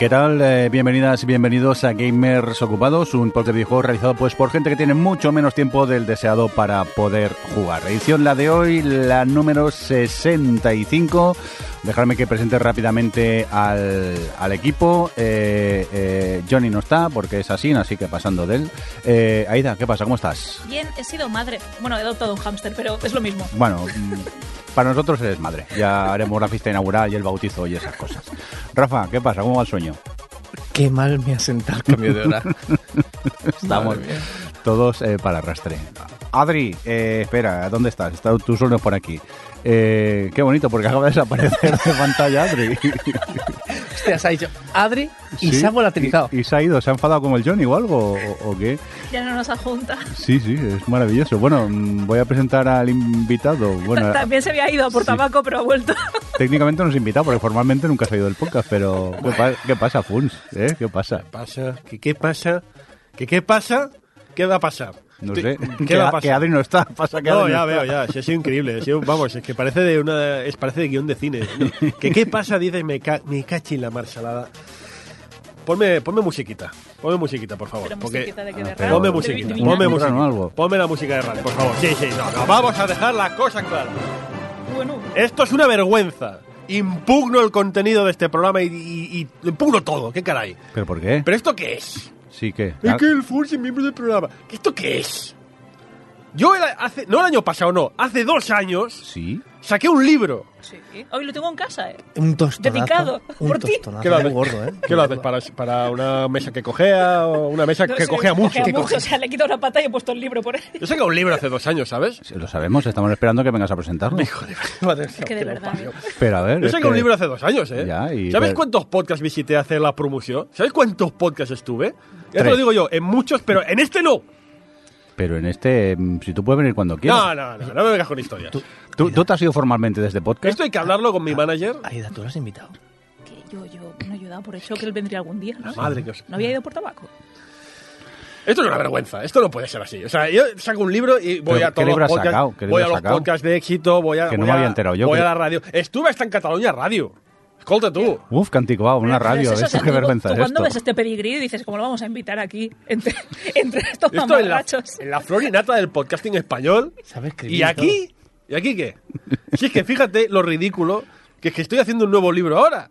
¿Qué tal? Eh, bienvenidas y bienvenidos a Gamers Ocupados, un podcast de videojuegos realizado pues por gente que tiene mucho menos tiempo del deseado para poder jugar. Edición la de hoy, la número 65. Dejadme que presente rápidamente al, al equipo. Eh, eh, Johnny no está porque es así, así que pasando de él. Aida, ¿qué pasa? ¿Cómo estás? Bien, he sido madre. Bueno, he adoptado un hámster, pero es lo mismo. Bueno, mm, para nosotros eres madre. Ya haremos la fiesta inaugural y el bautizo y esas cosas. Rafa, ¿qué pasa? ¿Cómo va el sueño? Qué mal me ha sentado el cambio de hora. Estamos todos eh, para arrastre. Adri, eh, espera, ¿dónde estás? Está tú solo por aquí. Eh, qué bonito, porque acaba de desaparecer de pantalla Adri. Hostia, se ha dicho Adri y Sí, se ha volatilizado. Y, y se ha ido, se ha enfadado como el Johnny o algo, o, o qué. Ya no nos adjunta. Sí, sí, es maravilloso. Bueno, mm, voy a presentar al invitado. Bueno, También se había ido por sí. tabaco, pero ha vuelto. técnicamente no es invitado, porque formalmente nunca ha ido del podcast, pero ¿qué, pa- qué pasa, Funs? ¿Eh? ¿Qué pasa? pasa? ¿Qué, qué pasa? ¿Qué, ¿Qué pasa? ¿Qué va a pasar? No sé. ¿Qué que, va a que Adri no está. Pasa que no, Adri ya no veo, está. ya. Sí, ha sido increíble. ha sido- vamos, es que parece de una, es parece de guion de cine. ¿no? ¿Qué, ¿Qué pasa? Dices, me, ca, me cachi en la marsalada. Ponme, ponme musiquita. Ponme musiquita, por favor. Pero porque- musiquita de que de Ah, pero- Ponme musiquita. de Ponme. ¿no? algo. Ponme la música de radio, por favor. Sí, sí, no, no. Vamos a dejar la cosa clara. Bueno, Esto es una vergüenza. Impugno el contenido de este programa y, y- y impugno todo. ¿Qué caray? ¿Pero por qué? ¿Pero esto qué es? Sí, que. Es que el Fursi es miembro del programa. ¿Esto qué es? Yo el- hace, no el año pasado, no, hace dos años Sí. saqué un libro. sí. Hoy lo tengo en casa, ¿eh? Un tostonazo. Dedicado, un por ti. ¿Qué lo haces? gordo, ¿eh? ¿Qué lo haces? ¿Para, para una mesa que cojea o una mesa No que sé, cojea mucho? cojea mucho. O sea, le he quitado una pata y he puesto el libro por ahí. Yo saqué un libro hace dos años, ¿sabes? Sí, Lo sabemos, estamos esperando que vengas a presentarlo. Hijo de madre mía, que de que verdad. Pero a ver. Yo es saqué que- un libro hace dos años, ¿eh? Ya, y- ¿Sabes pero- cuántos podcasts visité a hacer la promoción? ¿Sabes cuántos podcasts estuve? Ya te lo digo yo, en muchos, pero en este no. Pero en este, mm, si tú puedes venir cuando quieras. No, no, no, no me vengas con historias. ¿Tú, tú te has ido formalmente desde podcast? Esto hay que hablarlo con mi manager. Aida, tú lo has invitado. Que yo, yo, no he ayudado por hecho que él vendría algún día, ¿no? Madre que os... No había ido por tabaco. Esto es una vergüenza, esto no puede ser así. O sea, yo saco un libro y voy ¿Pero a qué todos libro los podcasts, voy a los podcasts de éxito, voy a, Que no voy me había enterado yo, voy que- a la radio. Estuve hasta en Cataluña Radio. Escolta tú. Uf, qué anticuado, una radio. es eso, qué tú- vergüenza tú es cuando esto. ves este pedigrí dices, ¿cómo lo vamos a invitar aquí entre, entre estos Esto en la, mamarrachos? en la flor y nata del podcasting español. ¿Sabes ¿Y aquí? ¿Y aquí qué? Si es que fíjate lo ridículo que es que estoy haciendo un nuevo libro ahora.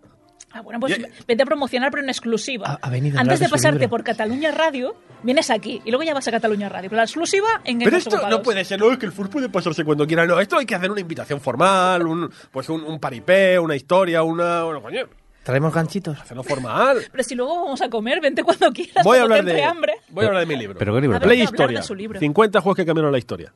Ah, bueno, pues vete a promocionar, pero en exclusiva. Ha- ha venido a Antes de, pasarte por Cataluña Radio, vienes aquí y luego ya vas a Cataluña Radio. Pero la exclusiva en Pero esto no puede ser, no, es que el FUR puede pasarse cuando quiera. No, esto hay que hacer una invitación formal, un, pues un, un paripé, una historia, una... Bueno, coño, ¿Traemos ganchitos? hacerlo formal. Pero si luego vamos a comer, vente cuando quieras. Voy a hablar de, hambre. voy a hablar de mi libro. ¿Pero qué libro? Play Historia. su libro. 50 juegos que cambiaron la historia.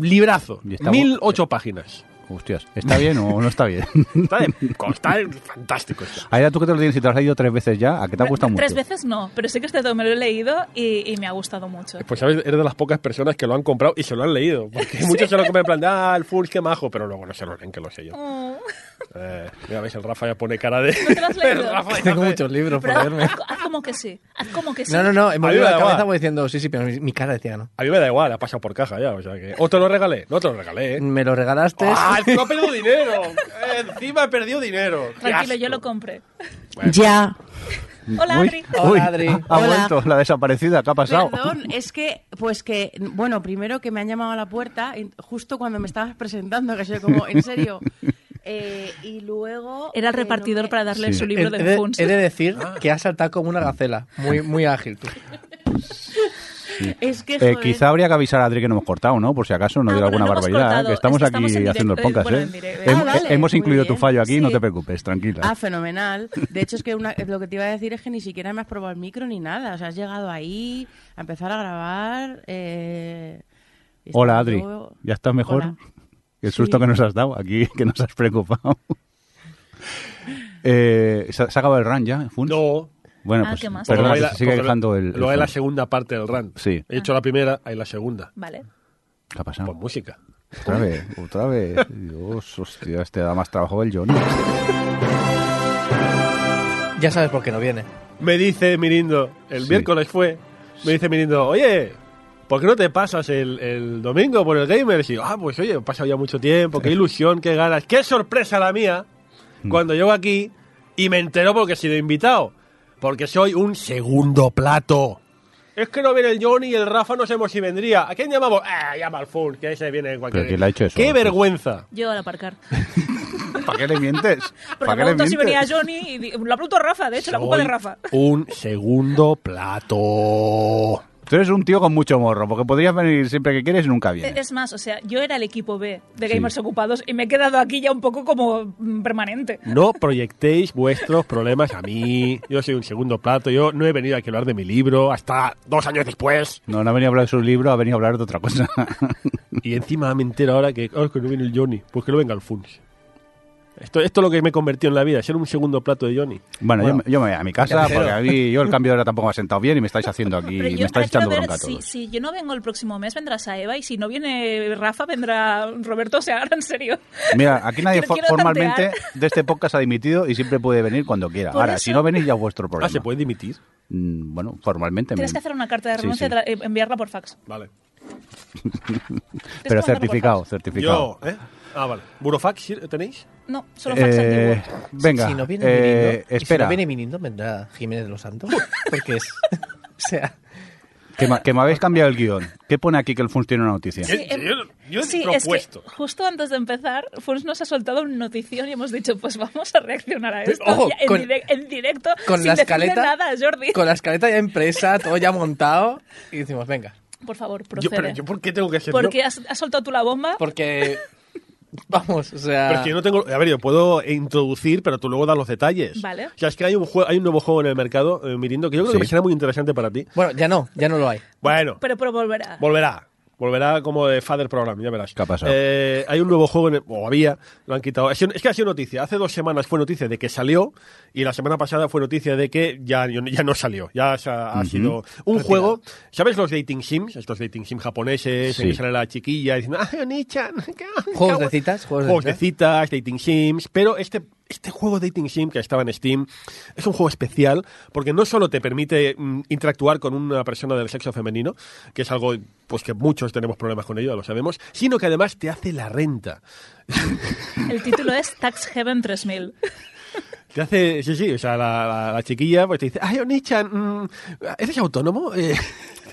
Librazo. Y está 1008 páginas. Hostias, ¿está bien o no está bien? Está, de- está fantástico. esto. Aida, tú que te lo tienes y te lo has leído tres veces ya, ¿a qué te ha gustado mucho? Tres veces no, pero sí que este todo me lo he leído y, y me ha gustado mucho. Pues sabes, eres de las pocas personas que lo han comprado y se lo han leído. Porque muchos se lo compran en plan de, ah, el full, qué majo, pero luego no se lo leen, que lo sé yo. Eh, mira, veis, el Rafa ya pone cara de... ¿No te lo has leído? Rafa Tengo muchos libros por leerme. haz- haz como que sí. Haz como que sí. No, no, no. Da cabeza igual. voy diciendo sí, sí, pero mi, mi cara decía no. A mí me da igual, ha pasado por caja ya, o sea que... ¿O te lo regalé? No te lo regalé, ¿eh? Me lo regalaste. ¡Ah, encima he perdido dinero! Encima he perdido dinero. ¡Qué Tranquilo, yo lo compré. Ya. Hola, Uy, Adri. Hola, uy, Adri. Ha Hola. vuelto la desaparecida, ¿qué ha pasado? Perdón, es que, pues que, bueno, primero que me han llamado a la puerta justo cuando me estabas presentando, que soy como, en serio. Eh, y luego. Era el eh, repartidor no me- para darle Sí. su libro he de Funs. he de decir que has saltado como una gacela. Muy, muy ágil tú. Es que. Eh, quizá habría que avisar a Adri que no hemos cortado, ¿no? Por si acaso no Ah, diera bueno, alguna no barbaridad. cortado. que estamos Es que aquí estamos haciendo el eh, podcast, bueno, ¿eh? Ah, vale, hemos muy incluido tu fallo aquí, no te preocupes, tranquila. Ah, fenomenal. De hecho, es que una- lo que te iba a decir es que ni siquiera me has probado el micro ni nada. O sea, has llegado ahí a empezar a grabar. Eh, Hola, Adri. yo- ¿Ya estás mejor? Hola. El susto Sí. que nos has dado aquí, que nos has preocupado. eh, ¿se, se ha acabado el run ya, Funs? No. Bueno, Ah, pues sigue la- porque quejando el... el Luego hay la segunda parte del run. Sí. He hecho la primera, hay la segunda. Vale. ¿Qué ha pasado? Por música. Otra vez, otra vez. Dios, hostia, este da más trabajo el Johnny. Ya sabes por qué no viene. Me dice Mirindo, el Sí. miércoles fue, me dice Mirindo, oye, ¿por qué no te pasas el, el domingo por el Gamers? Y yo, ah, pues oye, he pasado ya mucho tiempo, qué ilusión, qué ganas, qué sorpresa la mía Mm. cuando llego aquí Y me entero porque he sido invitado. Porque soy un segundo plato. Es que no viene el Johnny y el Rafa no sabemos si vendría. ¿A quién llamamos? Ah, llama al Fun, que ese viene en cualquier ¿Pero quién le ha hecho eso? ¡Qué vergüenza! Yo al aparcar. ¿Para qué le mientes? Porque ¿Para pregunto si venía? Johnny y la pregunto a Rafa, de hecho, la culpa Soy de Rafa. Un segundo plato. Tú eres un tío con mucho morro, porque podrías venir siempre que quieres y nunca vienes. Es más, o sea, yo era el equipo B de Sí. Gamers Ocupados y me he quedado aquí ya un poco como mm, permanente. No proyectéis vuestros problemas a mí. Yo soy un segundo plato. Yo no he venido aquí a hablar de mi libro hasta dos años después. No, no ha venido a hablar de su libro, ha venido a hablar de otra cosa. Y encima me entero ahora que, oh, que no viene el Johnny. Pues que no venga el Funs. Esto, esto es lo que me convirtió en la vida, ser un segundo plato de Johnny. Bueno, Bueno. yo, me- yo me voy a mi casa porque a mí yo el cambio de hora tampoco me ha sentado bien y me estáis haciendo aquí, me estáis echando ver bronca a si, todos. si yo no vengo el próximo mes, vendrá Saeva y si no viene Rafa, vendrá Roberto. O sea, ahora en serio. Mira, aquí nadie Quiero- fo- quiero formalmente tantear. de este podcast ha dimitido y siempre puede venir cuando quiera. Por Ahora, eso- si no venís ya es vuestro problema. Ah, ¿se puede dimitir? Mm, Bueno, formalmente. Tienes me- que hacer una carta de renuncia sí. y enviarla por fax. Vale. Pero certificado, certificado. Yo, ¿eh? Ah, vale. ¿Burofax tenéis? No, solo fax Eh, antiguo. venga, si no viene eh, viniendo, y si espera, no viene viniendo, vendrá Jiménez de los Santos. Porque es. o sea. que, ma- que me habéis cambiado el guion. ¿Qué pone aquí que el Funs tiene una noticia? Sí, em- yo, yo he Sí, es que propuesto. justo antes de empezar, Fons nos ha soltado una notición y hemos dicho, pues vamos a reaccionar a esto Ojo, ya en, con- dire- en directo, Con sin la escaleta. nada Jordi. Con la escaleta ya impresa, todo ya montado. Y decimos, venga. Por favor, Yo, procede. pero yo, ¿por qué tengo que ser Porque has, has soltado tú la bomba. Porque. Vamos, o sea. Pero es que yo no tengo... A ver, yo puedo introducir, pero tú luego das los detalles. Vale. O sea, es que hay un, jue- hay un nuevo juego en el mercado, eh, Mirindo, que yo creo Sí. que será muy interesante para ti. Bueno, ya no, ya no lo hay. Bueno, Pero, pero volverá. volverá. Volverá como de Father Program, ya verás. ¿Qué ha pasado? Eh, hay un nuevo juego, en el- o había, lo han quitado. Es, es que ha sido noticia. Hace dos semanas fue noticia de que salió y la semana pasada fue noticia de que ya, ya no salió. Ya se ha, ha sido un juego. ¿Sabes los dating sims? Estos dating sims japoneses en Sí. que sale la chiquilla diciendo, ¡ay, Onichan! Juegos de citas, juegos de Juegos de citas. citas, dating sims. Pero este, este juego dating sim que estaba en Steam es un juego especial porque no solo te permite mm, interactuar con una persona del sexo femenino, que es algo pues que muchos tenemos problemas con ello, ya lo sabemos, sino que además te hace la renta. El título es Tax Heaven 3000. Te hace, sí, sí, o sea, la, la- la chiquilla pues te dice, ay, Onichan, mm, ¿eres autónomo? Eh,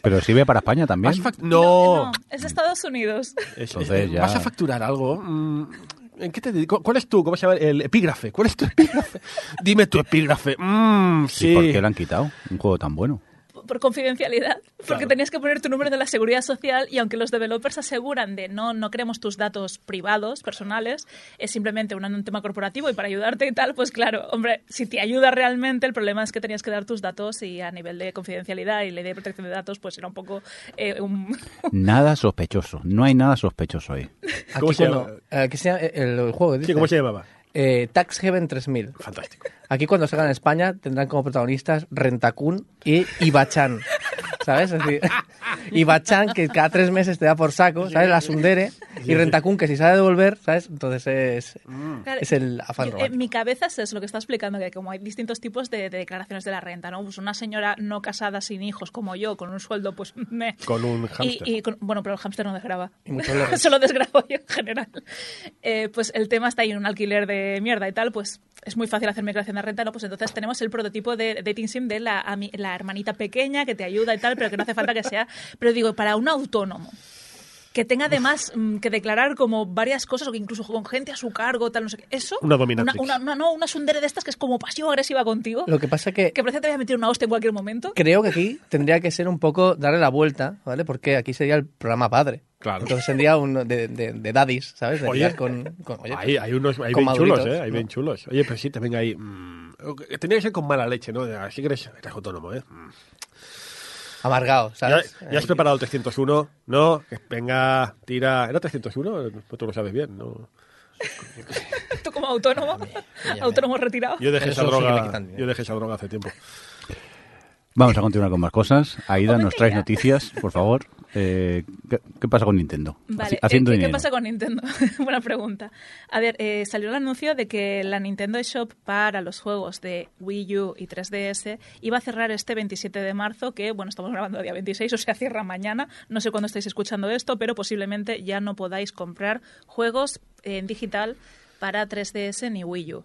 Pero sirve para España también. ¿has fac- no, No, es Estados Unidos. Es- Entonces es- ya- ¿vas a facturar algo? Mm, ¿En qué te dedico? ¿Cuál es tu, cómo se llama? El epígrafe. ¿Cuál es tu epígrafe? Dime tu epígrafe. Mm, ¿Y sí. por qué lo han quitado? Un juego tan bueno. Por confidencialidad, porque Claro. tenías que poner tu número de la seguridad social y aunque los developers aseguran de no, no queremos tus datos privados, personales, es simplemente un, un tema corporativo y para ayudarte y tal, pues claro, hombre, si te ayuda realmente, el problema es que tenías que dar tus datos y a nivel de confidencialidad y ley de protección de datos, pues era un poco eh, un... Nada sospechoso. No hay nada sospechoso ahí. ¿Cómo Aquí se cuando- llama? eh, que sea el, el juego. Sí, dices. ¿cómo se llamaba? Eh, Tax Heaven 3000. Fantástico. Aquí cuando salgan en España tendrán como protagonistas Rentakun y Ibachan. ¿Sabes? Es decir, Ibachan que cada tres meses te da por saco, ¿sabes? La Sundere. Y Rentakun que si sabe devolver, ¿sabes? Entonces es, Claro, es el afán yo- romántico. En mi cabeza es lo que está explicando, que como hay distintos tipos de, de declaraciones de la renta, ¿no? Pues una señora no casada sin hijos como yo, con un sueldo, pues me... Con un hámster. y con- bueno, pero el hámster no desgraba. Solo desgrabo yo en general. Eh, pues el tema está ahí en un alquiler de mierda y tal, pues es muy fácil hacer migración de renta, ¿no? Pues entonces tenemos el prototipo de dating sim de la, la hermanita pequeña que te ayuda y tal, pero que no hace falta que sea... Pero digo, para un autónomo que tenga además mm, que declarar como varias cosas o que incluso con gente a su cargo, tal, no sé qué. Eso... Una dominatrix. Una, una- no, una sundere de estas que es como pasivo-agresiva contigo. Lo que pasa que Que parece que te voy a meter una hostia en cualquier momento. creo que aquí tendría que ser un poco darle la vuelta, ¿vale? Porque aquí sería el programa padre. Claro. Entonces tendría un de, de, de daddies, ¿sabes? De Oye. con, con- oye, Hay, hay unos hay con bien chulos, ¿eh? Hay ¿no? bien chulos. Oye, pero sí, venga ahí. mm, Tendría que ser con mala leche, ¿no? Así que eres, eres autónomo, ¿eh? Mm. Amargado, ¿Ya, ¿sabes? ya has preparado el 301? No, que venga, tira. ¿Era 301? No, tú lo sabes bien, ¿no? Tú como autónomo, autónomo retirado. Yo dejé, esa droga, yo dejé esa droga hace tiempo. Vamos a continuar con más cosas. Aida, nos traes noticias, por favor. Eh, ¿qué, qué pasa con Nintendo? Vale, Haci- Haciendo eh, ¿qué, qué pasa con Nintendo? Buena pregunta. A ver, eh, salió el anuncio de que la Nintendo eShop para los juegos de Wii U y 3DS iba a cerrar este 27 de marzo, que, bueno, estamos grabando el día 26, o sea, cierra mañana. No sé cuándo estáis escuchando esto, pero posiblemente ya no podáis comprar juegos en digital para 3DS ni Wii U.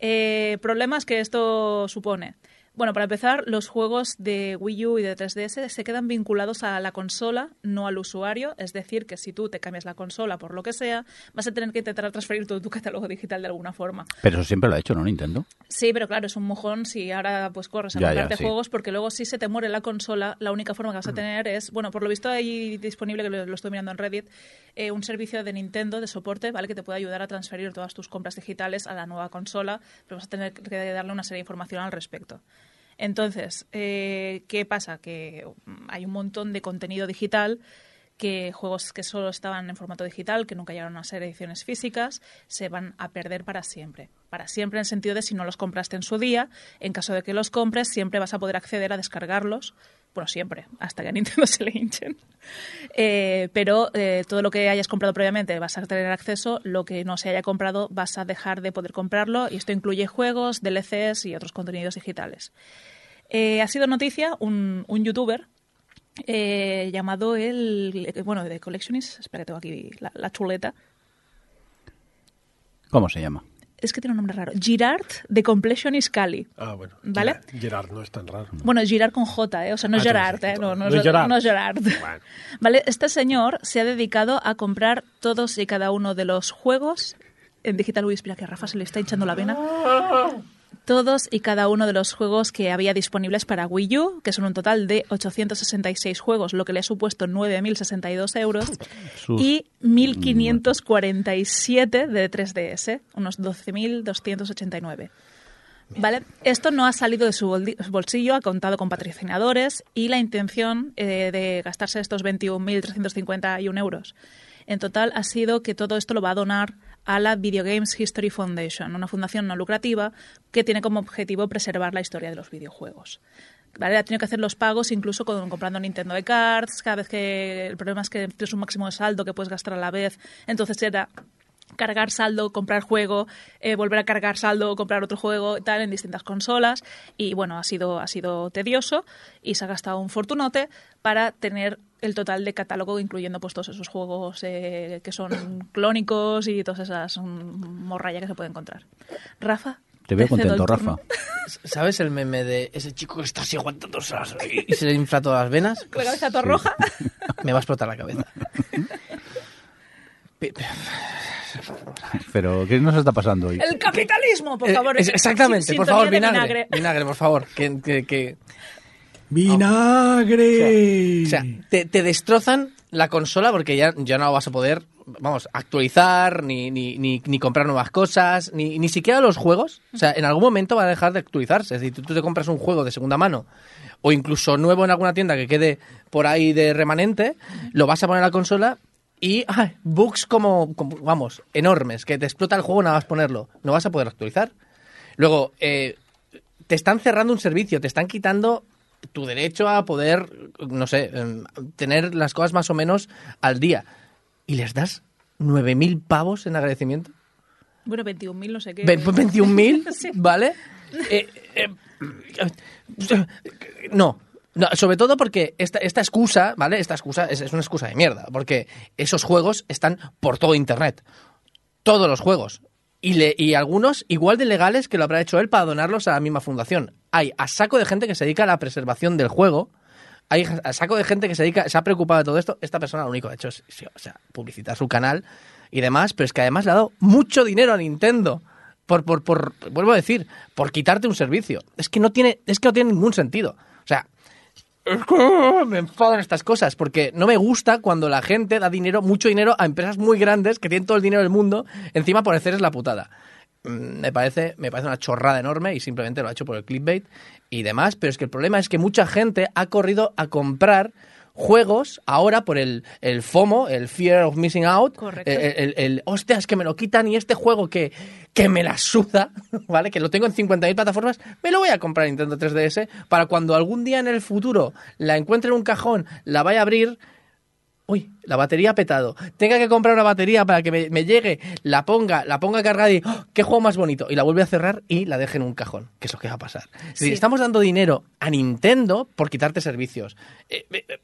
Eh, problemas que esto supone. Bueno, para empezar, los juegos de Wii U y de 3DS se quedan vinculados a la consola, no al usuario. Es decir, que si tú te cambias la consola por lo que sea, vas a tener que intentar transferir todo tu catálogo digital de alguna forma. Pero eso siempre lo ha hecho, ¿no, Nintendo? Sí, pero claro, es un mojón si ahora pues corres a comprarte sí. juegos, porque luego si se te muere la consola, la única forma que vas a tener es, bueno, por lo visto hay disponible, que lo, lo estoy mirando en Reddit, eh, un servicio de Nintendo de soporte, ¿vale? Que te puede ayudar a transferir todas tus compras digitales a la nueva consola, pero vas a tener que darle una serie de información al respecto. Entonces, eh, ¿qué pasa? Que hay un montón de contenido digital que juegos que solo estaban en formato digital, que nunca llegaron a ser ediciones físicas, se van a perder para siempre. Para siempre en el sentido de si no los compraste en su día, en caso de que los compres, siempre vas a poder acceder a descargarlos. Bueno, siempre, hasta que a Nintendo se le hinchen. Eh, pero eh, todo lo que hayas comprado previamente vas a tener acceso, lo que no se haya comprado vas a dejar de poder comprarlo y esto incluye juegos, DLCs y otros contenidos digitales. Eh, ha sido noticia un, un youtuber llamado el, bueno, de Collectionist, espera que tengo aquí la chuleta, ¿Cómo se llama? Es que tiene un nombre raro, Girard de Completionist Cali. Ah, bueno. ¿Vale? Gerard no es tan raro. Bueno, Girard con J, ¿eh? o sea, no es Ah, Gerard, ¿eh? no, no, no es Gerard. no es Gerard. Bueno. Vale, este señor se ha dedicado a comprar todos y cada uno de los juegos en Digital Uy, espera que a Rafa se le está hinchando la vena. Todos y cada uno de los juegos que había disponibles para Wii U, que son un total de 866 juegos, lo que le ha supuesto 9.062 euros, Sus- y 1.547 de 3DS, unos 12.289. ¿Vale? Esto no ha salido de su bolsillo, ha contado con patrocinadores y la intención eh, de gastarse estos 21.351 euros en total ha sido que todo esto lo va a donar a la Video Games History Foundation, una fundación no lucrativa que tiene como objetivo preservar la historia de los videojuegos. ¿Vale? Ha tenido que hacer los pagos incluso comprando Nintendo de Cards, cada vez que el problema es que tienes un máximo de saldo que puedes gastar a la vez, entonces era cargar saldo, comprar juego, eh, volver a cargar saldo, comprar otro juego y tal en distintas consolas y bueno, ha sido, ha sido tedioso y se ha gastado un fortunote para tener el total de catálogo incluyendo pues todos esos juegos eh, que son clónicos y todas esas mm, morralla que se puede encontrar. Rafa. Te veo contento. Rafa. ¿Sabes el meme de ese chico que está así aguantando y se le infla todas las venas? Con la cabeza toda roja. Me va a explotar la cabeza. Pe- pe- Pero, ¿qué nos está pasando hoy? El capitalismo, por Eh, favor. es- exactamente, por favor, vinagre. Vinagre, por favor. Que, que- que- ¡Vinagre! o sea, te, te destrozan la consola porque ya, ya no vas a poder, vamos, actualizar, ni, ni, ni, ni comprar nuevas cosas, ni, ni siquiera los juegos. O sea, en algún momento va a dejar de actualizarse. Es decir, tú, tú te compras un juego de segunda mano o incluso nuevo en alguna tienda que quede por ahí de remanente, lo vas a poner a la consola y ay, bugs como, como, vamos, enormes, que te explota el juego nada más ponerlo. No vas a poder actualizar. Luego, eh, te están cerrando un servicio, te están quitando tu derecho a poder, no sé, em, tener las cosas más o menos al día. Y les das 9.000 pavos en agradecimiento. Bueno, 21.000 no sé qué. Ve- 21.000, Sí. ¿vale? Eh, eh, no. Sobre todo porque esta, esta excusa, ¿vale? Esta excusa es, es una excusa de mierda, porque esos juegos están por todo Internet. Todos los juegos. Y, le- y algunos igual de legales que lo habrá hecho él para donarlos a la misma fundación. Hay a saco de gente que se dedica a la preservación del juego. Hay a saco de gente que se dedica, se ha preocupado de todo esto. Esta persona lo único que ha hecho es publicitar su canal y demás, pero es que además le ha dado mucho dinero a Nintendo. Por, por, por, vuelvo a decir, por quitarte un servicio. Es que no tiene, es que no tiene ningún sentido. Es me enfadan estas cosas porque no me gusta cuando la gente da dinero, mucho dinero a empresas muy grandes que tienen todo el dinero del mundo encima por hacerles la putada. Mm, Me parece, me parece una chorrada enorme y simplemente lo ha hecho por el clickbait y demás, pero es que el problema es que mucha gente ha corrido a comprar juegos ahora por el, el FOMO, el Fear of Missing Out, Correcto. el, el, el, hostia, es que me lo quitan y este juego que, que me la suda, ¿vale? Que lo tengo en 50.000 plataformas, me lo voy a comprar en Nintendo 3DS para cuando algún día en el futuro la encuentre en un cajón, la vaya a abrir, uy, la batería ha petado, tenga que comprar una batería para que me, me llegue, la ponga, la ponga cargada y ¡oh, qué juego más bonito, y la vuelve a cerrar y la deje en un cajón, que es lo que va a pasar. Sí. estamos dando dinero a Nintendo por quitarte servicios. Eh, eh, eh,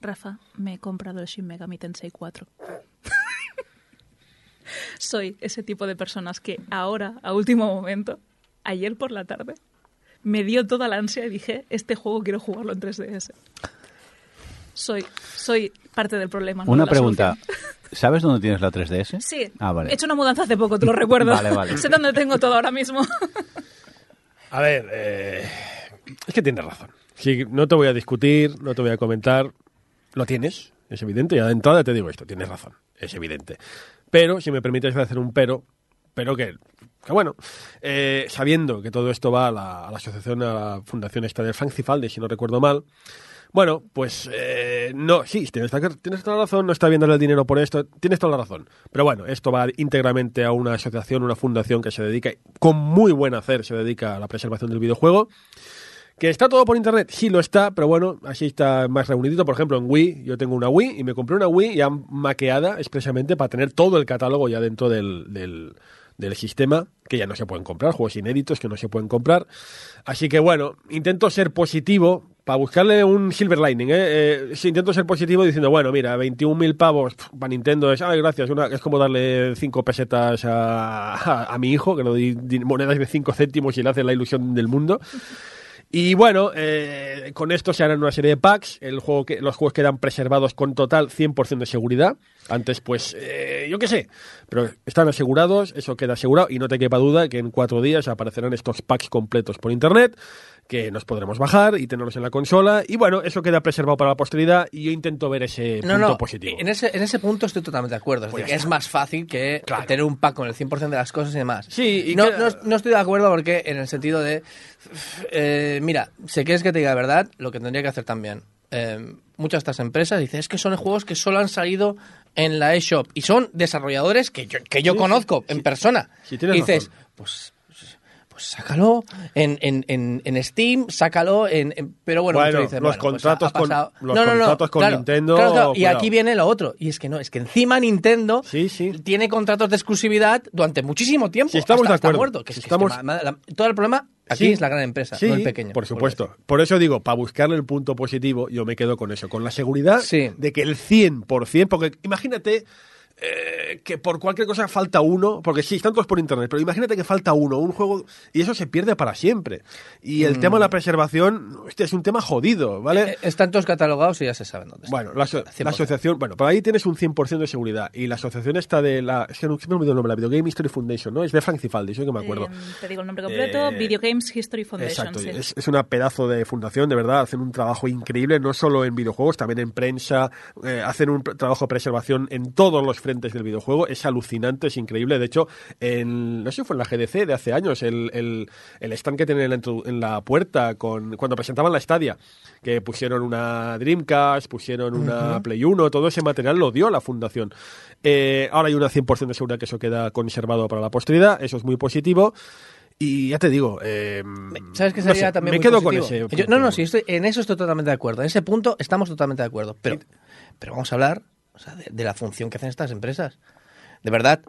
Rafa, me he comprado el Shin Megami Tensei 4. Soy ese tipo de personas que ahora, a último momento, ayer por la tarde, me dio toda la ansia y dije, este juego quiero jugarlo en 3DS. Soy, soy parte del problema. no Una de pregunta. solución. ¿Sabes dónde tienes la 3DS? Sí, Ah, vale. he hecho una mudanza hace poco, te lo recuerdo. Vale, vale. sé dónde tengo todo ahora mismo. A ver, eh, es que tienes razón. Sí, no te voy a discutir, no te voy a comentar. Lo tienes, es evidente. Ya de entrada te digo esto, tienes razón, es evidente. Pero, si me permites hacer un pero, pero que, que bueno, eh, sabiendo que todo esto va a la, asociación, a la fundación esta del Francifalde, si no recuerdo mal, bueno, pues eh, no, sí, tienes, tienes toda la razón, no está viendo el dinero por esto, tienes toda la razón. Pero bueno, esto va íntegramente a una asociación, una fundación que se dedica, con muy buen hacer, se dedica a la preservación del videojuego. ¿Que está todo por internet? Sí, lo está, pero bueno, así está más reunidito. Por ejemplo, en Wii, yo tengo una Wii y me compré una Wii ya maqueada expresamente para tener todo el catálogo ya dentro del, del, del sistema, que ya no se pueden comprar, juegos inéditos que no se pueden comprar. Así que bueno, intento ser positivo para buscarle un silver lining, ¿eh? eh intento ser positivo diciendo, bueno, mira, 21.000 pavos para Nintendo es, ay, gracias, una, es como darle 5 pesetas a, a, mi hijo, que doy di- monedas de 5 céntimos y le hace la ilusión del mundo. Y bueno, eh, con esto se harán una serie de packs. El juego que, los juegos quedan preservados con total 100% de seguridad. Antes, pues, eh, yo qué sé. Pero están asegurados, eso queda asegurado. Y no te quepa duda que en cuatro días aparecerán estos packs completos por internet. Que nos podremos bajar y tenerlos en la consola. Y bueno, eso queda preservado para la posteridad. Y yo intento ver ese No, punto no, positivo. En ese, en ese punto estoy totalmente de acuerdo. Es, Pues decir, es más fácil que Claro. tener un pack con el 100% de las cosas y demás. Sí, y no, no, no estoy de acuerdo porque en el sentido de... eh, mira, si quieres que te diga la verdad, lo que tendría que hacer también. eh, muchas de estas empresas dicen, es que son juegos que solo han salido en la eShop. Y son desarrolladores que yo, que yo Sí, conozco sí, en sí. persona. Y dices, razón. pues... Pues sácalo en, en, en, en Steam, sácalo en, en- Pero bueno, Bueno, los bueno, pues contratos ha con- los No, no, no, contratos con claro, Nintendo, claro, claro, Y aquí viene lo otro. Y es que no, es que encima Nintendo Sí, sí. tiene contratos de exclusividad durante muchísimo tiempo. Sí, estamos hasta, de acuerdo. muerto. Que Estamos- la- todo el problema aquí Sí. es la gran empresa, Sí, no el pequeño. por supuesto. Por eso digo, para buscarle el punto positivo, yo me quedo con eso, con la seguridad Sí. de que el 100%, porque imagínate eh, que por cualquier cosa falta uno, porque sí, están todos por internet, pero imagínate que falta uno, un juego, y eso se pierde para siempre. Y el tema de la preservación, hostia, es un tema jodido, ¿vale? Mm. Eh, Están todos catalogados y ya se saben dónde están. Bueno, la, aso- 100%. la asociación, bueno, por ahí tienes un 100% de seguridad. Y la asociación está de la. Es que no, me olvido el nombre, la Video Game History Foundation, ¿no? Es de Frank Cifaldi, eso que me acuerdo. Eh, te digo el nombre completo, Eh, Video Games History Foundation. Exacto, sí. es, es una pedazo de fundación, de verdad, hacen un trabajo increíble, no solo en videojuegos, también en prensa, eh, hacen un trabajo de preservación en todos los frentes del videojuego, es alucinante, es increíble, de hecho, en, no sé si fue en la GDC de hace años, el, el, el stand que tienen en en la puerta, con cuando presentaban la Stadia, que pusieron una Dreamcast, pusieron una Play 1, todo ese material lo dio la fundación. Eh, ahora hay una 100% de seguridad que eso queda conservado para la posteridad, eso es muy positivo. Y ya te digo, eh, ¿Sabes qué no sería sé, también me muy quedo positivo? con ese. Yo- punto. no, no, sí, estoy, en eso estoy totalmente de acuerdo. En ese punto estamos totalmente de acuerdo. Pero, pero vamos a hablar o sea, de, de la función que hacen estas empresas. De verdad,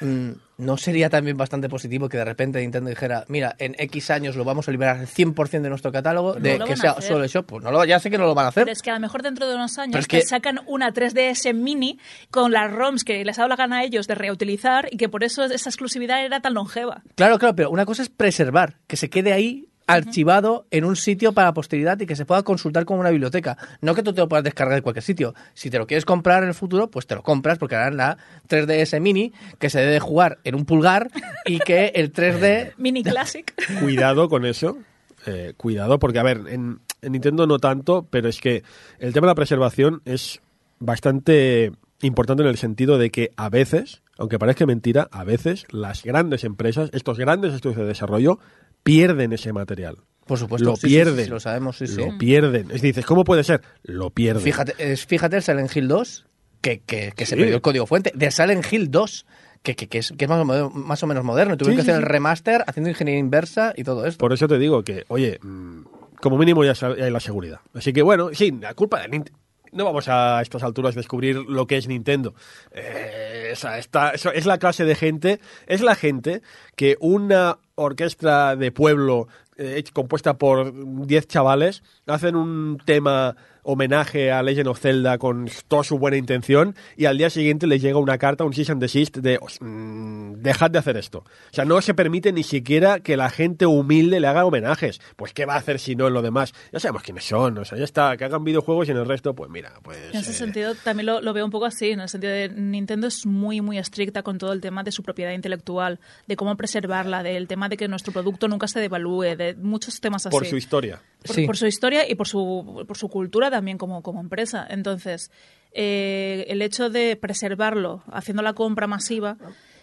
mm, ¿no sería también bastante positivo que de repente Nintendo dijera, mira, en X años lo vamos a liberar al 100% de nuestro catálogo, No de que sea hacer. solo eso? Pues no lo, ya sé que no lo van a hacer. Pero es que a lo mejor dentro de unos años es que- sacan una 3DS mini con las ROMs que les ha dado la gana a ellos de reutilizar y que por eso esa exclusividad era tan longeva. Claro, claro, pero una cosa es preservar, que se quede ahí archivado en un sitio para posteridad y que se pueda consultar como una biblioteca. No que tú te lo puedas descargar de cualquier sitio. Si te lo quieres comprar en el futuro, pues te lo compras porque harán la 3DS Mini que se debe jugar en un pulgar y que el 3D... Mini Classic. Cuidado con eso. eh, cuidado, porque a ver, en, en Nintendo no tanto, pero es que el tema de la preservación es bastante importante en el sentido de que a veces, aunque parezca mentira, a veces las grandes empresas, estos grandes estudios de desarrollo, pierden ese material. Por supuesto, Lo sí, sí, sí, pierden. sí, lo sabemos, sí, sí. Lo pierden. Es dices, ¿cómo puede ser? Lo pierden. Fíjate, es- fíjate el Silent Hill 2, que, que, que se perdió el código fuente, de Silent Hill 2, que, que, que es, que es más, o menos, más o menos moderno. Tuvieron Sí, que sí, hacer el remaster haciendo ingeniería inversa y todo esto. Por eso te digo que, oye, mm, como mínimo ya hay la seguridad. Así que bueno, sí, la culpa de Nintendo. No vamos a estas alturas descubrir lo que es Nintendo. Eh, esa- esta- es la clase de gente, es la gente que una orquesta de pueblo eh, compuesta por 10 chavales hacen un tema homenaje a Legend of Zelda con toda su buena intención y al día siguiente les llega una carta, un cease and desist de "Os- mm, dejad de hacer esto. O sea, no se permite ni siquiera que la gente humilde le haga homenajes. Pues ¿qué va a hacer si no en lo demás? Ya sabemos quiénes son, o sea, ya está, que hagan videojuegos y en el resto, pues mira, pues... En ese eh, sentido también lo, lo veo un poco así, en el sentido de Nintendo es muy, muy estricta con todo el tema de su propiedad intelectual, de cómo preservarla, del tema de que nuestro producto nunca se devalúe, de muchos temas así. por su historia. por, Sí. por su historia y por su, por su cultura también como, como empresa. Entonces, eh, el hecho de preservarlo haciendo la compra masiva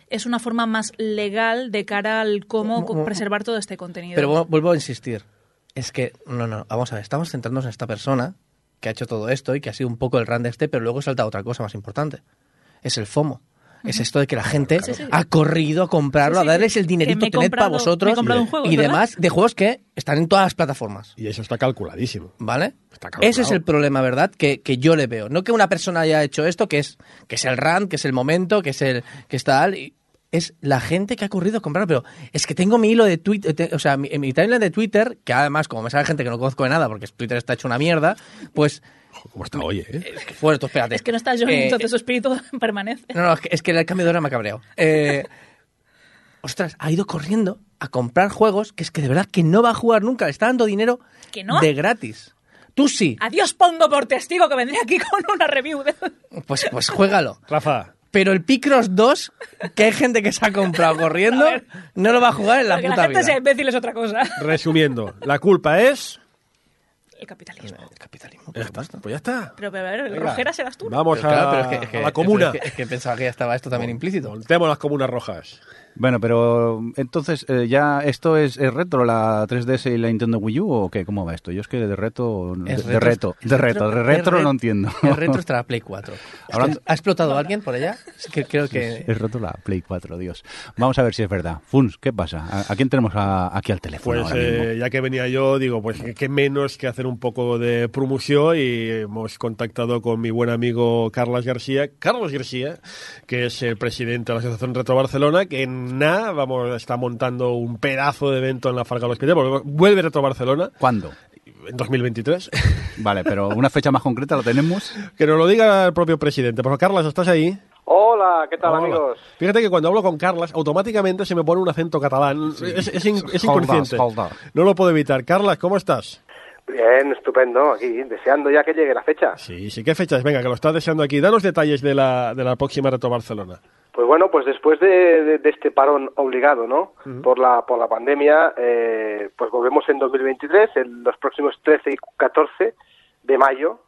es una forma más legal de cara al cómo preservar todo este contenido. Pero vu- vuelvo a insistir. Es que, no, no, vamos a ver, estamos centrándonos en esta persona que ha hecho todo esto y que ha sido un poco el run de este, pero luego salta otra cosa más importante. Es el FOMO. Es esto de que la gente Sí, sí. ha corrido a comprarlo, Sí, sí, a darles el dinerito, tened para comprado- me he vosotros comprado un juego, y ¿verdad? demás, de juegos que están en todas las plataformas. Y eso está calculadísimo. ¿Vale? Está calculado. Ese es el problema, ¿verdad? Que, que yo le veo. No que una persona haya hecho esto, que es, que es el run, que es el momento, que es el que está tal. y Es la gente que ha corrido a comprar. Pero es que tengo mi hilo de Twitter, o sea, mi, mi timeline de Twitter, que además, como me sale gente que no conozco de nada, porque Twitter está hecho una mierda, pues. ¿Cómo está hoy, eh? es que- Bueno, tú espérate. es que no está Johnny, Eh, entonces su espíritu permanece. no, no, es que, es que el cambio de hora me ha cabreado. Eh, ostras, ha ido corriendo a comprar juegos que es que de verdad que no va a jugar nunca. Le está dando dinero ¿Que no? de gratis. Tú sí. Adiós pongo por testigo que vendría aquí con una review de... Pues, pues juégalo. Rafa, Pero el Picross 2, que hay gente que se ha comprado corriendo, no lo va a jugar en la Porque puta la gente vida. sea imbécil es otra cosa. resumiendo, la culpa es... El capitalismo. El capitalismo, por Ya está, supuesto. pues ya está. Pero, pero a ver, el Venga. rojera serás tú. ¿no? Vamos Pero claro, a, pero es que- es que- a la comuna. Es que, es que pensaba que ya estaba esto también implícito. Montemos las comunas rojas. Bueno, pero entonces, eh, ¿ya esto es, es retro, la 3DS y la Nintendo Wii U o qué? ¿Cómo va esto? Yo es que de reto, de, Es de reto, de reto, de retro es no entiendo. El retro está la Play 4. Hablando- ¿Ha explotado alguien por allá? Es que creo que... Es reto la Play 4, Dios. Vamos a ver si es verdad. Funs, ¿qué pasa? ¿A, a quién tenemos a- aquí al teléfono Pues ahora mismo? eh, ya que venía yo, digo, pues que- qué menos que hacer un poco de promoción y hemos contactado con mi buen amigo Carlos García, Carlos García, que es el presidente de la Asociación Retro Barcelona, que en nada, vamos, está montando un pedazo de evento en la Farga de los Pies, porque vuelve Retro Barcelona ¿Cuándo? en 2023. Vale, pero una fecha más concreta la tenemos. que nos lo diga el propio presidente. Pues Carlos, ¿estás ahí? Hola, ¿qué tal Hola. amigos? Fíjate que cuando hablo con Carlas, automáticamente se me pone un acento catalán. Es, es in- es Hold inconsciente. hold. No lo puedo evitar. Carlas, ¿cómo estás? Bien, estupendo, aquí, deseando ya que llegue la fecha. Sí, sí, ¿qué fechas? Venga, que lo estás deseando aquí. Danos detalles de la, de la próxima Reto Barcelona. Pues bueno, pues después de, de- de este parón obligado, ¿no? Por la por la pandemia, eh, pues volvemos en 2023, en los próximos 13 y 14 de mayo,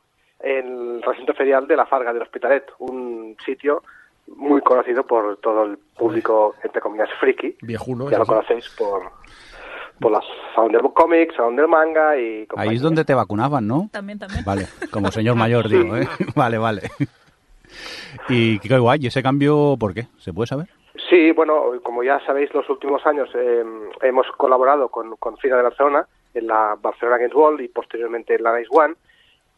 en el recinto ferial de la Farga del Hospitalet, un sitio muy conocido por todo el público, entre comillas, friki. Viejuno, Ya lo conocéis por, por las Sound del Comics, Sound del Manga y Ahí es donde te vacunaban, ¿no? También, también. Vale, como señor mayor digo, ¿eh? Vale, vale. Y qué guay, ¿y ese cambio por qué? ¿Se puede saber? Sí, bueno, como ya sabéis, los últimos años eh, hemos colaborado con, con FINA de Barcelona en la Barcelona Games World y posteriormente en la Nice One.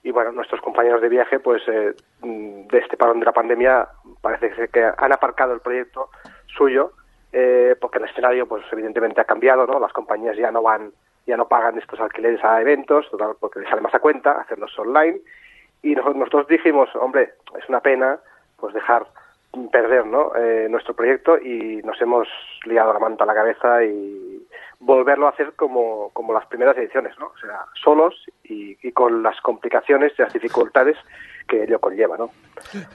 Y bueno, nuestros compañeros de viaje, pues eh, de este parón de la pandemia, parece ser que han aparcado el proyecto suyo, eh, porque el escenario, pues evidentemente ha cambiado, ¿no? Las compañías ya no van, ya no pagan estos alquileres a eventos, porque les sale más a cuenta hacerlos online. Y nos- nosotros dijimos, hombre, es una pena, pues dejar perder ¿no? Eh, nuestro proyecto y nos hemos liado la manta a la cabeza y volverlo a hacer como, como las primeras ediciones, ¿no? O sea, solos y, y con las complicaciones y las dificultades que ello conlleva, ¿no?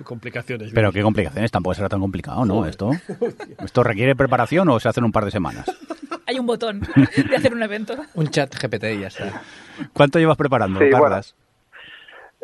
Complicaciones. Pero qué complicaciones, tampoco será tan complicado, ¿no? Esto, ¿Esto requiere preparación o se hace en un par de semanas? Hay un botón de hacer un evento. Un chat GPT y ya está. ¿Cuánto llevas preparando, Sí, bueno. Carlas?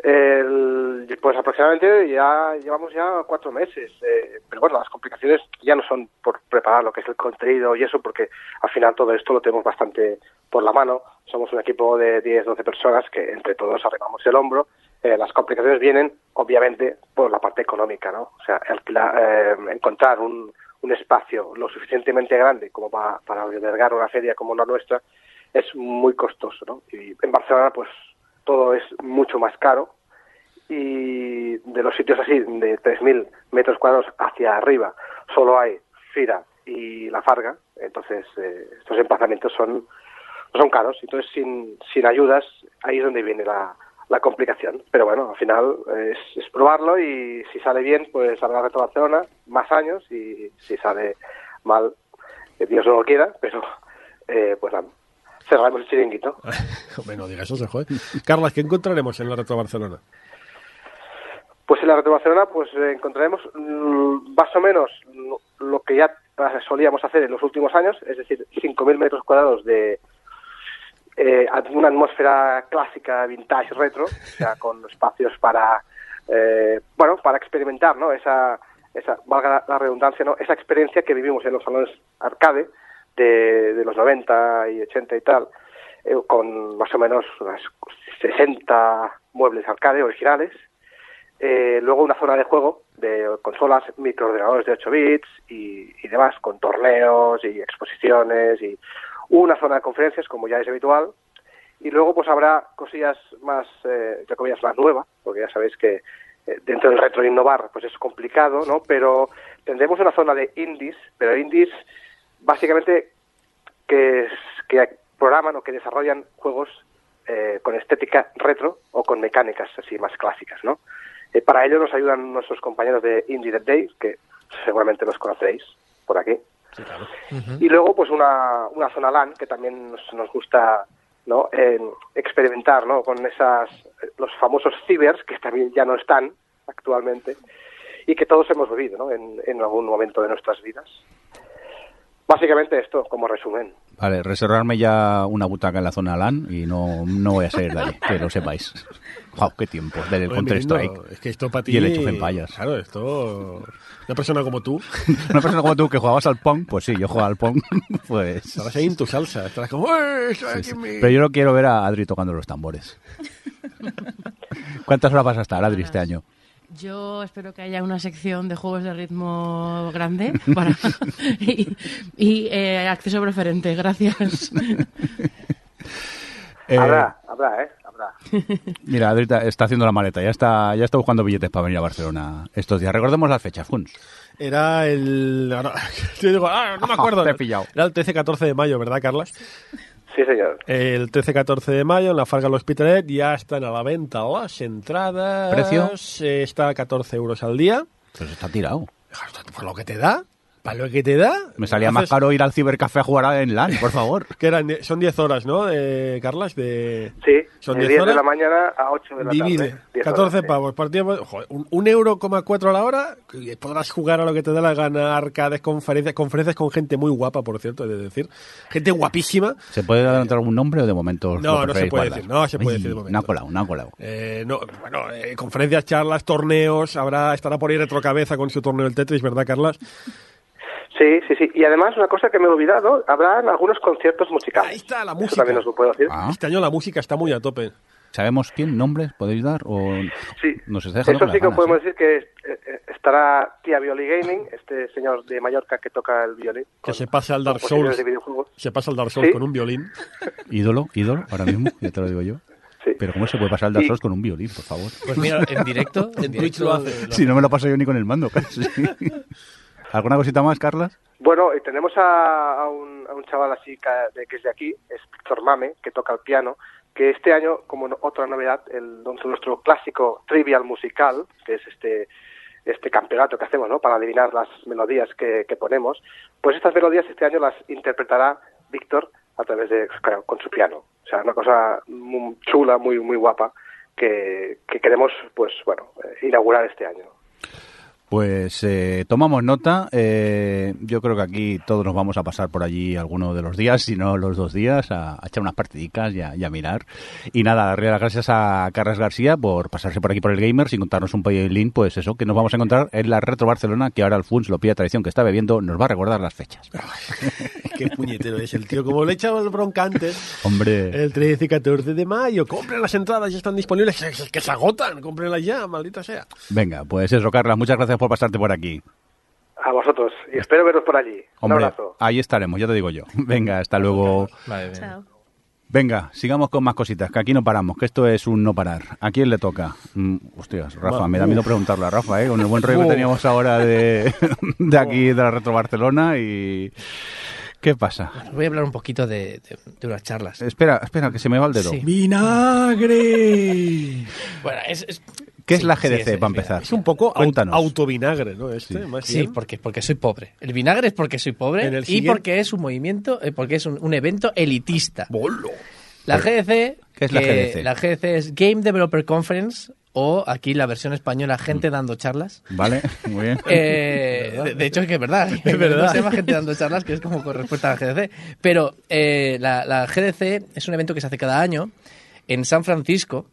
El- pues aproximadamente ya llevamos ya cuatro meses, eh, pero bueno, las complicaciones ya no son por preparar lo que es el contenido y eso, porque al final todo esto lo tenemos bastante por la mano. Somos un equipo de 10, 12 personas que entre todos arreglamos el hombro. Eh, las complicaciones vienen, obviamente, por la parte económica, ¿no? O sea, alquilar, eh, encontrar un, un espacio lo suficientemente grande como para, para albergar una feria como la nuestra es muy costoso, ¿no? Y en Barcelona, pues todo es mucho más caro y de los sitios así de 3.000 metros cuadrados hacia arriba solo hay Fira y La Farga, entonces eh, estos emplazamientos son son caros, entonces sin, sin ayudas ahí es donde viene la, la complicación. Pero bueno, al final es, es probarlo y si sale bien, pues habrá Retro Barcelona más años y si sale mal, que Dios no lo quiera, pero eh, pues cerramos el chiringuito. Hombre, no digas eso, se jode. Carlas, ¿qué encontraremos en la Retro Barcelona? Pues en la Retro Barcelona pues eh, encontraremos mm, más o menos lo, que ya eh, solíamos hacer en los últimos años, es decir, 5.000 metros cuadrados de eh, una atmósfera clásica, vintage, retro, o sea, con espacios para, eh, bueno, para experimentar, ¿no? Esa, esa, valga la, redundancia, ¿no? Esa experiencia que vivimos en los salones arcade de, de los 90 y 80 y tal, eh, con más o menos unas 60 muebles arcade originales, eh, luego una zona de juego de consolas, microordenadores de 8 bits y demás, con torneos y exposiciones y una zona de conferencias, como ya es habitual. Y luego pues habrá cosillas más, eh, más nuevas, porque ya sabéis que eh, dentro del retro innovar pues es complicado, ¿no? Pero tendremos una zona de indies, pero indies básicamente que, es- que programan o que desarrollan juegos eh, con estética retro o con mecánicas así más clásicas, ¿no? Eh, para ello nos ayudan nuestros compañeros de Indie Dead Days, que seguramente los conoceréis por aquí. Y luego, pues una, una zona LAN que también nos, nos gusta ¿no? En experimentar ¿no? con esas, los famosos cibers que también ya no están actualmente y que todos hemos vivido ¿no? en, en algún momento de nuestras vidas. Básicamente esto, como resumen. Vale, reservarme ya una butaca en la zona LAN y no, no voy a salir de allí, que lo sepáis. Wow, qué tiempo, del Oye, Counter-Strike. Mirindo, Es que esto para ti... Y el Age of Empires. Claro, esto... Una persona como tú, Una persona como tú que jugabas al Pong, pues sí, yo jugaba al Pong, pues... estarás ahí en tu salsa. Estarás como... "Eh, estoy aquí Sí, en sí. mi-". Pero yo no quiero ver a Adri tocando los tambores. ¿Cuántas horas vas a estar, Adri, este año? Yo espero que haya una sección de juegos de ritmo grande para y, y, eh, acceso preferente. Gracias. Eh, habrá, habrá, ¿eh? Habrá. Mira, Adri está haciendo la maleta, ya está, ya está buscando billetes para venir a Barcelona estos días. Recordemos las fechas, Funs. Era el... ahora- yo digo, ah, no me acuerdo. Te he pillado. Era el 13-14 de mayo, ¿verdad, Carlas? Sí, señor. El 13-14 de mayo en la Farga L'Hospitalet ya están a la venta las entradas. ¿Precio? Eh, Está a 14 euros al día. Pues está tirado. Por lo que te da. Para lo que te da. Me salía más caro ir al cibercafé a jugar en LAN, por favor. Que eran, son 10 horas, ¿no, eh, Carlas? De... Sí, Son de 10 10 de horas. la mañana a 8 de la Divide. tarde. 10 14 horas, sí. pavos. Partido, joder, un, un euro coma cuatro a la hora. y podrás jugar a lo que te dé la gana. Arcades, conferencias. Conferencias con gente muy guapa, por cierto, he de decir. Gente guapísima. ¿Se puede adelantar algún nombre o de momento? No, no se puede guardar? decir, no se puede Ay, decir de momento. No ha colado, no ha colado. Eh, no, bueno, eh, conferencias, charlas, torneos. Habrá, estará por ahí Retrocabeza con su torneo del Tetris, ¿verdad, Carlas? Sí, sí, sí. Y además, una cosa que me he olvidado, habrán algunos conciertos musicales. Ahí está la Eso música. también os lo puedo decir. Ah. Este año la música está muy a tope. ¿Sabemos quién? ¿Nombres podéis dar? ¿O Sí, nos está dejando eso sí que ganas, podemos eh? decir que eh, estará Tía Violi Gaming, este señor de Mallorca que toca el violín. Que se pasa al Dark Souls. de videojuegos. Se pasa al Dark Souls Sí. con un violín. Ídolo, ídolo, ahora mismo, ya te lo digo yo. Sí. Pero ¿cómo se puede pasar el Dark Y- Souls con un violín, por favor? Pues mira, en directo, en Twitch lo hace. Si no me lo paso yo ni con el mando, casi. ¿Alguna cosita más, Carlas? Bueno, y tenemos a, un, a un chaval así que es de aquí, es Víctor Mame, que toca el piano, que este año, como otra novedad, el, nuestro clásico Trivial Musical, que es este este campeonato que hacemos, ¿no? Para adivinar las melodías que, ponemos, pues estas melodías este año las interpretará Víctor a través de con su piano. O sea, una cosa muy chula, muy muy guapa que, que queremos, pues bueno, eh, inaugurar este año. Pues eh, tomamos nota. eh, yo creo que aquí todos nos vamos a pasar por allí alguno de los días, si no los dos días, a, a echar unas partidicas y a, y a mirar. Y nada, darle las gracias a Carlos García por pasarse por aquí por el Gamer sin contarnos un link, pues eso, que nos vamos a encontrar en la Retro Barcelona, que ahora el Funs, lo pilla tradición que está bebiendo, nos va a recordar las fechas. Qué puñetero es el tío. Como le echaba el bronca antes. Hombre, El 13 y 14 de mayo. Compren las entradas, ya están disponibles. Es- es Que se agotan. Cómprenlas ya, maldita sea. venga, pues eso, Carlas, muchas gracias por pasarte por aquí. A vosotros, y espero veros por allí. Un Hombre, abrazo. ahí estaremos, ya te digo yo. Venga, hasta luego. Vale, bien. Chao. Venga, sigamos con más cositas, que aquí no paramos, que esto es un no parar. ¿A quién le toca? Mm, hostias, Rafa, me da miedo preguntarle a Rafa, ¿eh? Con el buen rollo que teníamos ahora de, de aquí, de la Retro Barcelona y... ¿Qué pasa? Voy a hablar un poquito de, de- de unas charlas. Espera, espera, que se me va el dedo. Sí. ¡Vinagre! Bueno, es, es- ¿Qué es la GDC, sí, para empezar? Es un poco Cuéntanos. autovinagre, ¿no? Este, Sí. más Sí, bien. porque, porque soy pobre. El vinagre es porque soy pobre En el y siguiente- porque es un movimiento, eh, porque es un, un evento elitista. ¡Bolo! La GDC, ¿Qué es la GDC? La GDC es Game Developer Conference o aquí la versión española gente dando charlas. ¿Vale? Muy bien. Eh, de, de hecho, es que es verdad. Es verdad. Se llama gente dando charlas, que es como con respuesta a la GDC. Pero eh, la, la GDC es un evento que se hace cada año en San Francisco,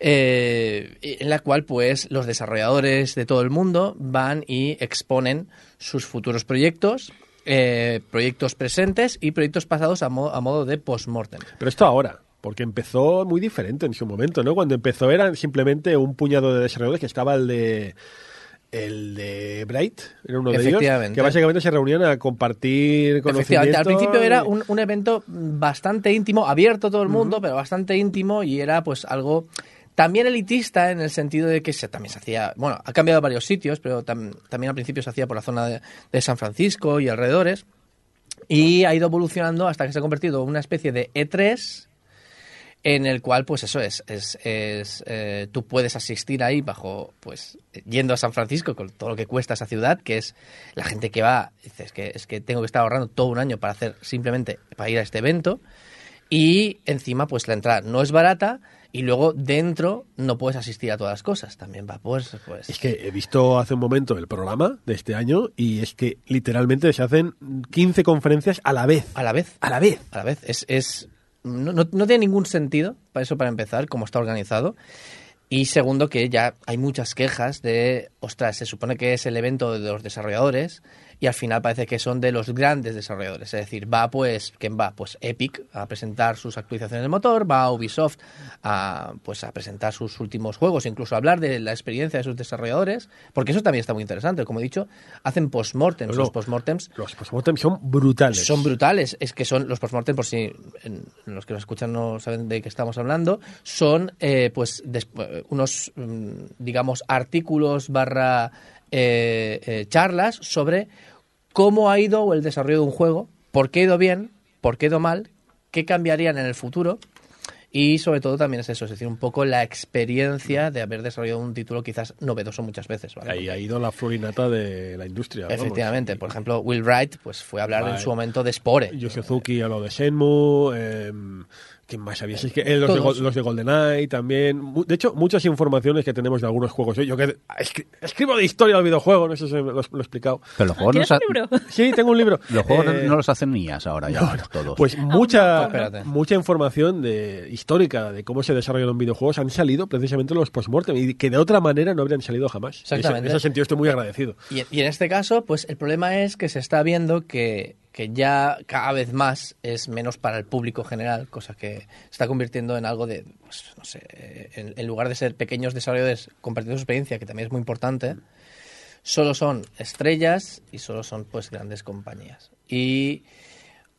eh, en la cual pues los desarrolladores de todo el mundo van y exponen sus futuros proyectos, eh, proyectos presentes y proyectos pasados a, mo- a modo de post-mortem. Pero esto ahora, porque empezó muy diferente en su momento, ¿no? Cuando empezó eran simplemente un puñado de desarrolladores que estaba el de el de Bright, era uno de ellos, que básicamente se reunían a compartir conocimiento. Efectivamente, al principio era un evento bastante íntimo, abierto a todo el mundo, pero bastante íntimo y era pues algo también elitista en el sentido de que se, también se hacía, bueno, ha cambiado varios sitios, pero tam- también al principio se hacía por la zona de, de San Francisco y alrededores y ha ido evolucionando hasta que se ha convertido en una especie de E3 en el cual pues eso es, es, es, eh, tú puedes asistir ahí bajo pues yendo a San Francisco con todo lo que cuesta esa ciudad que es la gente que va dices que es que tengo que estar ahorrando todo un año para hacer simplemente para ir a este evento y encima pues la entrada no es barata y luego dentro no puedes asistir a todas las cosas también va pues pues Es que he visto hace un momento el programa de este año y es que literalmente se hacen 15 conferencias a la vez. a la vez A la vez. a la vez. Es, es no, no- no tiene ningún sentido, para eso para empezar, cómo está organizado. Y segundo, que ya hay muchas quejas de, ostras, se supone que es el evento de los desarrolladores y al final parece que son de los grandes desarrolladores. Es decir, va pues, ¿quién va? Pues Epic a presentar sus actualizaciones del motor, va Ubisoft a, pues, a presentar sus últimos juegos, incluso a hablar de la experiencia de sus desarrolladores, porque eso también está muy interesante. Como he dicho, hacen postmortems. Los postmortems Los postmortem son brutales. son brutales. Es que son los postmortem, por si los que nos escuchan no saben de qué estamos hablando, son eh, pues eh, unos, mm, digamos, artículos barra eh, eh, charlas sobre cómo ha ido el desarrollo de un juego, por qué ha ido bien, por qué ha ido mal, qué cambiarían en el futuro. Y sobre todo también es eso, es decir, un poco la experiencia de haber desarrollado un título quizás novedoso muchas veces. ¿vale? Ahí ha ido la florinata de la industria. vamos. Efectivamente, por ejemplo, Will Wright pues fue a hablar en su momento de Spore. Yoshizuki habló de Shenmue. Eh, ¿Quién más había? Si es que, eh, los, de, los de GoldenEye también. De hecho, muchas informaciones que tenemos de algunos juegos. Yo, que escri- escribo de historia del videojuego, no sé si lo, lo he explicado. Pero los juegos, no ¿Tienes sa- un libro? Sí, tengo un libro. los juegos Eh, no los hacen niñas ahora ya, todos. Pues mucha, Espérate. mucha información de, histórica de cómo se desarrollaron videojuegos han salido precisamente en los postmortem y que de otra manera no habrían salido jamás. Exactamente. En ese sentido estoy muy agradecido. Y, y en este caso, pues el problema es que se está viendo que, que ya cada vez más es menos para el público general, cosa que se está convirtiendo en algo de, pues, no sé, en, en lugar de ser pequeños desarrolladores compartiendo su experiencia, que también es muy importante, solo son estrellas y solo son pues grandes compañías. Y,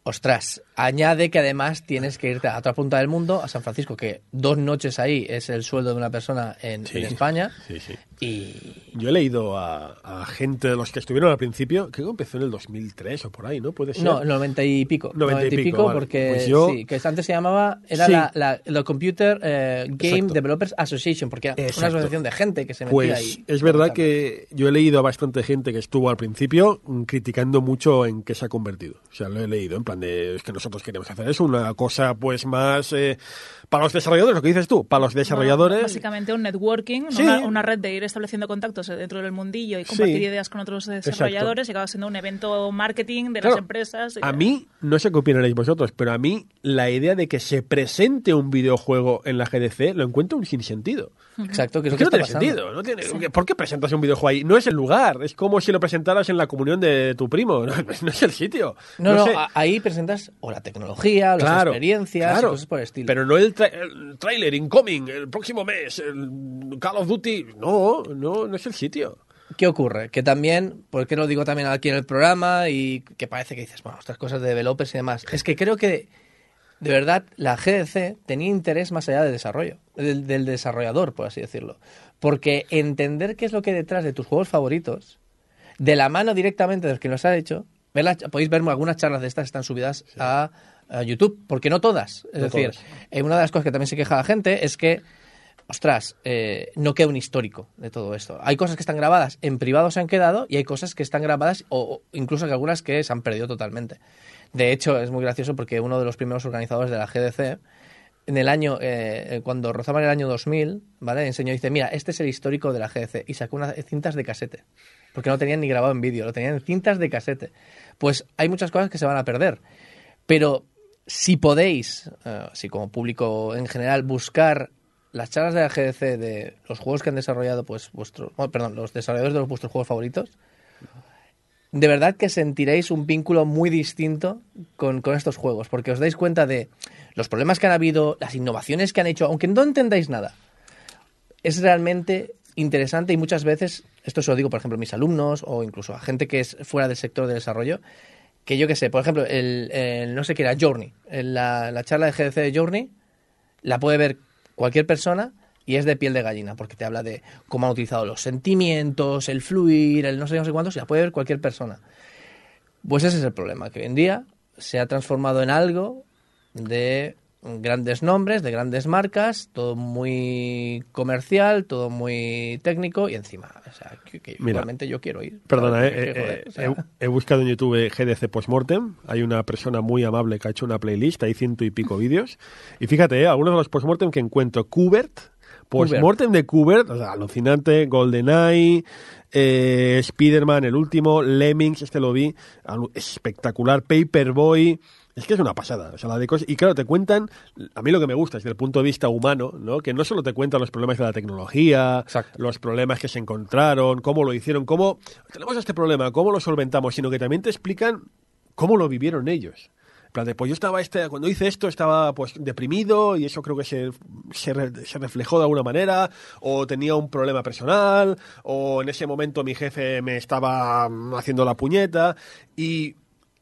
ostras, añade que además tienes que irte a otra punta del mundo, a San Francisco, que dos noches ahí es el sueldo de una persona en, Sí. en España. Sí, sí. Y Yo he leído a, a gente de los que estuvieron al principio, creo que empezó en el 2003 o por ahí, ¿no? Puede ser. No, 90 y pico. 90 y pico, vale. porque Pues yo- sí, que antes se llamaba, era Sí. la, la, la Computer eh, Game Exacto. Developers Association, porque era Exacto. una asociación de gente que se metía Pues ahí. es verdad que yo he leído a bastante gente que estuvo al principio mm, criticando mucho en qué se ha convertido. O sea, lo he leído en plan de es que nosotros queremos hacer eso, una cosa pues más eh, para los desarrolladores, lo que dices tú, para los desarrolladores. Bueno, básicamente un networking, una, una red de ir estableciendo contactos dentro del mundillo y compartir Sí. ideas con otros desarrolladores y acaba siendo un evento marketing de Claro, las empresas. A mí, no sé qué opinaréis vosotros, pero a mí la idea de que se presente un videojuego en la GDC lo encuentro un sinsentido. Exacto, que es que lo no que tiene está pasando. sentido. No tiene, ¿Por qué presentas un videojuego ahí? No es el lugar. Es como si lo presentaras en la comunión de tu primo. No, no es el sitio. No, no, sé. ahí presentas o la tecnología, o las Claro, experiencias, claro. y cosas por el estilo. Pero no el, tra- el trailer incoming el próximo mes, el Call of Duty. No, no, no es el sitio. ¿Qué ocurre? Que también, porque lo digo también aquí en el programa y que parece que dices, bueno, estas cosas de developers y demás, es que creo que de verdad la GDC tenía interés más allá del desarrollo, del, del desarrollador, por así decirlo. Porque entender qué es lo que hay detrás de tus juegos favoritos, de la mano directamente del que los ha hecho, podéis ver algunas charlas de estas están subidas a, a YouTube, porque no todas. Es No decir, todas. eh, una de las cosas que también se queja la gente es que, ostras, eh, no queda un histórico de todo esto. Hay cosas que están grabadas en privado se han quedado y hay cosas que están grabadas o incluso que algunas que se han perdido totalmente. De hecho, es muy gracioso porque uno de los primeros organizadores de la GDC en el año, eh, cuando rozaban el año 2000, ¿vale? Enseñó, dice, mira, este es el histórico de la GDC. Y sacó unas cintas de casete. Porque no tenían ni grabado en vídeo, lo tenían en cintas de casete. Pues hay muchas cosas que se van a perder. Pero si podéis, eh, si como público en general, buscar las charlas de la GDC de los juegos que han desarrollado, pues, vuestros, oh, perdón, los desarrolladores de los- vuestros juegos favoritos, de verdad que sentiréis un vínculo muy distinto con, estos juegos, porque os dais cuenta de los problemas que han habido, las innovaciones que han hecho, aunque no entendáis nada. Es realmente interesante y muchas veces, esto se lo digo, por ejemplo, a mis alumnos o incluso a gente que es fuera del sector de desarrollo, que yo que sé, por ejemplo, el, no sé qué era, Journey, la charla de GDC de Journey, la puede ver cualquier persona y es de piel de gallina, porque te habla de cómo han utilizado los sentimientos, el fluir, el no sé, no sé cuántos, y la puede ver cualquier persona. Pues ese es el problema, que hoy en día se ha transformado en algo de grandes nombres, de grandes marcas, todo muy comercial, todo muy técnico y encima, o sea, que, que Mira, igualmente yo quiero ir. Perdona, eh, joder, eh, o sea, he, he buscado en YouTube GDC Postmortem. Hay una persona muy amable que ha hecho una playlist, hay ciento y pico vídeos. Y fíjate, eh, algunos de los postmortem que encuentro. Kubert, postmortem de Kubert, o sea, alucinante. GoldenEye, eh, Spider-Man, el último, Lemmings, este lo vi, espectacular. Paperboy. Es que es una pasada, o sea, la de cosas. Y claro, te cuentan, a mí lo que me gusta desde el punto de vista humano, ¿no? Que no solo te cuentan los problemas de la tecnología, Exacto. los problemas que se encontraron, cómo lo hicieron, cómo tenemos este problema, cómo lo solventamos, sino que también te explican cómo lo vivieron ellos. Plan de, pues yo estaba, este, cuando hice esto estaba pues deprimido y eso creo que se, se, re- se reflejó de alguna manera, o tenía un problema personal, o en ese momento mi jefe me estaba mm, haciendo la puñeta y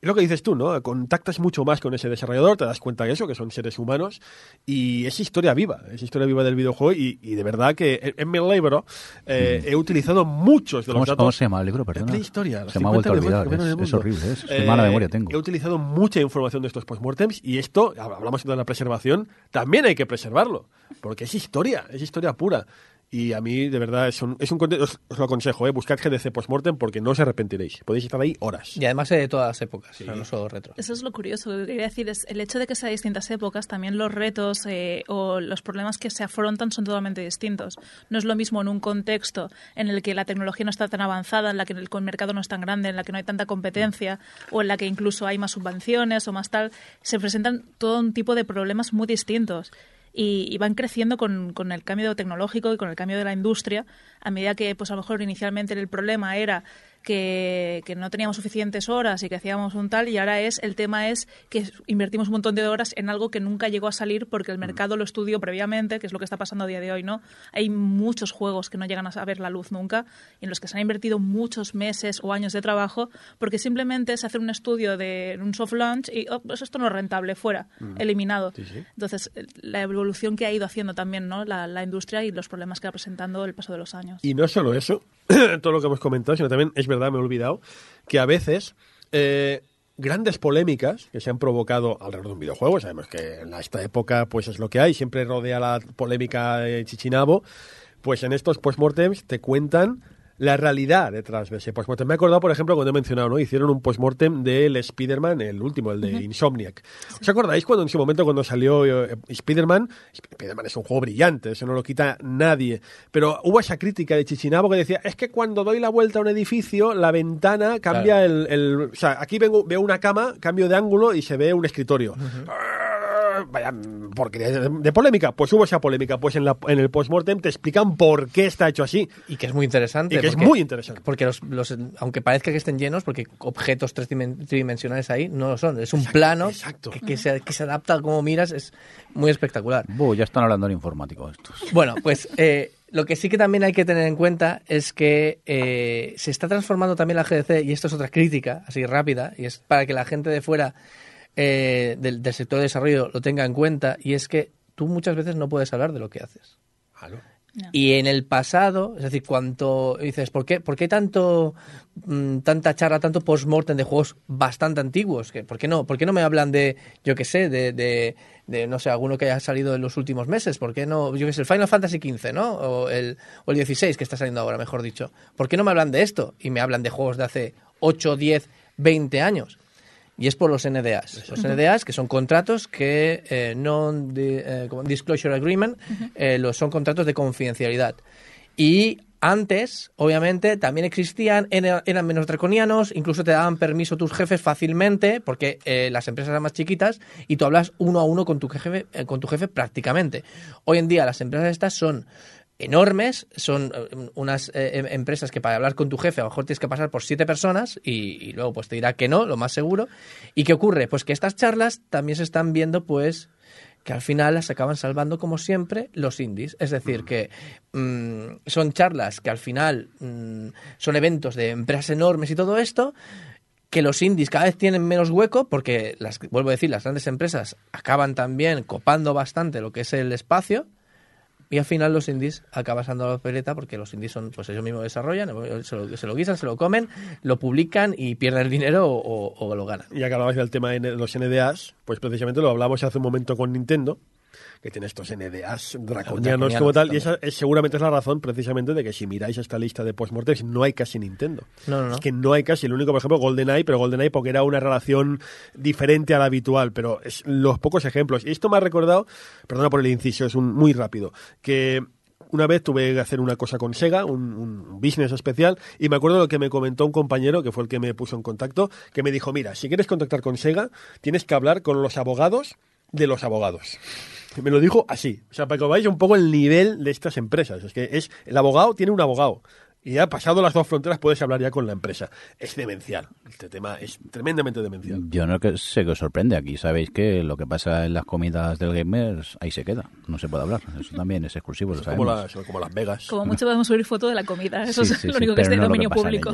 es lo que dices tú, ¿no? Contactas mucho más con ese desarrollador, te das cuenta de eso, que son seres humanos, y es historia viva, es historia viva del videojuego, y, y de verdad que en, mi libro eh, he utilizado muchos de ¿Cómo, los datos. cómo se llama el libro? Perdona. Prehistoria, Se me ha vuelto a 50 olvidar. Es, horrible. Es, qué mala Eh, memoria tengo. He utilizado mucha información de estos postmortems y esto, hablamos de la preservación, también hay que preservarlo, porque es historia, es historia pura. Y a mí, de verdad, es un, es un os, os lo aconsejo, ¿eh? buscad GDC Postmortem porque no os arrepentiréis. Podéis estar ahí horas. Y además de todas las épocas, o sea, no solo retro. Eso es lo curioso. Lo que quería decir es el hecho de que sea de distintas épocas, también los retos eh, o los problemas que se afrontan son totalmente distintos. No es lo mismo en un contexto en el que la tecnología no está tan avanzada, en la que el mercado no es tan grande, en la que no hay tanta competencia o en la que incluso hay más subvenciones o más tal. Se presentan todo un tipo de problemas muy distintos. Y, y van creciendo con, con el cambio tecnológico y con el cambio de la industria, a medida que, pues a lo mejor inicialmente el problema era que, que no teníamos suficientes horas y que hacíamos un tal, y ahora es el tema es que invertimos un montón de horas en algo que nunca llegó a salir porque el mercado lo estudió previamente, que es lo que está pasando a día de hoy, ¿no? Hay muchos juegos que no llegan a ver la luz nunca, y en los que se han invertido muchos meses o años de trabajo, porque simplemente se hace un estudio de un soft launch y oh, pues esto no es rentable, fuera, eliminado. Entonces, eh, la evolución que ha ido haciendo también, ¿no? La, la industria y los problemas que va presentando el paso de los años. Y no solo eso, todo lo que hemos comentado, sino también, es verdad, me he olvidado, que a veces eh, grandes polémicas que se han provocado alrededor de un videojuego, sabemos que en esta época pues es lo que hay, siempre rodea la polémica de Chichinabo, pues en estos postmortems te cuentan la realidad detrás de ese postmortem. Me he acordado, por ejemplo, cuando he mencionado, ¿no? Hicieron un postmortem del Spider-Man, el último, el de Insomniac. ¿Os acordáis cuando en su momento cuando salió eh, Spider-Man? Spider-Man es un juego brillante, eso no lo quita nadie. Pero hubo esa crítica de Chichinabo que decía, es que cuando doy la vuelta a un edificio, la ventana cambia el, el- O sea, aquí vengo, veo una cama, cambio de ángulo y se ve un escritorio. Ah, Vaya, porque de, de polémica, pues hubo esa polémica, pues en, la, en el postmortem te explican por qué está hecho así. Y que es muy interesante. Y que es porque- muy interesante. Porque los, los- aunque parezca que estén llenos, porque objetos tridimensionales ahí no lo son. Es un plano exacto. Que, que se, que se adapta a cómo miras, es muy espectacular. Buh, ya están hablando en informático estos. Bueno, pues eh, lo que sí que también hay que tener en cuenta es que eh, se está transformando también la GDC, y esto es otra crítica, así rápida, y es para que la gente de fuera eh, del, del sector de desarrollo lo tenga en cuenta, y es que tú muchas veces no puedes hablar de lo que haces. No. Y en el pasado, es decir, cuanto dices, ¿por qué, por qué tanto mm, tanta charla, tanto post-mortem de juegos bastante antiguos? ¿Que- ¿Por qué no, por qué no me hablan de, yo qué sé, de, de, de, no sé, alguno que haya salido en los últimos meses? ¿Por qué no, yo qué sé, el Final Fantasy XV, ¿no? O el, o el 16 que está saliendo ahora, mejor dicho. ¿Por qué no me hablan de esto? Y me hablan de juegos de hace 8, 10, 20 años. Y es por los NDAs. Los NDAs, que son contratos que eh, non-disclosure agreement, eh, los, son contratos de confidencialidad. Y antes, obviamente, también existían, era- eran menos draconianos, incluso te daban permiso tus jefes fácilmente, porque eh, las empresas eran más chiquitas, y tú hablas uno a uno con tu jefe, eh, con tu jefe prácticamente. Hoy en día las empresas estas son enormes, son eh, unas eh, em- empresas que para hablar con tu jefe a lo mejor tienes que pasar por siete personas y, y luego pues te dirá que no, lo más seguro. ¿Y qué ocurre? Pues que estas charlas también se están viendo pues que al final las acaban salvando como siempre los indies. Es decir, que mm, son charlas que al final mm, son eventos de empresas enormes y todo esto, que los indies cada vez tienen menos hueco porque, las, vuelvo a decir, las grandes empresas acaban también copando bastante lo que es el espacio. Y al final los indies acaban dando la peleta porque los indies son, pues ellos mismos desarrollan, se lo, se lo guisan, se lo comen, lo publican y pierden el dinero o, o- o lo ganan. Ya que hablabais del tema de los NDAs, pues precisamente lo hablamos hace un momento con Nintendo, que tiene estos NDAs draconianos como tal, y esa es, seguramente es la razón precisamente de que si miráis esta lista de postmortems no hay casi Nintendo. No, no, no. Es que no hay casi, el único, por ejemplo, GoldenEye, pero GoldenEye porque era una relación diferente a la habitual, pero es los pocos ejemplos. Y esto me ha recordado, perdona por el inciso, es un muy rápido, que una vez tuve que hacer una cosa con Sega, un, un business especial, y me acuerdo lo que me comentó un compañero, que fue el que me puso en contacto, que me dijo, mira, si quieres contactar con Sega, tienes que hablar con los abogados de los abogados. Me lo dijo así, o sea, para que veáis un poco el nivel de estas empresas. Es que es el abogado tiene un abogado. Y ya pasado las dos fronteras puedes hablar ya con la empresa. Es demencial. Este tema es tremendamente demencial. Yo no que- sé qué os sorprende aquí. Sabéis que lo que pasa en las comidas del gamers, ahí se queda. No se puede hablar. Eso también es exclusivo, lo Es como, las, como Las Vegas. Como mucho podemos subir foto de la comida. Eso Sí, es sí, lo sí, único que es de no que dominio público.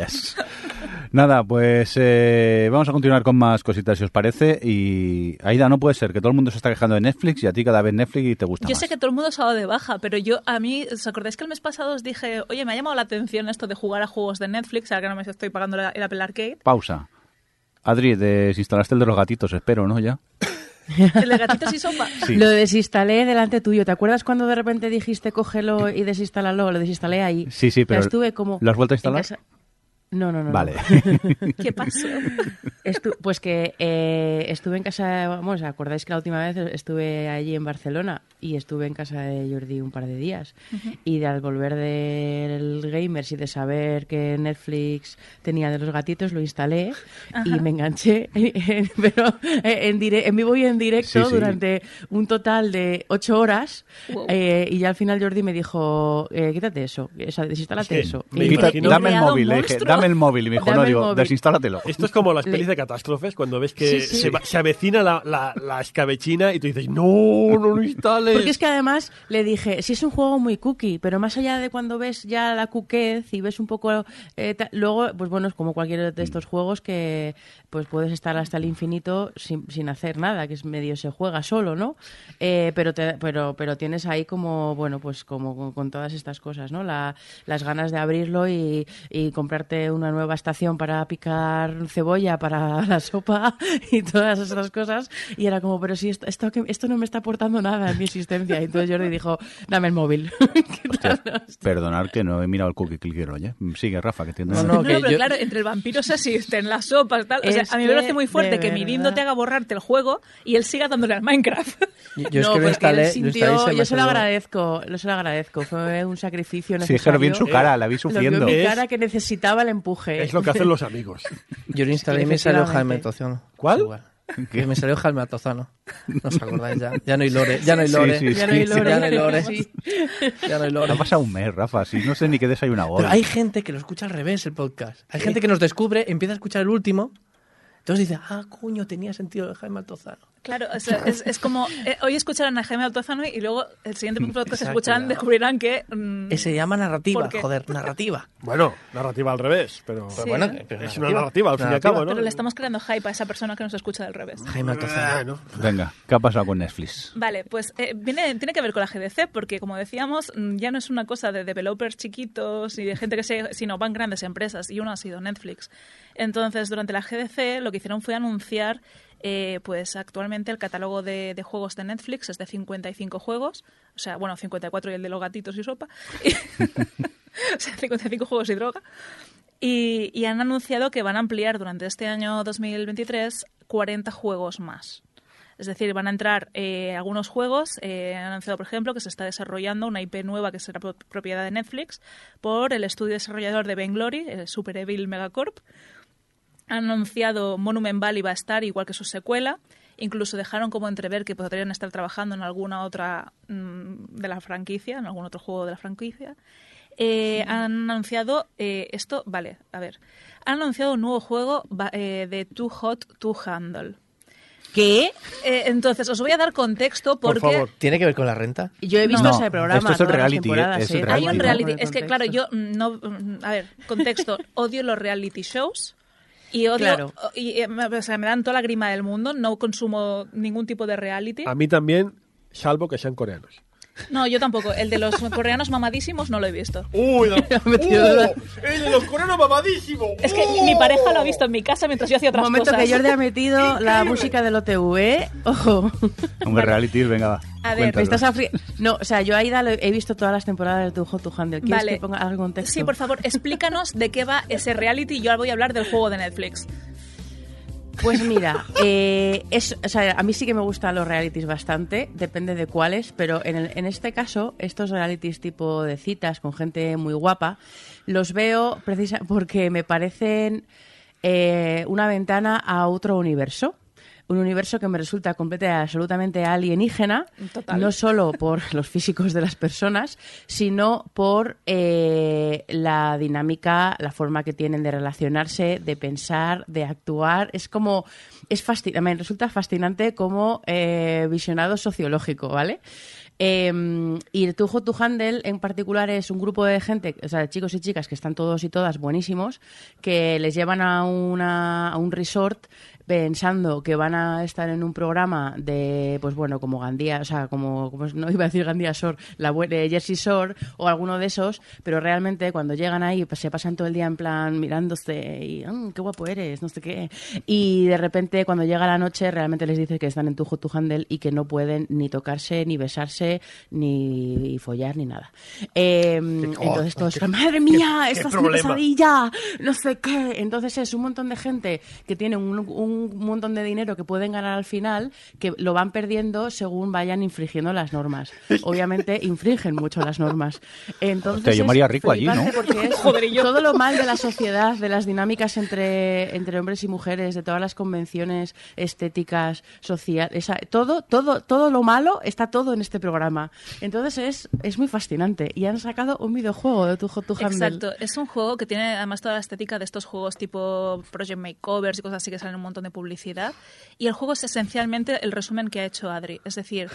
Nada, pues eh, vamos a continuar con más cositas si os parece. Y Aida, no puede ser que todo el mundo se está quejando de Netflix y a ti cada vez Netflix te gusta Yo más. sé que todo el mundo se ha dado de baja, pero yo a mí, ¿os acordáis que el mes pasado os dije, oye, me ha llamado la atención esto de jugar a juegos de Netflix, ahora que no me estoy pagando la- el Apple Arcade? Pausa. Adri, desinstalaste el de los gatitos, espero, ¿no? Ya. El de gatitos y sopa. Sí. Lo desinstalé delante tuyo. ¿Te acuerdas cuando de repente dijiste cógelo y desinstálalo? Lo desinstalé ahí. Sí, sí, pero Ya estuve como... ¿lo has vuelto a en instalar? No, no, no. no. Vale. ¿Qué pasó? Estu- pues que eh, estuve en casa, bueno, ¿os acordáis que la última vez estuve allí en Barcelona y estuve en casa de Jordi un par de días? Y de, al volver del Gamers y de saber que Netflix tenía de los gatitos, lo instalé y me enganché, pero en, dire- en vivo y en directo Sí, sí. durante un total de ocho horas. Wow. eh, y ya al final Jordi me dijo, eh, quítate eso, o sea, desinstálate Es que eso. me Y- dame el móvil, le dije, monstruo. Dame el móvil. Y me dijo, Dame no, digo, desinstálatelo. Esto es como las pelis de catástrofes, cuando ves que Sí, sí. Se, va- se avecina la, la, la escabechina y tú dices, no, no lo instales. Porque es que además le dije, sí es un juego muy cookie, pero más allá de cuando ves ya la cookiez y ves un poco, eh, luego, pues bueno, es como cualquier de estos juegos que pues puedes estar hasta el infinito sin, sin hacer nada, que es medio se juega solo, ¿no? Eh, pero, te- pero, pero tienes ahí como, bueno, pues como con, con todas estas cosas, ¿no? La- las ganas de abrirlo y, y comprarte una nueva estación para picar cebolla para la sopa y todas esas cosas. Y era como, pero si esto, esto, esto no me está aportando nada en mi existencia. Y entonces Jordi dijo, dame el móvil. ¿Qué tal? Perdonar que no he mirado el cookie clicker, oye. Sigue, Rafa, que tiene... No, No, no, que pero yo- claro, entre el vampiro se asisten, las sopas, tal. O sea, a mí me parece muy fuerte que Mirindo verdad. te haga borrarte el juego y él siga dándole al Minecraft. Yo, yo es no, que lo instalé, él sintió- yo se lo agradezco, lo se lo agradezco. Fue un sacrificio Sí, necesario. es que lo vi en su cara, la vi Lo vio sufriendo. en mi cara que necesitaba el empuje. Es lo que hacen los amigos. Yo lo instalé y me salió Jaime Tozano. ¿Cuál? Igual. Que me salió Jaime Tozano. No os acordáis ya. Ya no hay lore. Ya no hay lore. Sí, sí, Ya no hay lore. Ya no hay lore. Sí. Ya no hay lore. Ha pasado un mes, Rafa, si no sé ni qué desayunado hoy. Pero hay gente que lo escucha al revés el podcast. Hay gente que nos descubre, empieza a escuchar el último, entonces dice, ah, coño, tenía sentido de Jaime Altozano. Claro, o sea, es, es como eh, hoy escucharán a Jaime Altozano y luego el siguiente podcast escucharán, descubrirán que mm, Se llama narrativa, joder, narrativa. Bueno, narrativa al revés, pero... Sí. Bueno, ¿eh? pero Es una narrativa, al fin y al cabo, ¿no? pero le estamos creando hype a esa persona que nos escucha del revés. Jaime Altozano. Bueno, Venga, ¿qué ha pasado con Netflix? Vale, pues eh, viene, tiene que ver con la GDC, porque como decíamos, mm, ya no es una cosa de developers chiquitos y de gente que se, sino van grandes empresas, y uno ha sido Netflix. Entonces, durante la GDC lo que hicieron fue anunciar, eh, pues actualmente el catálogo de, juegos de Netflix es de 55 juegos, o sea, bueno, 54 y el de los gatitos y sopa, o sea, 55 juegos y droga. Y, han anunciado que van a ampliar durante este año 2023 40 juegos más. Es decir, van a entrar eh, algunos juegos. eh, han anunciado, por ejemplo, que se está desarrollando una IP nueva que será pro- propiedad de Netflix por el estudio desarrollador de Vainglory, el Super Evil Megacorp. Han anunciado Monument Valley va a estar igual que su secuela. Incluso dejaron como entrever que podrían estar trabajando en alguna otra mm, de la franquicia, en algún otro juego de la franquicia. Eh, Han anunciado eh, esto, vale, a ver. Han anunciado un nuevo juego eh, de Too Hot to Handle. ¿Qué? Eh, entonces, os voy a dar contexto Por porque favor. ¿Tiene que ver con la renta? Yo he visto No, ese programa. esto es el todas las reality, temporadas, es el ¿eh? reality, hay un ¿no? reality. El Es que, claro, yo mm, no. mm, A ver, contexto. odio los reality shows. Y odio. Claro. Y, eh, o sea, me dan toda la grima del mundo. No consumo ningún tipo de reality. A mí también, salvo que sean coreanos. No, yo tampoco. El de los coreanos mamadísimos no lo he visto. ¡Uy! metido ¡El de los coreanos mamadísimos! Es que mi- mi pareja lo ha visto en mi casa mientras yo hacía otras momento cosas. que Jordi ha metido la música del OTV. ¿eh? Ojo. Hombre, reality, venga, va. A ver, estás afri- No, o sea, yo a Ida lo- he visto todas las temporadas de Tu Hot to Handle. ¿Quieres Vale. que ponga algo en contexto? Sí, por favor, explícanos de qué va ese reality y yo ahora voy a hablar del juego de Netflix. Pues mira, eh, a mí sí que me gustan los realities bastante, depende de cuáles, pero en, el- en este caso, estos realities tipo de citas con gente muy guapa, los veo precisa porque me parecen eh, una ventana a otro universo. Un universo que me resulta completamente, absolutamente alienígena, Total. no solo por los físicos de las personas, sino por eh, la dinámica, la forma que tienen de relacionarse, de pensar, de actuar. Es como, es fascinante, me resulta fascinante como eh, visionado sociológico, ¿vale? Eh, y Too Hot to Handle en particular es un grupo de gente, o sea, de chicos y chicas que están todos y todas buenísimos, que les llevan a, una, a un resort pensando que van a estar en un programa de, pues bueno, como Gandía, o sea, como, como no iba a decir Gandía Shore, la de Jersey Shore o alguno de esos, pero realmente cuando llegan ahí pues, se pasan todo el día en plan mirándose y, "Mm, qué guapo eres, no sé qué. Y de repente cuando llega la noche realmente les dices que están en tu hot to handle y que no pueden ni tocarse, ni besarse, ni follar, ni nada. Eh, entonces todos, madre mía, qué esta es mi problema". pesadilla, no sé qué. Entonces es un montón de gente que tiene un, un montón de dinero que pueden ganar al final, que lo van perdiendo según vayan infringiendo las normas. Obviamente infringen mucho las normas. Entonces Hostia, yo es me haría rico allí, ¿no? porque es Joder, y yo. todo lo mal de la sociedad, de las dinámicas entre, entre hombres y mujeres, de todas las convenciones estéticas, sociales, todo, todo, todo lo malo está todo en este programa. Entonces es, es muy fascinante. Y han sacado un videojuego de tu Hot to Handle. Exacto, es un juego que tiene además toda la estética de estos juegos tipo Project Makeovers y cosas así que salen un montón de publicidad. Y el juego es esencialmente el resumen que ha hecho Adri. Es decir,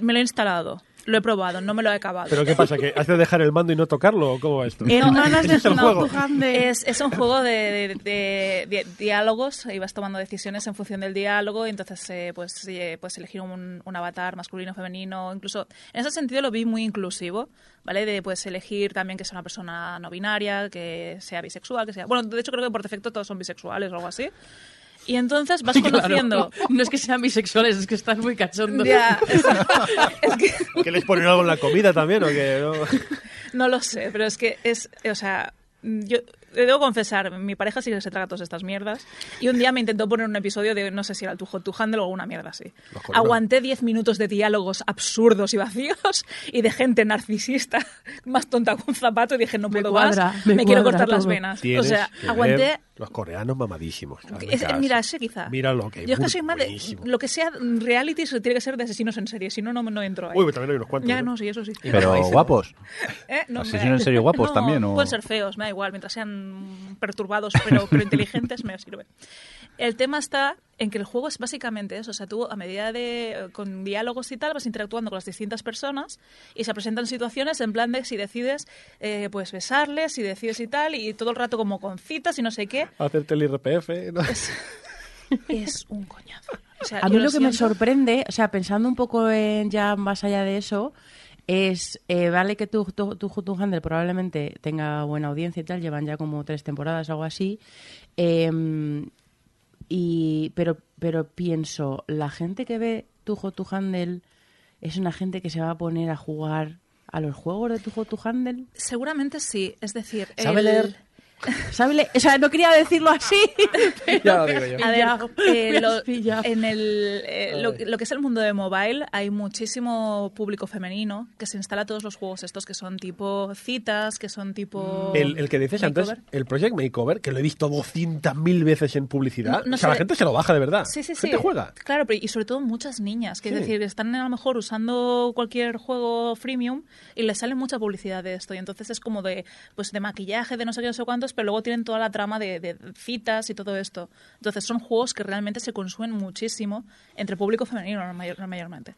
me lo he instalado, lo he probado, no me lo he acabado. ¿Pero qué pasa? ¿Que has de dejar el mando y no tocarlo o cómo va esto? Hermanas de Ese es el Hot juego. Es, es un juego de, de- de- de diálogos y vas tomando decisiones en función del diálogo y entonces eh, pues, eh, pues elegir un, un avatar masculino, femenino, incluso en ese sentido lo vi muy inclusivo, ¿vale? De pues elegir también que sea una persona no binaria, que sea bisexual, que sea... Bueno, de hecho creo que por defecto todos son bisexuales o algo así. Y entonces vas Claro. conociendo... No es que sean bisexuales, es que están muy cachondos. Ya, es, que ¿Que les ponen algo en la comida también o qué? No. No lo sé, pero es que es, o sea, yo le debo confesar, mi pareja sí que se traga todas estas mierdas y un día me intentó poner un episodio de, no sé si era el Tujo tu Handle o alguna mierda así. Aguanté 10 minutos de diálogos absurdos y vacíos y de gente narcisista más tonta que un zapato y dije, no Me puedo cuadra, más, me me, quiero cortar las venas. O sea, aguanté... los coreanos mamadísimos. Es- caso. mira, ese quizá. Míralo, que Yo es que soy más de. Lo que sea reality tiene que ser de asesinos en serie, si no, no, no entro ahí. Uy, pues también hay unos cuantos. ya, ¿eh? no, sí, eso sí. Pero guapos. ¿Eh? No, Asesinos me- en serie guapos No, también, ¿o? Pueden ser feos, me da igual, mientras sean perturbados pero, pero inteligentes me sirve. El tema está en que el juego es básicamente eso. O sea, tú a medida de. con diálogos y tal, vas interactuando con las distintas personas y se presentan situaciones en plan de si decides, eh, pues besarles, si decides y tal, y todo el rato como con citas y no sé qué. Hacerte el IRPF. ¿no? Es un coñazo. O sea, A mí lo que me sorprende, o sea, pensando un poco en ya más allá de eso, es, eh, vale que tu, tu, tu, tu Handle probablemente tenga buena audiencia y tal, llevan ya como tres temporadas o algo así, eh, y, pero, pero pienso, la gente que ve tu Hot Handle es una gente que se va a poner a jugar a los juegos de tu Hot Handle. Seguramente sí. Es decir, ¿Sabe el- leer? ¿Sabe le- O sea, no quería decirlo así. pero Ya lo digo yo. A ver, eh, lo- en el, eh, lo, lo que es el mundo de mobile hay muchísimo público femenino que se instala a todos los juegos estos que son tipo citas, que son tipo... El, el que dices antes, el Project Makeover, que lo he visto 200.000 veces en publicidad. No- no o sea, la gente se lo baja de verdad. Sí, sí, sí. Gente juega. Claro, pero y sobre todo muchas niñas, que Sí. es decir, están a lo mejor usando cualquier juego freemium y les sale mucha publicidad de esto. Y entonces es como de, pues de maquillaje, de no sé qué, no sé cuántos, pero luego tienen toda la trama de, de citas y todo esto. Entonces son juegos que realmente se consumen muchísimo entre público femenino no mayor- mayormente.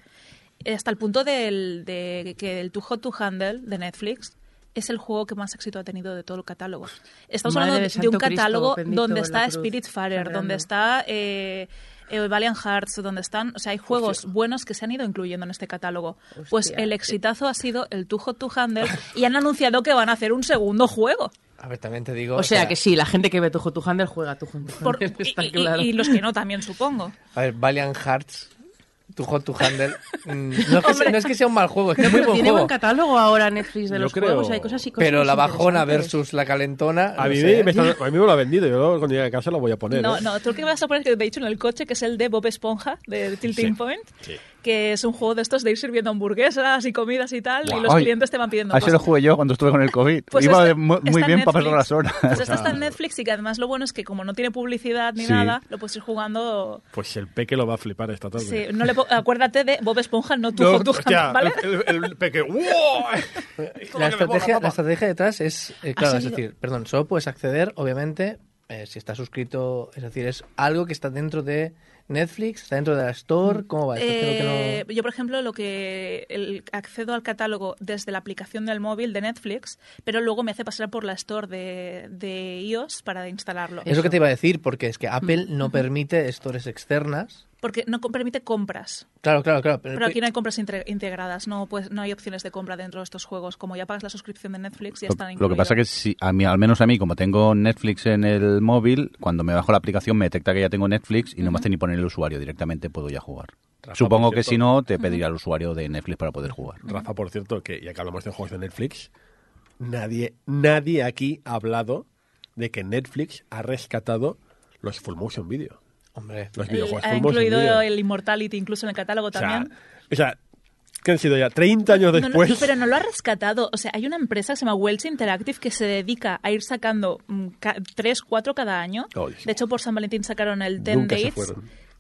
Hasta el punto del, de que el Too Hot to Handle de Netflix es el juego que más éxito ha tenido de todo el catálogo. Estamos Madre hablando de un catálogo donde está Spiritfarer, cargando. donde está eh, eh, Valiant Hearts, donde están, o sea, hay juegos buenos que se han ido incluyendo en este catálogo. Pues el exitazo ha sido el Too Hot to Handle y han anunciado que van a hacer un segundo juego. A ver, también te digo. O sea, que sí, la gente que ve tu Hot to Handle juega tu Hot to Por- Handle, está y, y- claro. y los que no también, supongo. A ver, Valiant Hearts, tu Hot to Handle. mm, no, es que sea, no es que sea un mal juego, es que es muy Pero buen tiene juego. buen catálogo ahora Netflix de Yo los creo- juegos, hay cosas y cosas Pero la bajona versus la calentona. A no mí, me está- a mí me lo ha vendido. Yo cuando llegue a casa lo voy a poner. No, ¿eh? no, tú que me vas a poner, que de hecho en el coche, que es el de Bob Esponja, de Tilting Sí, Point, sí. Que es un juego de estos de ir sirviendo hamburguesas y comidas y tal, y los Ay, clientes te van pidiendo Así lo jugué yo cuando estuve con el COVID. Pues Iba muy, bien para pasar Netflix. las horas. Pues esta está en Netflix y que además lo bueno es que como no tiene publicidad ni Sí. nada, lo puedes ir jugando... Pues el peque lo va a flipar esta tarde. Sí, no le acuérdate de Bob Esponja, no tu No, to hostia, ¿vale? el, el- el peque. Es La mola, estrategia, papá. la estrategia detrás es, eh, claro, es salido- decir, perdón, solo puedes acceder, obviamente, eh, si estás suscrito, es decir, es algo que está dentro de Netflix, está dentro de la Store, ¿cómo va? Esto creo que Eh, no- Yo, por ejemplo, lo que el- accedo al catálogo desde la aplicación del móvil de Netflix, pero luego me hace pasar por la store de, de iOS para instalarlo. Es lo que te iba a decir, porque es que Apple no permite stores externas. Porque no permite compras. Claro, claro, claro. Pero aquí no hay compras integradas, no, pues, no hay opciones de compra dentro de estos juegos. Como ya pagas la suscripción de Netflix, ya Lo, están lo que pasa que incluidos. si a mí, al menos a mí, como tengo Netflix en el móvil, cuando me bajo la aplicación me detecta que ya tengo Netflix y no me hace ni poner el usuario, directamente puedo ya jugar. Rafa, Supongo que cierto. si no, te pedirá el usuario de Netflix para poder jugar. Rafa, por cierto, que ya que hablamos de juegos de Netflix, nadie, nadie aquí ha hablado de que Netflix ha rescatado los full motion video. Hombre, Los El- videojuegos ha incluido el Immortality incluso en el catálogo o sea, también. o sea, que han sido ya 30 años No, no, después. pero no lo ha rescatado. O sea, hay una empresa que se llama Welch Interactive que se dedica a ir sacando mm, ca- tres, cuatro cada año. Oh, de hecho, por San Valentín sacaron el 10 Nunca se Dates.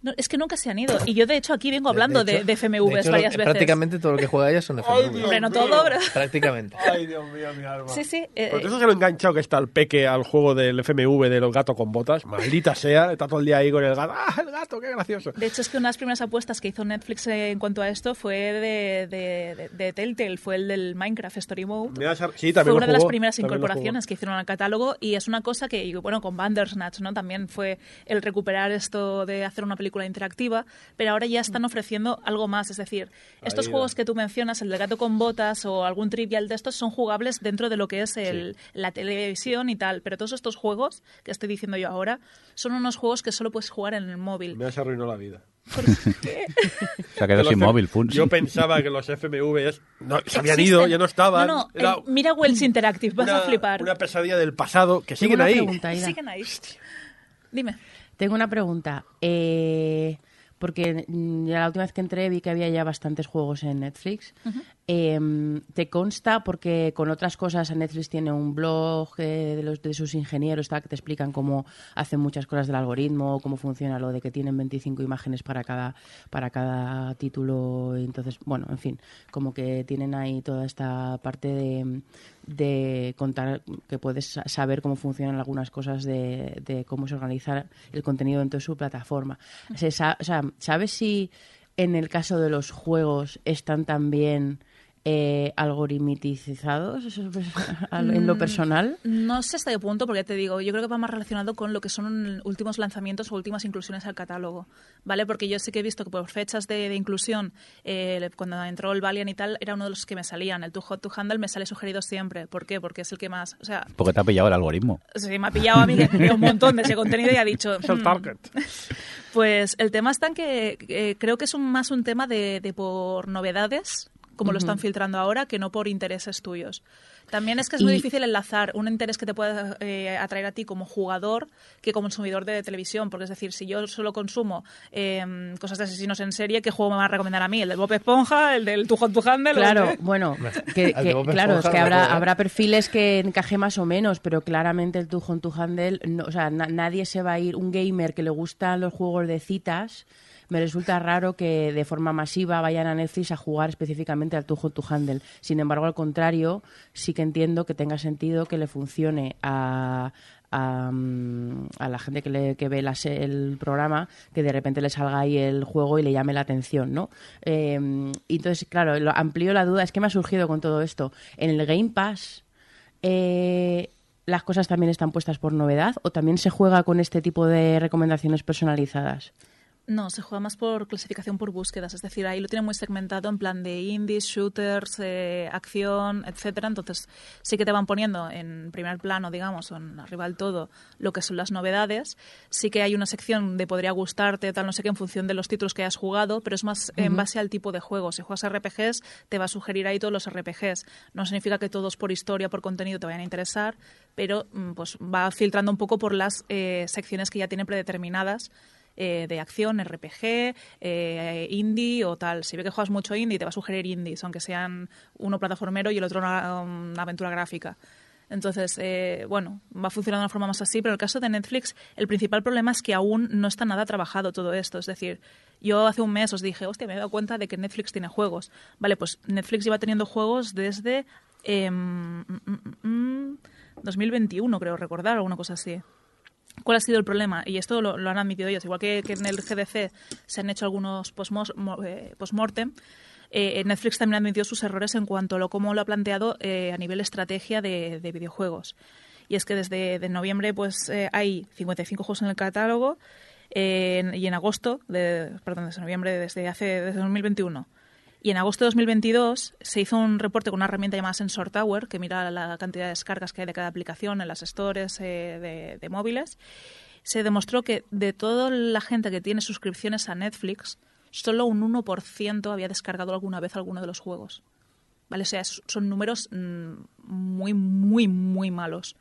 No, es que nunca se han ido. Y yo, de hecho, aquí vengo hablando de, hecho- de FMVs de hecho, varias lo- veces. Prácticamente todo lo que juega ella son FMV. Hombre, no todo, pero... prácticamente. Ay, Dios mío, mi alma. Sí, sí. eh, Por eso se lo enganchado que está el peque al juego del FMV de los gatos con botas. Maldita sea, está todo el día ahí con el gato. ¡Ah, el gato, qué gracioso! De hecho, es que una de las primeras apuestas que hizo Netflix eh, en cuanto a esto fue de, de, de- de Telltale, fue el del Minecraft Story Mode. Me das a- Sí, Fue también lo una de las jugó, primeras incorporaciones que hicieron al catálogo y es una cosa que, y bueno, con Bandersnatch, ¿no? También fue el recuperar esto de hacer una película interactiva, pero ahora ya están ofreciendo algo más. Es decir, estos Ahí va. juegos que tú mencionas, el de gato con botas o algún trivial de estos, son jugables dentro de lo que es el, la televisión y tal. Pero todos estos juegos que estoy diciendo yo ahora son unos juegos que solo puedes jugar en el móvil. Me has arruinado la vida. ¿Por qué? Se ha quedado sin móvil, Fun. Yo pensaba que los FMVs no, se habían Existen. ido, ya no estaban. No, no, Era mira Wells Interactive, vas una, a flipar. Una pesadilla del pasado que siguen ahí. pregunta. Siguen ahí. Dime. Tengo una pregunta. Eh, porque la última vez que entré vi que había ya bastantes juegos en Netflix. Em, ¿Te consta? Porque con otras cosas Netflix tiene un blog eh, de, los, de sus ingenieros tal, que te explican cómo hacen muchas cosas del algoritmo, cómo funciona lo de que tienen 25 imágenes para cada, para cada título. Entonces, bueno, en fin, como que tienen ahí toda esta parte de, de contar, que puedes sa- saber cómo funcionan algunas cosas de, de cómo se organiza el contenido dentro de su plataforma. Se sa- o sea, ¿sabes si en el caso de los juegos están también eh, algoritmizados en lo personal? No sé hasta qué punto, porque ya te digo, yo creo que va más relacionado con lo que son últimos lanzamientos o últimas inclusiones al catálogo, ¿vale? Porque yo sí que he visto que por fechas de, de inclusión, eh, cuando entró el Valiant y tal, era uno de los que me salían. El Too Hot to Handle me sale sugerido siempre. ¿Por qué? Porque es el que más, o sea, Porque te ha pillado el algoritmo. se me ha pillado a mí que un montón de ese contenido y ha dicho... Es el "Hmm, target. Pues el tema está en que eh, creo que es un- más un tema de, de por novedades, como lo están filtrando ahora, que no por intereses tuyos. También es que es muy Y- difícil enlazar un interés que te pueda eh, atraer a ti como jugador que como consumidor de televisión, porque es decir, si yo solo consumo eh, cosas de asesinos en serie, ¿qué juego me va a recomendar a mí? ¿El del Bob Esponja? ¿El del Too Hot to Handle? Claro, bueno, que, claro, es que habrá, habrá perfiles que encaje más o menos, pero claramente el Too Hot to Handle, no, o sea, na- nadie se va a ir, un gamer que le gustan los juegos de citas, me resulta raro que de forma masiva vayan a Netflix a jugar específicamente al to Handle. Sin embargo, al contrario, sí que entiendo que tenga sentido que le funcione a, a, mm, la gente que, le, que ve el programa, que de repente le salga ahí el juego y le llame la atención, ¿no? Eh, entonces, claro, lo amplío la duda, es que me ha surgido con todo esto. En el Game Pass, eh, ¿las cosas también están puestas por novedad o también se juega con este tipo de recomendaciones personalizadas? No, se juega más por clasificación por búsquedas, es decir, ahí lo tienen muy segmentado en plan de indies, shooters, eh, acción, etcétera. Entonces sí que te van poniendo en primer plano, digamos, o en arriba del todo, lo que son las novedades. Sí que hay una sección de podría gustarte, tal, no sé qué, en función de los títulos que hayas jugado, pero es más en base al tipo de juego. Si juegas RPGs, te va a sugerir ahí todos los RPGs. No significa que todos por historia, por contenido te vayan a interesar, pero mm, pues va filtrando un poco por las eh, secciones que ya tiene predeterminadas eh, de acción, RPG, eh, indie o tal. Si ve que juegas mucho indie, te va a sugerir indies, aunque sean uno plataformero y el otro una, aventura gráfica. Entonces, eh, bueno, va funcionando de una forma más así, pero en el caso de Netflix, el principal problema es que aún no está nada trabajado todo esto. Es decir, yo hace un mes os dije, hostia, me he dado cuenta de que Netflix tiene juegos. Vale, pues Netflix lleva teniendo juegos desde em, mm, mm, mm, 2021, creo recordar, o una cosa así. ¿Cuál ha sido el problema? Y esto lo, han admitido ellos. Igual que, en el GDC se han hecho algunos eh, postmortem, eh, Netflix también ha admitido sus errores en cuanto a lo, cómo lo ha planteado eh, a nivel estrategia de, de videojuegos. Y es que desde de noviembre pues eh, hay 55 juegos en el catálogo eh, y en agosto, de, perdón, desde noviembre, desde hace desde 2021. Y en agosto de 2022 se hizo un reporte con una herramienta llamada Sensor Tower, que mira la cantidad de descargas que hay de cada aplicación en las stores eh, de, móviles. Se demostró que de toda la gente que tiene suscripciones a Netflix, solo un 1% había descargado alguna vez alguno de los juegos. ¿Vale? O sea, son números mm, muy, muy, muy malos.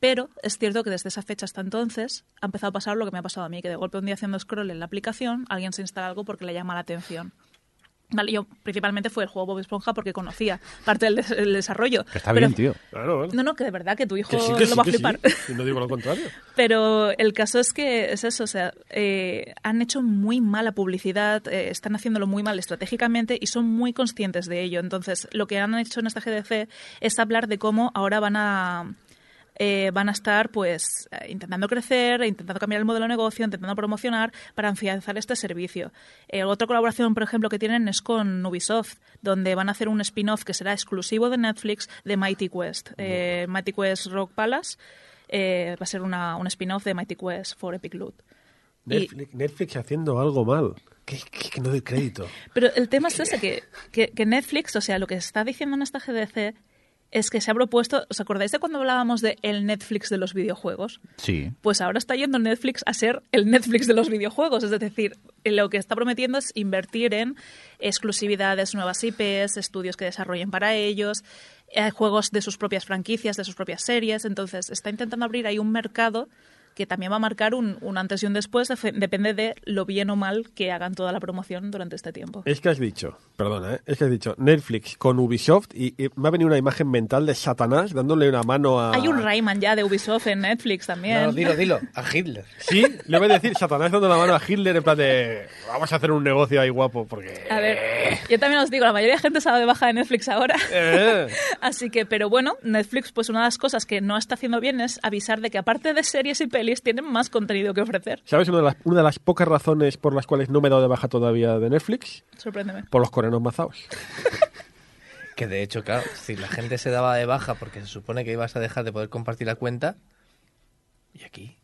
Pero es cierto que desde esa fecha hasta entonces ha empezado a pasar lo que me ha pasado a mí, que de golpe un día haciendo scroll en la aplicación, alguien se instala algo porque le llama la atención. Vale, yo principalmente fue el juego Bob Esponja porque conocía parte del, des- del desarrollo. Que está Pero- bien, tío. Claro, bueno. No, no, que de verdad que tu hijo Que sí, que lo sí, va a sí. flipar. No digo lo contrario. Pero el caso es que es eso, o sea, eh, han hecho muy mala publicidad, eh, están haciéndolo muy mal estratégicamente y son muy conscientes de ello. Entonces, lo que han hecho en esta GDC es hablar de cómo ahora van a eh, van a estar pues eh, intentando crecer, intentando cambiar el modelo de negocio, intentando promocionar para afianzar este servicio. Eh, otra colaboración, por ejemplo, que tienen es con Ubisoft, donde van a hacer un spin-off que será exclusivo de Netflix de Mighty Quest. Eh, Mighty Quest Rock Palace eh, va a ser una, un spin-off de Mighty Quest for Epic Loot. Y- Netflix, Netflix haciendo algo mal. Que, que- que no doy crédito. Pero el tema es ese, que, que Netflix, o sea, lo que está diciendo en esta GDC es que se ha propuesto, ¿os acordáis de cuando hablábamos de el Netflix de los videojuegos? Sí. Pues ahora está yendo Netflix a ser el Netflix de los videojuegos. Es decir, lo que está prometiendo es invertir en exclusividades, nuevas IPs, estudios que desarrollen para ellos, eh, juegos de sus propias franquicias, de sus propias series. Entonces, está intentando abrir ahí un mercado que también va a marcar un, un antes y un después, depende de lo bien o mal que hagan toda la promoción durante este tiempo. Es que has dicho, perdona, ¿eh? es que has dicho Netflix con Ubisoft y, y me ha venido una imagen mental de Satanás dándole una mano a... Hay un Rayman ya de Ubisoft en Netflix también. No, dilo, dilo, a Hitler. Sí, le voy a decir Satanás dando la mano a Hitler en plan de vamos a hacer un negocio ahí guapo porque... A ver, yo también os digo, la mayoría de gente se ha dado de baja de Netflix ahora. Eh. Así que, pero bueno, Netflix, pues una de las cosas que no está haciendo bien es avisar de que aparte de series y pelis, tienen más contenido que ofrecer. ¿Sabes una de, las, una de las pocas razones por las cuales no me he dado de baja todavía de Netflix? Sorpréndeme. Por los coreanos mazaos. Que de hecho, claro, si la gente se daba de baja porque se supone que ibas a dejar de poder compartir la cuenta, y aquí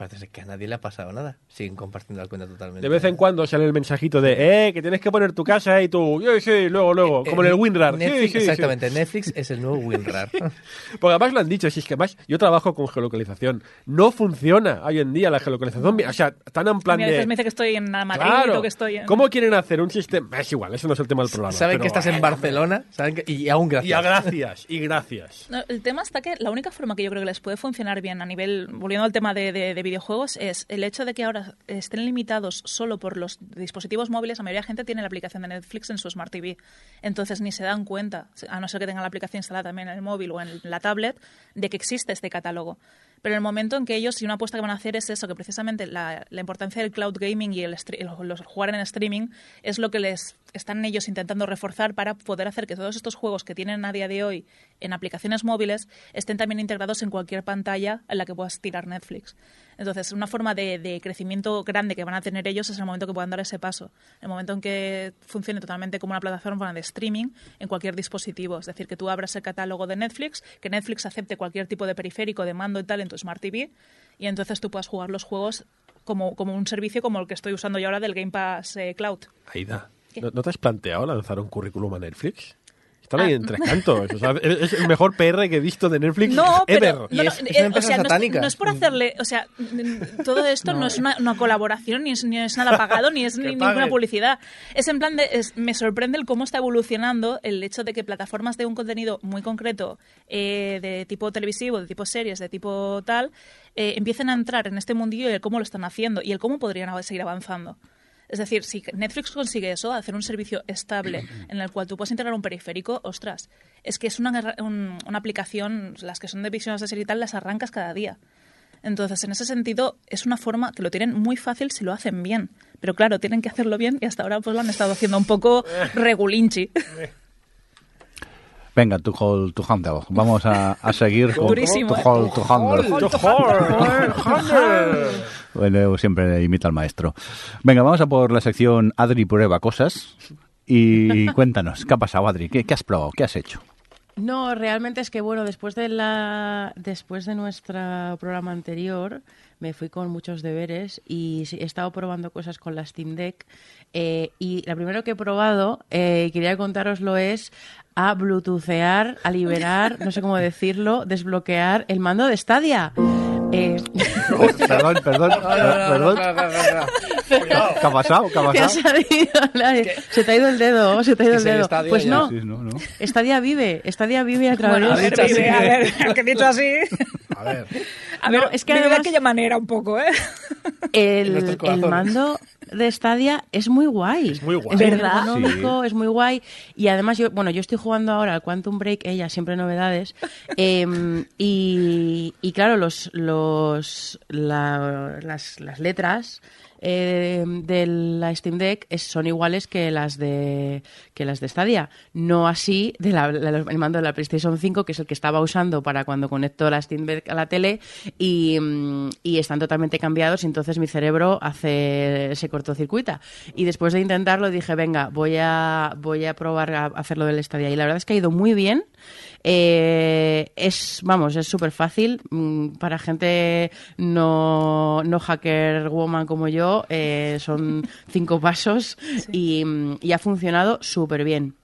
parece ser que a nadie le ha pasado nada. Siguen compartiendo la cuenta totalmente. De vez en cuando sale el mensajito de, eh, que tienes que poner tu casa y tú, sí, sí, luego, luego, como en el WinRAR. Sí, Netflix, sí, sí. exactamente, Netflix es el nuevo WinRAR. Porque además lo han dicho, si es que además yo trabajo con geolocalización. No funciona hoy en día la geolocalización. O sea, están en plan mí a veces de... me dice que estoy en Madrid Claro. que estoy en... ¿Cómo quieren hacer un sistema? Es igual, eso no es el tema del programa. Saben pero- que estás en Barcelona saben que- y aún gracias. Y a gracias, y gracias. No, el tema está que la única forma que yo creo que les puede funcionar bien a nivel, volviendo al tema de, de- de videojuegos, es el hecho de que ahora estén limitados solo por los dispositivos móviles. La mayoría de gente tiene la aplicación de Netflix en su Smart TV. Entonces ni se dan cuenta, a no ser que tengan la aplicación instalada también en el móvil o en la tablet, de que existe este catálogo. Pero en el momento en que ellos, y una apuesta que van a hacer es eso, que precisamente la, importancia del cloud gaming y el, el- los jugar en streaming es lo que les están ellos intentando reforzar para poder hacer que todos estos juegos que tienen a día de hoy en aplicaciones móviles estén también integrados en cualquier pantalla en la que puedas tirar Netflix. Entonces, una forma de, crecimiento grande que van a tener ellos es el momento que puedan dar ese paso. El momento en que funcione totalmente como una plataforma de streaming en cualquier dispositivo. Es decir, que tú abras el catálogo de Netflix, que Netflix acepte cualquier tipo de periférico, de mando y tal tu Smart TV, y entonces tú puedas jugar los juegos como, como un servicio como el que estoy usando yo ahora del Game Pass eh, Cloud. Aida. ¿no, no te has planteado lanzar un currículum a Netflix? Están ahí Ah. en tres cantos. O sea, es el mejor PR que he visto de Netflix No, ever. pero Y no, no, es- es una eh, o empresa sea, no es- satánica. No, es por hacerle, o sea, mm, todo esto no, es una, una colaboración, ni es, ni es nada pagado, ni es ni ninguna publicidad. Es en plan de, es- me sorprende el cómo está evolucionando el hecho de que plataformas de un contenido muy concreto, eh, de tipo televisivo, de tipo series, de tipo tal, eh, empiecen a entrar en este mundillo y el cómo lo están haciendo y el cómo podrían seguir avanzando. Es decir, si Netflix consigue eso, hacer un servicio estable en el cual tú puedes integrar un periférico, ostras, es que es una, un- una aplicación, las que son de visiones de serie y tal, las arrancas cada día. Entonces, en ese sentido, es una forma que lo tienen muy fácil si lo hacen bien. Pero claro, tienen que hacerlo bien y hasta ahora pues lo han estado haciendo un poco regulinchi. Venga, tu hold, tu handle. Vamos a, a seguir con Durísimo, tu ¿eh? hold, tu handle. Bueno, siempre imita al maestro. Venga, vamos a por la sección Adri prueba cosas. Y cuéntanos, ¿qué ha pasado, Adri? ¿Qué, qué has probado? ¿Qué has hecho? No, realmente es que bueno, después de la después de nuestro programa anterior me fui con muchos deberes y he estado probando cosas con la Steam Deck eh, y la primero que he probado eh, y quería contároslo es a bluetoothear, a liberar, no sé cómo decirlo, desbloquear el mando de Stadia. Eh, perdón, perdón, perdón. ¿Qué ha pasado? ¿Qué ha pasado? salido la- se te ha ido el dedo, se te ha ido el dedo. Pues no, Sí, no, no. Stadia vive, Stadia vive a través Bueno, a de ver, vive, a ver, que dicho así. A ver. A No, ver, es que además- de aquella manera un poco, ¿eh? El, mando de Stadia es muy guay. Es muy guay. Es ¿Verdad? ergonómico, es muy guay. Y además, yo, bueno, yo estoy jugando ahora al Quantum Break, ella siempre novedades. Em, y, y claro, los, los, la- las, las letras eh, de la Steam Deck son iguales que las de que las de Stadia. No así de la- el mando de la PlayStation 5, que es el que estaba usando para cuando conecto la Steam Deck a la tele, y, mm, y están totalmente cambiados. Y entonces mi cerebro hace se cortocircuita. Y después de intentarlo dije, venga, voy a voy a probar a hacerlo del Stadia. Y la verdad es que ha ido muy bien. Eh, es, vamos, es súper fácil mm, para gente no, no hacker woman como yo. eh, son cinco pasos y, mm, y ha funcionado súper bien.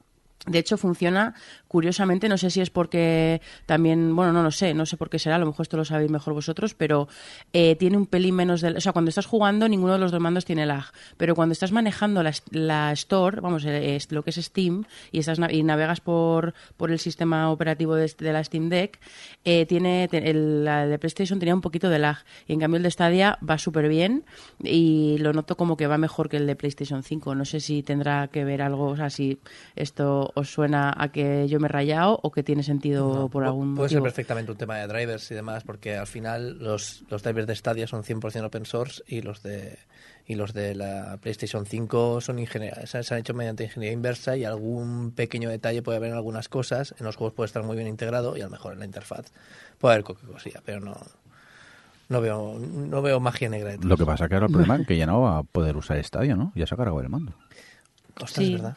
De hecho, funciona curiosamente, no sé si es porque también, bueno, no lo sé, no sé por qué será, a lo mejor esto lo sabéis mejor vosotros, pero eh, tiene un pelín menos de... O sea, cuando estás jugando, ninguno de los dos mandos tiene lag, pero cuando estás manejando la, la Store, vamos, eh, lo que es Steam, y, estás, y navegas por, por el sistema operativo de, la Steam Deck, eh, tiene el, la de PlayStation tenía un poquito de lag, y en cambio el de Stadia va súper bien, y lo noto como que va mejor que el de PlayStation 5. No sé si tendrá que ver algo, o sea, si esto os suena a que yo me he rayado o que tiene sentido No, por algún Puede ser motivo. perfectamente un tema de drivers y demás, porque al final los, los drivers de Stadia son 100% open source y los de y los de la PlayStation 5 son ingeniería, se se han hecho mediante ingeniería inversa y algún pequeño detalle puede haber en algunas cosas, en los juegos puede estar muy bien integrado y a lo mejor en la interfaz puede haber cualquier cosilla, pero no no veo no veo magia negra detrás. Lo que pasa que ahora el problema es que ya no va a poder usar Stadia, ¿no? Ya se ha cargado el mando. Ostras, Sí. es verdad.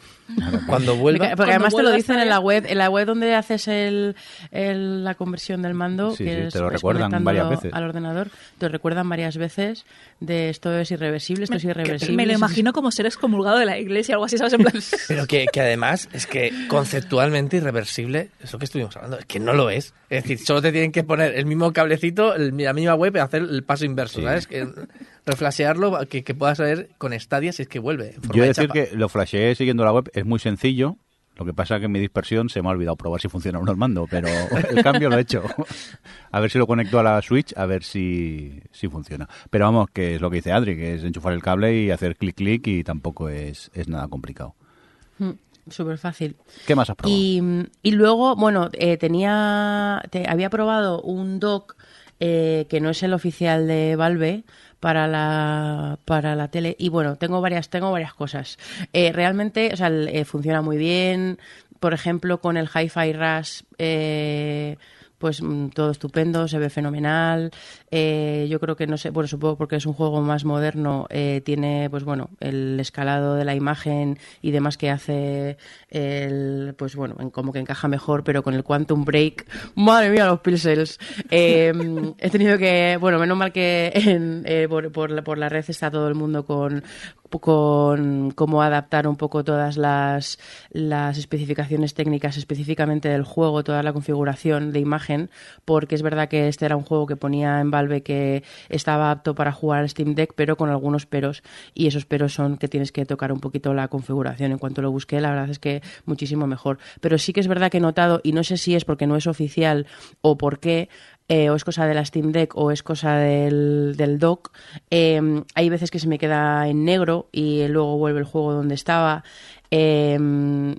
Cuando vuelva Porque Cuando además te lo dicen en la web, en la web donde haces el, el- la conversión del mando, Sí, que sí, es, te lo es recuerdan varias veces. al ordenador, te lo recuerdan varias veces de esto es irreversible, esto es irreversible. Me lo esto es- imagino como ser excomulgado de la iglesia o algo así, ¿sabes? En plan, Pero que, que además es que conceptualmente irreversible, eso que estuvimos hablando, es que no lo es. Es decir, solo te tienen que poner el mismo cablecito, el- la misma web y hacer el paso inverso, Sí. ¿sabes? Que reflashearlo, que, que puedas ver con Stadia si es que vuelve. en forma Yo he de de decir chapa. que lo flasheé siguiendo la web, es muy sencillo. Lo que pasa es que en mi dispersión se me ha olvidado probar si funciona o no el mando, pero el cambio lo he hecho. A ver si lo conecto a la Switch, a ver si, si funciona. Pero vamos, que es lo que dice Adri, que es enchufar el cable y hacer clic clic y tampoco es, es nada complicado. Mm, Súper fácil. ¿Qué más has probado? Y, y luego, bueno, eh, tenía, te- había probado un dock eh, que no es el oficial de Valve para la para la tele. Y bueno tengo varias tengo varias cosas. Eh, realmente o sea eh, funciona muy bien. Por ejemplo con el Hi-Fi Rush eh, pues mm, todo estupendo, se ve fenomenal. Eh, yo creo que no sé, bueno, supongo porque es un juego más moderno, eh, tiene, pues bueno, el escalado de la imagen y demás que hace el, pues bueno, en- como que encaja mejor, pero con el Quantum Break, madre mía, los pixels. Eh, he tenido que, bueno, menos mal que eh, por, por la red está todo el mundo con con cómo adaptar un poco todas las, las especificaciones técnicas específicamente del juego, toda la configuración de imagen, porque es verdad que este era un juego que ponía en Valve que estaba apto para jugar al Steam Deck, pero con algunos peros, y esos peros son que tienes que tocar un poquito la configuración. En cuanto lo busqué, la verdad es que muchísimo mejor. Pero sí que es verdad que he notado, y no sé si es porque no es oficial o por qué, eh, o es cosa de la Steam Deck o es cosa del, del dock. Eh, hay veces que se me queda en negro y luego vuelve el juego donde estaba. Eh,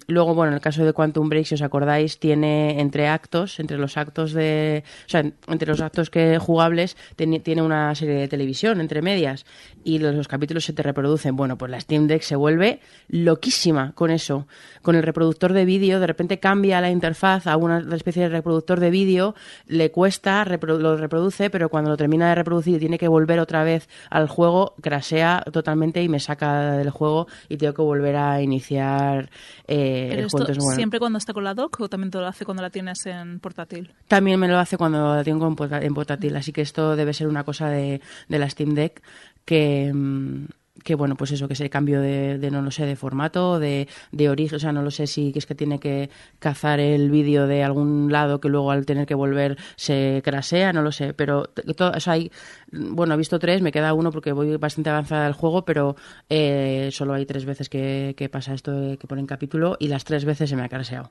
luego, bueno, en el caso de Quantum Break, si os acordáis, tiene entre actos, entre los actos de. O sea, entre los actos que jugables, tiene una serie de televisión entre medias y los, los capítulos se te reproducen. Bueno, pues la Steam Deck se vuelve loquísima con eso. Con el reproductor de vídeo, de repente cambia la interfaz a una especie de reproductor de vídeo, le cuesta, repro- lo reproduce, pero cuando lo termina de reproducir y tiene que volver otra vez al juego, crasea totalmente y me saca del juego y tengo que volver a iniciar eh, Pero el esto bueno, siempre cuando está con la dock o también te lo hace cuando la tienes en portátil. También me lo hace cuando la tengo en portátil, así que esto debe ser una cosa de, de la Steam Deck que, mm, que bueno, pues eso, que es el cambio de, no lo sé, de formato, de, de origen, o sea, no lo sé si es que tiene que cazar el vídeo de algún lado que luego al tener que volver se crasea, no lo sé, pero todo, o hay, bueno, he visto tres, me queda uno porque voy bastante avanzada del juego, pero eh, solo hay tres veces que, pasa esto de que ponen capítulo y las tres veces se me ha craseado.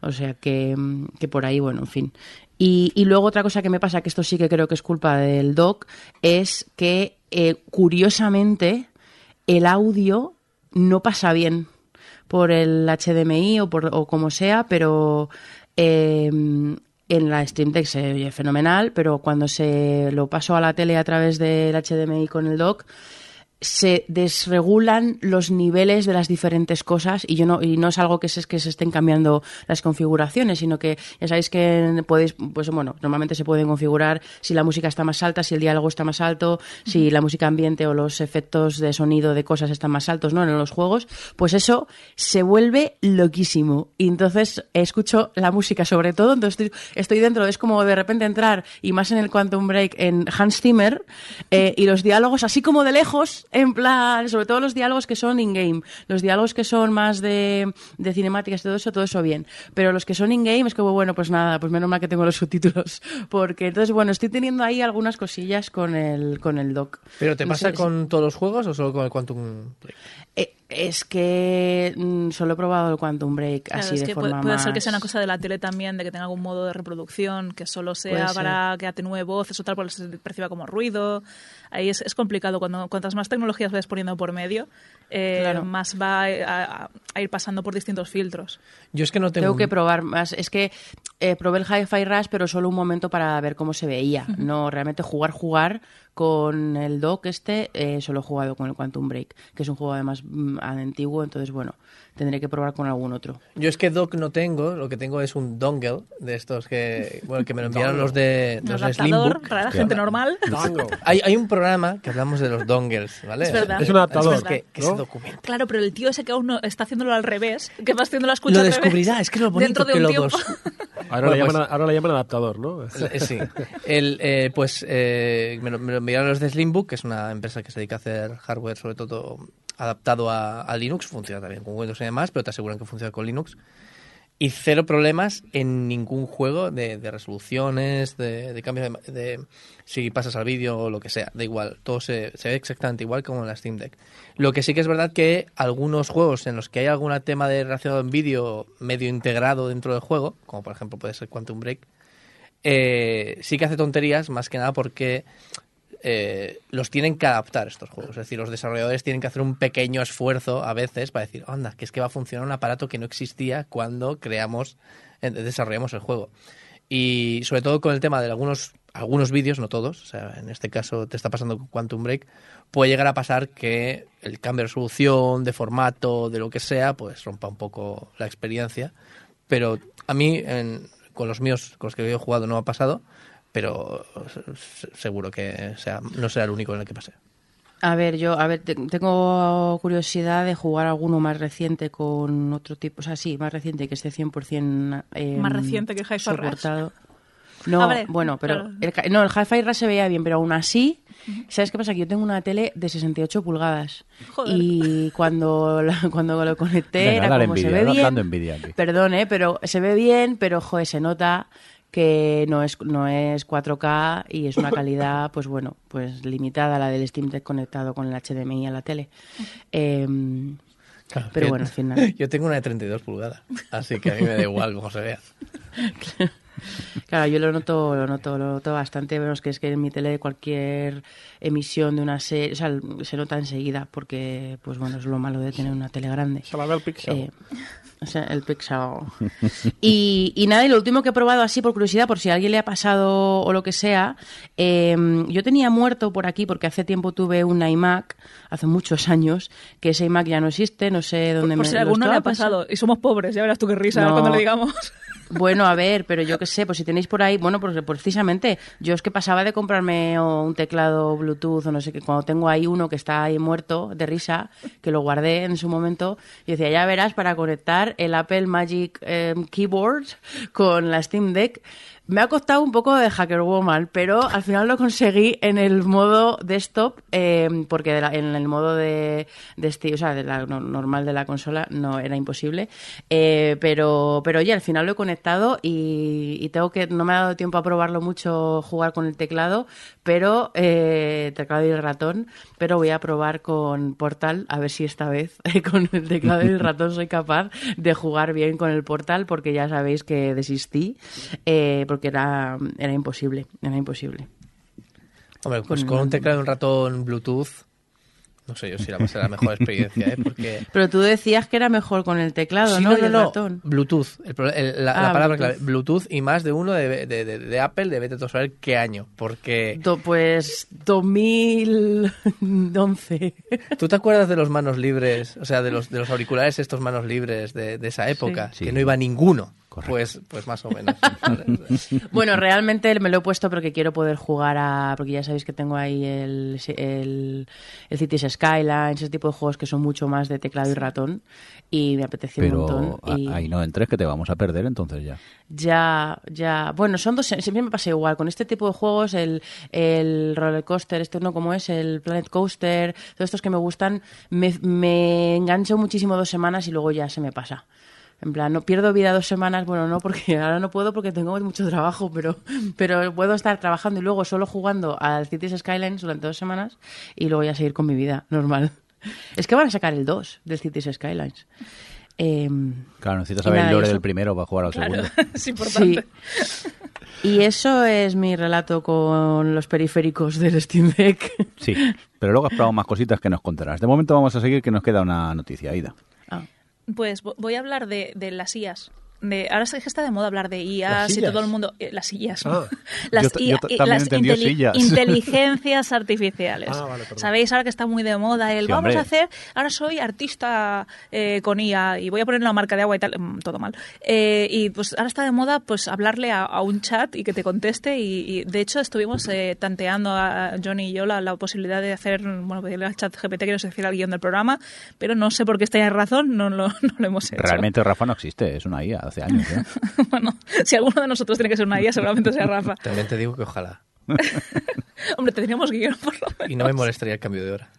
O sea que, que por ahí, bueno, en fin. Y, y luego otra cosa que me pasa, que esto sí que creo que es culpa del doc, es que eh, curiosamente el audio no pasa bien por el HDMI o por o como sea, pero eh, en la Stream Deck se oye fenomenal, pero cuando se lo paso a la tele a través del HDMI con el dock se desregulan los niveles de las diferentes cosas y yo no y no es algo que se, que se estén cambiando las configuraciones sino que ya sabéis que podéis pues bueno normalmente se pueden configurar si la música está más alta si el diálogo está más alto si la música ambiente o los efectos de sonido de cosas están más altos no en los juegos pues eso se vuelve loquísimo. Y entonces escucho la música sobre todo entonces estoy, estoy dentro es como de repente entrar y más en el Quantum Break en Hans Zimmer eh, y los diálogos así como de lejos En plan, sobre todo los diálogos que son in-game. Los diálogos que son más de, de cinemáticas y todo eso, todo eso bien. Pero los que son in-game es como, bueno, pues nada, pues menos mal que tengo los subtítulos. Porque entonces, bueno, estoy teniendo ahí algunas cosillas con el, con el doc. ¿Pero te No pasa sé, con todos los juegos o solo con el Quantum Break? Eh, es que mm, solo he probado el Quantum Break Claro, así es de que forma puede, puede ser que sea una cosa de la tele también, de que tenga algún modo de reproducción que solo sea Puede ser. para que atenúe voces o tal, porque se perciba como ruido. Ahí es, es complicado. Cuando Cuantas más tecnologías vayas poniendo por medio, eh, Claro. más va a, a- a ir pasando por distintos filtros. Yo es que no tengo... Tengo que probar más. Es que eh, probé el Hi-Fi Rush, pero solo un momento para ver cómo se veía. No realmente jugar, jugar con el dock este, eh, solo he jugado con el Quantum Break, que es un juego además mm, antiguo, entonces bueno, tendré que probar con algún otro. Yo es que dock no tengo, lo que tengo es un dongle de estos que, bueno, que me lo enviaron los de, Un los Slimbook. para la gente normal. Hay, hay un programa que hablamos de los dongles, ¿vale? Es verdad. Es un adaptador, Es que, que ¿no? Claro, pero el tío ese que aún no está haciéndolo al revés, que va haciendo la escucha Lo al revés, descubrirá, es que lo bonito dentro de que un lo tiempo. dos. Ahora, Bueno, le llaman, pues- ahora le llaman adaptador, ¿no? Sí. El, eh, pues eh, me, lo, me lo enviaron los de Slimbook, que es una empresa que se dedica a hacer hardware, sobre todo adaptado a, a Linux. Funciona también con Windows y demás, pero te aseguran que funciona con Linux. Y cero problemas en ningún juego de, de resoluciones, de, de cambio de, si pasas al vídeo o lo que sea, da igual. Todo se, se ve exactamente igual como en la Steam Deck. Lo que sí que es verdad que algunos juegos en los que hay algún tema de relacionado en vídeo medio integrado dentro del juego, como por ejemplo puede ser Quantum Break, eh, sí que hace tonterías, más que nada porque eh, los tienen que adaptar estos juegos. Es decir, los desarrolladores tienen que hacer un pequeño esfuerzo a veces para decir, anda, que es que va a funcionar un aparato que no existía cuando creamos, desarrollamos el juego. Y sobre todo con el tema de algunos, algunos vídeos, no todos, o sea, en este caso te está pasando con Quantum Break, puede llegar a pasar que el cambio de resolución, de formato, de lo que sea, pues rompa un poco la experiencia. Pero a mí, en- con los míos, con los que he jugado, no ha pasado, pero se- seguro que sea, no será el único en el que pase. A ver, yo, a ver, te- tengo curiosidad de jugar alguno más reciente con otro tipo, o sea, sí, más reciente que esté 100% eh, Más reciente que Hi-Fi Rush. No, bueno, pero claro. el, no, el Hi-Fi Rush se veía bien, pero aún así, ¿sabes qué pasa? Que yo tengo una tele de 68 pulgadas Joder. y cuando, la- cuando lo conecté Venga, era como se envidia, ve da- bien. dando envidia aquí. Perdón, ¿eh? pero se ve bien, pero joder, se nota que no es, no es 4K y es una calidad, pues bueno, pues limitada a la del Steam Deck conectado con el HDMI a la tele. Em, pero Yo- bueno, al final. Yo tengo una de 32 pulgadas, así que a mí me da igual cómo se vea. Claro, yo lo noto, lo noto, lo noto bastante, pero es que es que en mi tele cualquier emisión de una serie, o sea, se nota enseguida, porque, pues bueno, es lo malo de tener una tele grande. Se la ve el pixel. Eh, o sea, el Pixel. Y, y nada, y lo último que he probado así por curiosidad, por si a alguien le ha pasado o lo que sea, eh, yo tenía muerto por aquí porque hace tiempo tuve un iMac, hace muchos años, que ese iMac ya no existe, no sé dónde Por me si lo a alguno le ha pasado. Y somos pobres, ya verás tú qué risa No. cuando le digamos. Bueno, a ver, pero yo qué sé, pues si tenéis por ahí, bueno, pues precisamente, yo es que pasaba de comprarme un teclado Bluetooth o no sé qué, cuando tengo ahí uno que está ahí muerto de risa, que lo guardé en su momento, y decía, ya verás, para conectar el Apple Magic eh, Keyboard con la Steam Deck, me ha costado un poco de Hacker Woman, pero al final lo conseguí en el modo desktop, eh, porque de la- en el modo de, de o sea, de la no- normal de la consola no era imposible. Eh, pero, pero oye, al final lo he conectado y, y tengo que, no me ha dado tiempo a probarlo mucho jugar con el teclado, pero eh, teclado y el ratón, pero voy a probar con Portal a ver si esta vez con el teclado y el ratón soy capaz de jugar bien con el Portal, porque ya sabéis que desistí, porque era, era imposible, era imposible. Hombre, pues Con- con un teclado y un ratón Bluetooth, no sé yo si la va a ser la mejor experiencia, ¿eh? Porque... Pero tú decías que era mejor con el teclado, Sí, ¿no? no, Y el no, ratón. Bluetooth. El pro- el- la, la Ah, palabra Bluetooth. clave. Bluetooth y más de uno de, de, de- de Apple, de vete a saber qué año. Porque Do- pues 2011. tú te acuerdas de los manos libres, o sea, de los, de los auriculares estos manos libres de, de esa época, Sí. que no iba ninguno. Correcto. Pues, pues más o menos. Bueno, realmente me lo he puesto porque quiero poder jugar a. Porque ya sabéis que tengo ahí el, el, el Cities Skylines, ese tipo de juegos que son mucho más de teclado y ratón. Y me apetecía un montón. Y ahí no entres que te vamos a perder entonces ya. ya, ya. Bueno, son dos. Siempre me pasa igual. Con este tipo de juegos, el, el roller coaster, este no como es, el Planet Coaster, todos estos que me gustan, me, me engancho muchísimo dos semanas y luego ya se me pasa. En plan, no pierdo vida dos semanas, bueno, no, porque ahora no puedo porque tengo mucho trabajo, pero, pero puedo estar trabajando y luego solo jugando al Cities Skylines durante dos semanas y luego ya seguir con mi vida normal. Es que van a sacar el 2 del Cities Skylines. Em, Claro, necesitas Y saber nada, el lore eso- del primero para jugar al Claro, segundo. es importante. Sí. Y eso es mi relato con los periféricos del Steam Deck. Sí, pero luego has probado más cositas que nos contarás. De momento vamos a seguir que nos queda una noticia, Aida. Pues vo- voy a hablar de, de las IAs. De, ahora es que está de moda hablar de IAs ¿Las y todo el mundo. eh, las ¿no? Ah. Las, Yo yo sillas. inteligencias artificiales. Ah, vale. Sabéis ahora que está muy de moda el Sí, vamos hombre. a hacer. Ahora soy artista eh, con IA y voy a poner la marca de agua y tal. mm, Todo mal. Eh, y pues ahora está de moda pues hablarle a, a un chat y que te conteste. Y, y, de hecho estuvimos eh, tanteando a Johnny y yo la, la posibilidad de hacer, bueno, pedirle al chat GPT que nos hiciera el guion del programa, pero no sé por qué estáis razón, no lo, no lo hemos hecho. Realmente Rafa no existe, es una IA hace años. ¿eh? bueno, si alguno de nosotros tiene que ser una IA, seguramente sea Rafa. También te digo que ojalá. Hombre, tendríamos guion por lo menos. Y no me molestaría el cambio de hora.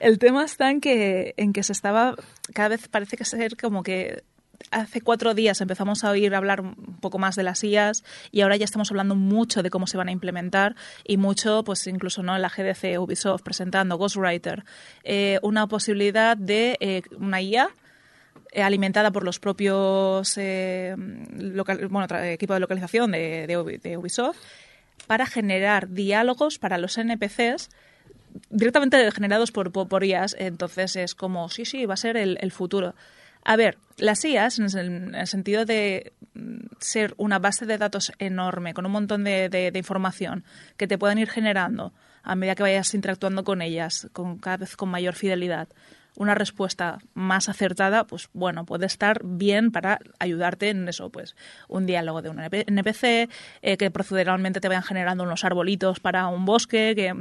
El tema está en que, en que se estaba, cada vez parece que ser como que hace cuatro días empezamos a oír hablar un poco más de las IAs y ahora ya estamos hablando mucho de cómo se van a implementar y mucho, pues incluso no en la GDC Ubisoft presentando Ghostwriter, eh, una posibilidad de eh, una IA alimentada por los propios eh, bueno, tra- equipo de localización de, de Ubi- de Ubisoft para generar diálogos para los NPCs directamente generados por, por, IAs, entonces es como, sí, sí, va a ser el, el futuro. A ver, las IAs, en el, en el sentido de mm, ser una base de datos enorme, con un montón de, de- de información que te puedan ir generando a medida que vayas interactuando con ellas, con cada vez con mayor fidelidad, una respuesta más acertada, pues bueno, puede estar bien para ayudarte en eso, pues un diálogo de un NPC, eh, que proceduralmente te vayan generando unos arbolitos para un bosque, que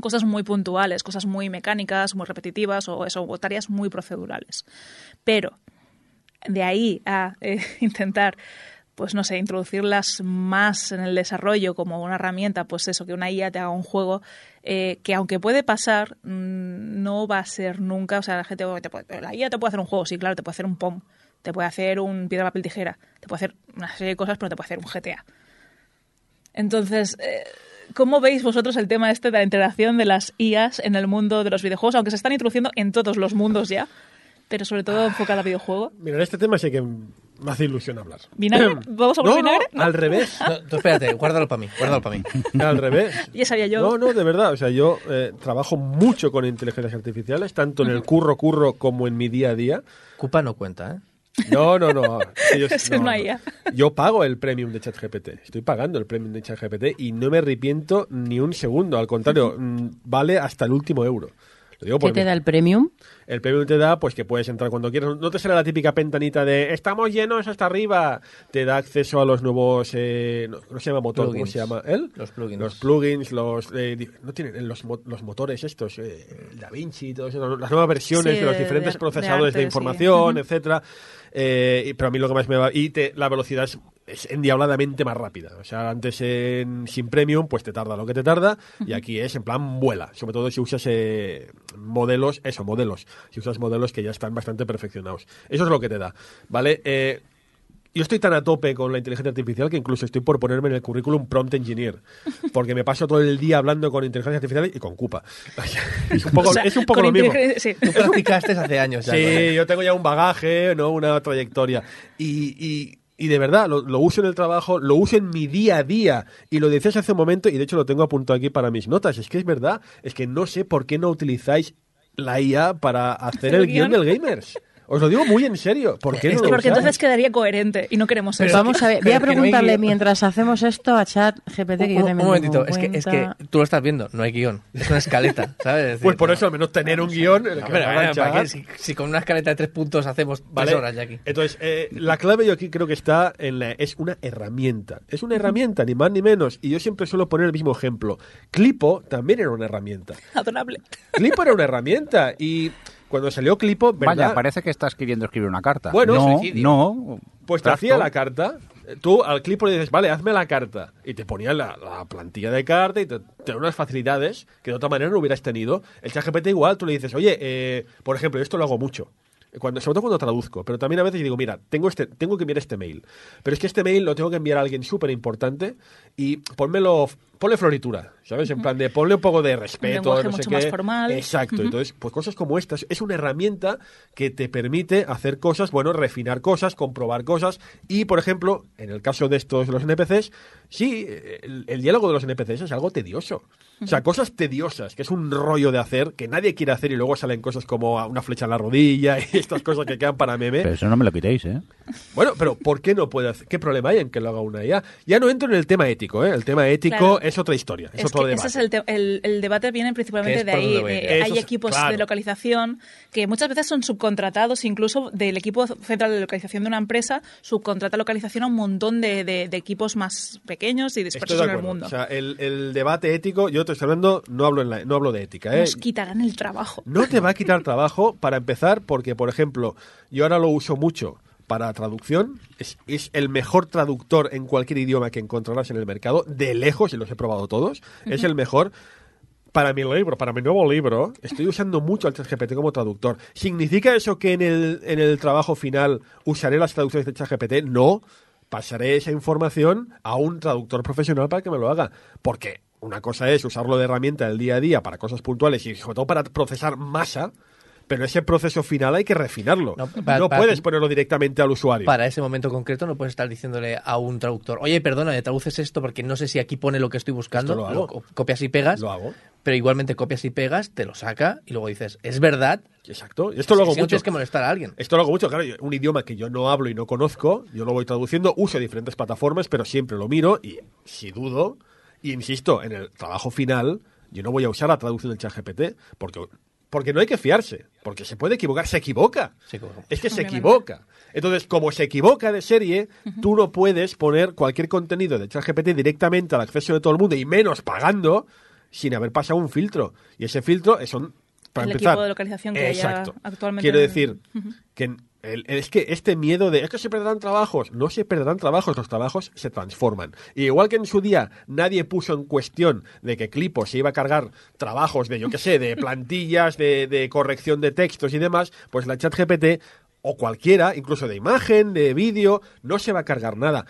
cosas muy puntuales, cosas muy mecánicas, muy repetitivas o eso, o tareas muy procedurales. Pero de ahí a eh, intentar pues no sé, introducirlas más en el desarrollo como una herramienta, pues eso, que una IA te haga un juego, eh, que aunque puede pasar, mm, no va a ser nunca, o sea, la gente, "Oh, te puede- la IA te puede hacer un juego, sí, claro, te puede hacer un POM, te puede hacer un piedra, papel, tijera, te puede hacer una serie de cosas, pero te puede hacer un GTA. Entonces, eh, ¿cómo veis vosotros el tema este de la integración de las IAs en el mundo de los videojuegos? Aunque se están introduciendo en todos los mundos ya, pero sobre todo enfocada a videojuego. Mira, en este tema sí que me hace ilusión hablar. ¿Vinagre? ¿Vamos a por No, vinagre? no, al revés. No, tú espérate, guárdalo para mí, guárdalo para mí. Al revés. Ya sabía yo. No, no, de verdad. O sea, yo eh, trabajo mucho con inteligencias artificiales, tanto en el curro curro como en mi día a día. Cupa no cuenta, ¿eh? No, no, no. Ellos- Es no. IA. Yo pago el premium de ChatGPT. Estoy pagando el premium de ChatGPT y no me arrepiento ni un segundo. Al contrario, mm, vale hasta el último euro. Lo digo ¿Qué te da el premium? el premium te da, pues que puedes entrar cuando quieras. No te será la típica pentanita de estamos llenos hasta arriba. Te da acceso a los nuevos. Eh, no, no se llama motor, ¿cómo se llama? ¿Él? Los plugins. Los plugins, los. eh, no tienen los, mo- los motores estos, eh, el DaVinci y todo eso, las nuevas versiones Sí, de los diferentes de- procesadores de, arte, sí. información, Ujú. etcétera. Eh, pero a mí lo que más me va. Y te- la velocidad es, es endiabladamente más rápida. O sea, antes en, sin premium, pues te tarda lo que te tarda. Y aquí es en plan vuela. Sobre todo si usas eh, modelos, eso, modelos. Si usas modelos que ya están bastante perfeccionados. Eso es lo que te da. ¿Vale? Eh, yo estoy tan a tope con la inteligencia artificial que incluso estoy por ponerme en el currículum prompt engineer. Porque me paso todo el día hablando con inteligencia artificial y con Cupa. Es un poco, O sea, es un poco con lo mismo. sí. Tú practicaste hace años ya. Sí, yo tengo ya un bagaje, ¿no? Una trayectoria. Y, y- y de verdad, lo, lo uso en el trabajo, lo uso en mi día a día. Y lo decías hace un momento, y de hecho lo tengo apuntado aquí para mis notas. Es que es verdad, es que no sé por qué no utilizáis la IA para hacer el, El guion guion. del Gamers. Os lo digo muy en serio. ¿Por qué no Es lo porque usáis? entonces quedaría coherente y no queremos Pero eso. Vamos a ver, voy a preguntarle mientras hacemos esto a chat GPT que yo un, también un momentito, es que, es que tú lo estás viendo, no hay guion, es una escaleta, ¿sabes? Es decir, Pues por no- eso, al menos tener un guion. si con una escaleta de tres puntos hacemos tres ¿Vale? horas ya aquí. Entonces, eh, la clave yo aquí creo que está en la... Es una herramienta. Es una herramienta, ni más ni menos. Y yo siempre suelo poner el mismo ejemplo. Clipo también era una herramienta. Adorable. Clipo era una herramienta. Y cuando salió Clipo, ¿verdad? Vaya, parece que estás queriendo escribir una carta. Bueno, no, suicidio. no. Pues te hacía la carta. Tú al clipo le dices, vale, hazme la carta. Y te ponía la, la plantilla de carta y te, te da unas facilidades que de otra manera no hubieras tenido. El ChatGPT igual, tú le dices, oye, eh, por ejemplo, esto lo hago mucho. Cuando, sobre todo cuando traduzco, pero también a veces digo, mira, tengo, este, tengo que enviar este mail. Pero es que este mail lo tengo que enviar a alguien súper importante y pónmelo, ponle floritura, ¿sabes? En plan de ponle un poco de respeto, no sé mucho qué. más formal. Exacto. Entonces, pues cosas como estas. Es una herramienta que te permite hacer cosas, bueno, refinar cosas, comprobar cosas. Y, por ejemplo, en el caso de estos, los NPCs, sí, el, el diálogo de los NPCs es algo tedioso. O sea, cosas tediosas, que es un rollo de hacer, que nadie quiere hacer y luego salen cosas como una flecha en la rodilla y estas cosas que quedan para meme. Pero eso no me lo quitéis, ¿eh? Bueno, pero ¿por qué no puede hacer? ¿Qué problema hay en que lo haga una IA? Ya no entro en el tema ético, ¿eh? El tema ético Claro. es otra historia, es, Es otro que debate. ese es el, te- el, el debate viene principalmente de ahí. Eso hay es- equipos claro. de localización que muchas veces son subcontratados, incluso del equipo central de localización de una empresa, subcontrata localización a un montón de, de- de equipos más pequeños y dispersos en el mundo. O sea, el, el debate ético, yo te estoy hablando, no hablo, en la- no hablo de ética, ¿eh? Nos quitarán el trabajo. No te va a quitar trabajo para empezar, porque, por ejemplo, yo ahora lo uso mucho para traducción. Es, es el mejor traductor en cualquier idioma que encontrarás en el mercado, de lejos, y los he probado todos. Es el mejor. Para mi libro, para mi nuevo libro, estoy usando mucho al ChatGPT como traductor. ¿Significa eso que en el, en el trabajo final usaré las traducciones de ChatGPT? No. Pasaré esa información a un traductor profesional para que me lo haga. Porque una cosa es usarlo de herramienta del día a día para cosas puntuales y sobre todo para procesar masa, pero ese proceso final hay que refinarlo. No, No, para- para- puedes ponerlo directamente al usuario. Para ese momento concreto no puedes estar diciéndole a un traductor, oye, perdona, me traduces esto porque no sé si aquí pone lo que estoy buscando. Lo hago. co- copias y pegas. Lo hago. Pero igualmente copias y pegas, te lo saca y luego dices, es verdad. Exacto. Y esto lo hago Si no mucho. tienes que molestar a alguien. Esto lo hago mucho, claro, un idioma que yo no hablo y no conozco, yo lo voy traduciendo, uso diferentes plataformas, pero siempre lo miro y si dudo, y insisto, en el trabajo final, yo no voy a usar la traducción del chat GPT, porque, porque no hay que fiarse, porque se puede equivocar, se equivoca. Se equivoca. Es que se Obviamente. equivoca. Entonces, como se equivoca de serie, tú no puedes poner cualquier contenido de ChatGPT directamente al acceso de todo el mundo y menos pagando sin haber pasado un filtro. Y ese filtro es un para El empezar. equipo de localización que haya Exacto. actualmente Quiero decir que el- es que este miedo de es que se perderán trabajos, no se perderán trabajos, los trabajos se transforman. Y igual que en su día nadie puso en cuestión de que Clipo se iba a cargar trabajos de, yo qué sé, de plantillas, de, de corrección de textos y demás, pues la chat GPT o cualquiera, incluso de imagen, de vídeo, no se va a cargar nada.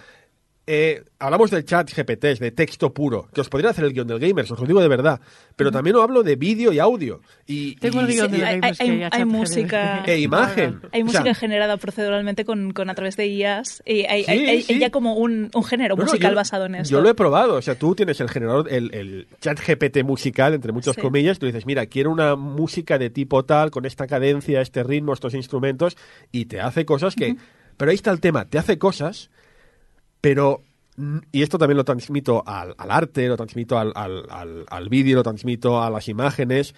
Eh, hablamos del chat GPT, de texto puro, que os podría hacer el guion del Gamers, os lo digo de verdad. Pero también os hablo de vídeo y audio. Y, Tengo el guion Sí, de hay- Gamers hay- música. e imagen. Hay O música sea, generada proceduralmente con, con a través de IAs y hay, Sí, hay- hay- sí. ya como un, un género No, no, musical yo- basado en esto. Yo lo he probado. O sea, tú tienes el generador, el, el chat GPT musical, entre muchas Sí. comillas. Tú dices, mira, quiero una música de tipo tal, con esta cadencia, este ritmo, estos instrumentos, y te hace cosas que. Pero ahí está el tema, te hace cosas, pero. Y esto también lo transmito al, arte, lo transmito al vídeo, lo transmito a las imágenes.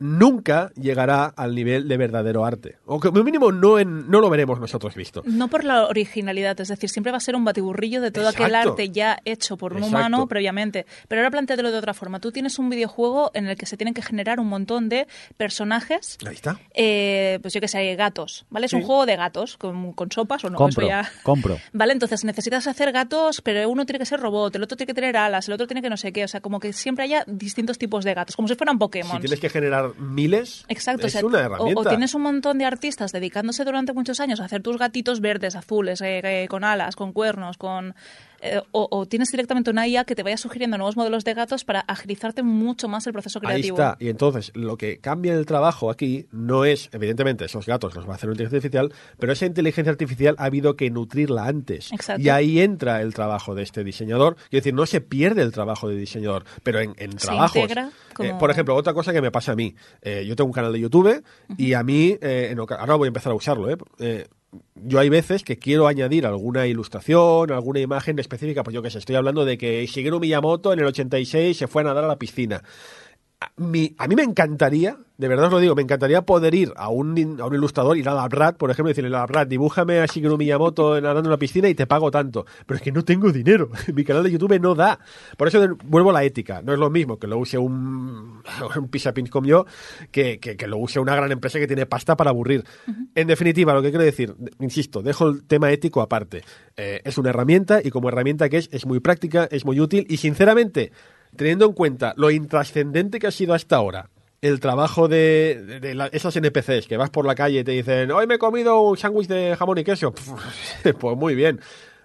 Nunca llegará al nivel de verdadero arte. O como mínimo no, en, no lo veremos nosotros visto. No por la originalidad, es decir, siempre va a ser un batiburrillo de todo aquel arte ya hecho por un Exacto. humano previamente. Pero ahora plantéatelo de otra forma. Tú tienes un videojuego en el que se tienen que generar un montón de personajes, Ahí está. eh, pues yo que sé, gatos, ¿vale? Es un juego de gatos, con, con sopas o no. compro, eso ya... compro. Vale, entonces necesitas hacer gatos, pero uno tiene que ser robot, el otro tiene que tener alas, el otro tiene que no sé qué. O sea, como que siempre haya distintos tipos de gatos, como si fueran Pokémon. Si tienes que generar miles, Exacto, es o sea, una o-. O, tienes un montón de artistas dedicándose durante muchos años a hacer tus gatitos verdes, azules, eh, eh, con alas, con cuernos, con eh, o, o tienes directamente una IA que te vaya sugiriendo nuevos modelos de gatos para agilizarte mucho más el proceso Ahí creativo. está. Y entonces, lo que cambia el trabajo aquí no es, evidentemente, esos gatos los va a hacer una inteligencia artificial, pero esa inteligencia artificial ha habido que nutrirla antes. Exacto. Y ahí entra el trabajo de este diseñador. Es decir, no se pierde el trabajo de diseñador, pero en, en trabajos. integra como- Eh, por ejemplo, otra cosa que me pasa a mí. eh, yo tengo un canal de YouTube y a mí, eh, en ahora voy a empezar a usarlo, ¿eh? Yo hay veces que quiero añadir alguna ilustración, alguna imagen específica, pues yo que sé, estoy hablando de que Shigeru Miyamoto en el 86 se fue a nadar a la piscina. A mí, a mí me encantaría, de verdad os lo digo, me encantaría poder ir a un, a un ilustrador, ir a Labrat, por ejemplo, y decirle, Labrat, dibújame a Shigeru Miyamoto nadando en la piscina y te pago tanto. Pero es que no tengo dinero, mi canal de YouTube no da. Por eso vuelvo a la ética, no es lo mismo que lo use un, un pisapins como yo, que, que, que lo use una gran empresa que tiene pasta para aburrir. En definitiva, lo que quiero decir, insisto, dejo el tema ético aparte. Eh, es una herramienta y como herramienta que es, es muy práctica, es muy útil y sinceramente teniendo en cuenta lo intrascendente que ha sido hasta ahora el trabajo de, de- de la- esas NPCs que vas por la calle y te dicen, hoy me he comido un sándwich de jamón y queso. pues muy bien.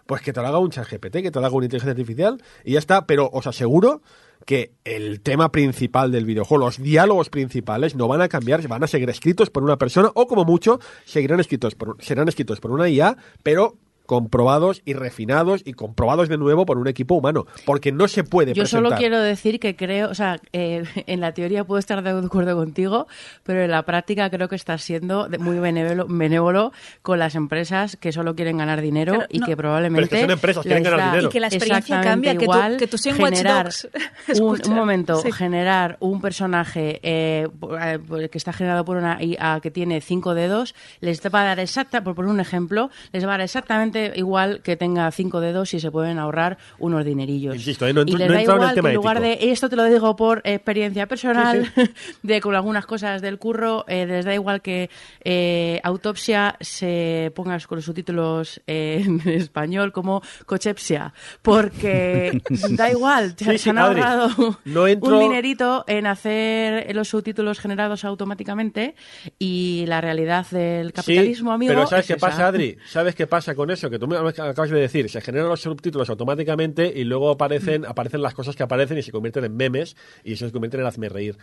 Pues que te lo haga un chat GPT, que te lo haga una inteligencia artificial y ya está. Pero os aseguro que el tema principal del videojuego, los diálogos principales no van a cambiar, van a seguir escritos por una persona o como mucho seguirán escritos por, serán escritos por una IA, pero comprobados y refinados y comprobados de nuevo por un equipo humano, porque no se puede Yo presentar. solo quiero decir que creo, o sea, eh, en la teoría puedo estar de acuerdo contigo, pero en la práctica creo que estás siendo de- muy benévolo, benévolo con las empresas que solo quieren ganar dinero Pero y no- que probablemente Pero es que son empresas, quieren ganar da dinero. Y que la experiencia cambia, que tú- igual que tú en Watch generar un, un momento, Sí. generar un personaje eh, eh, que está generado por una IA que tiene cinco dedos, les va a dar exacta, por poner un ejemplo, les va a dar exactamente igual que tenga cinco dedos y se pueden ahorrar unos dinerillos. Insisto, eh, no y les no da entrado en el igual tema que en lugar ético. de esto te lo digo por experiencia personal, de con algunas cosas del curro, eh, les da igual que eh, autopsia se ponga con los subtítulos en español como cochepsia, porque da igual, Sí, se han Adri, ahorrado no entro- un dinerito en hacer los subtítulos generados automáticamente y la realidad del capitalismo, amigo. Pero ¿sabes es qué esa. pasa, Adri? ¿Sabes qué pasa con eso? Que tú me acabas de decir, se generan los subtítulos automáticamente y luego aparecen, Mm. aparecen las cosas que aparecen y se convierten en memes y se convierten en hazme reír.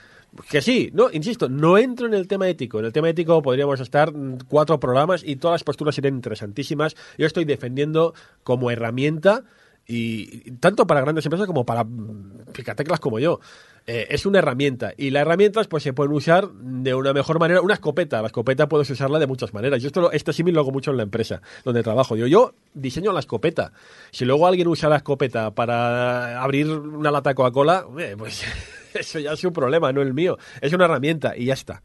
Que sí, no, insisto, no entro en el tema ético. En el tema ético podríamos estar mm, cuatro programas y todas las posturas serían interesantísimas. Yo estoy defendiendo como herramienta y tanto para grandes empresas como para mm, picateclas como yo. Eh, es una herramienta y las herramientas pues se pueden usar de una mejor manera. Una escopeta, la escopeta puedes usarla de muchas maneras. Yo esto, este símil lo hago mucho en la empresa donde trabajo. Digo, yo diseño la escopeta. Si luego alguien usa la escopeta para abrir una lata de Coca-Cola, eh, pues eso ya es su problema, no el mío. Es una herramienta y ya está.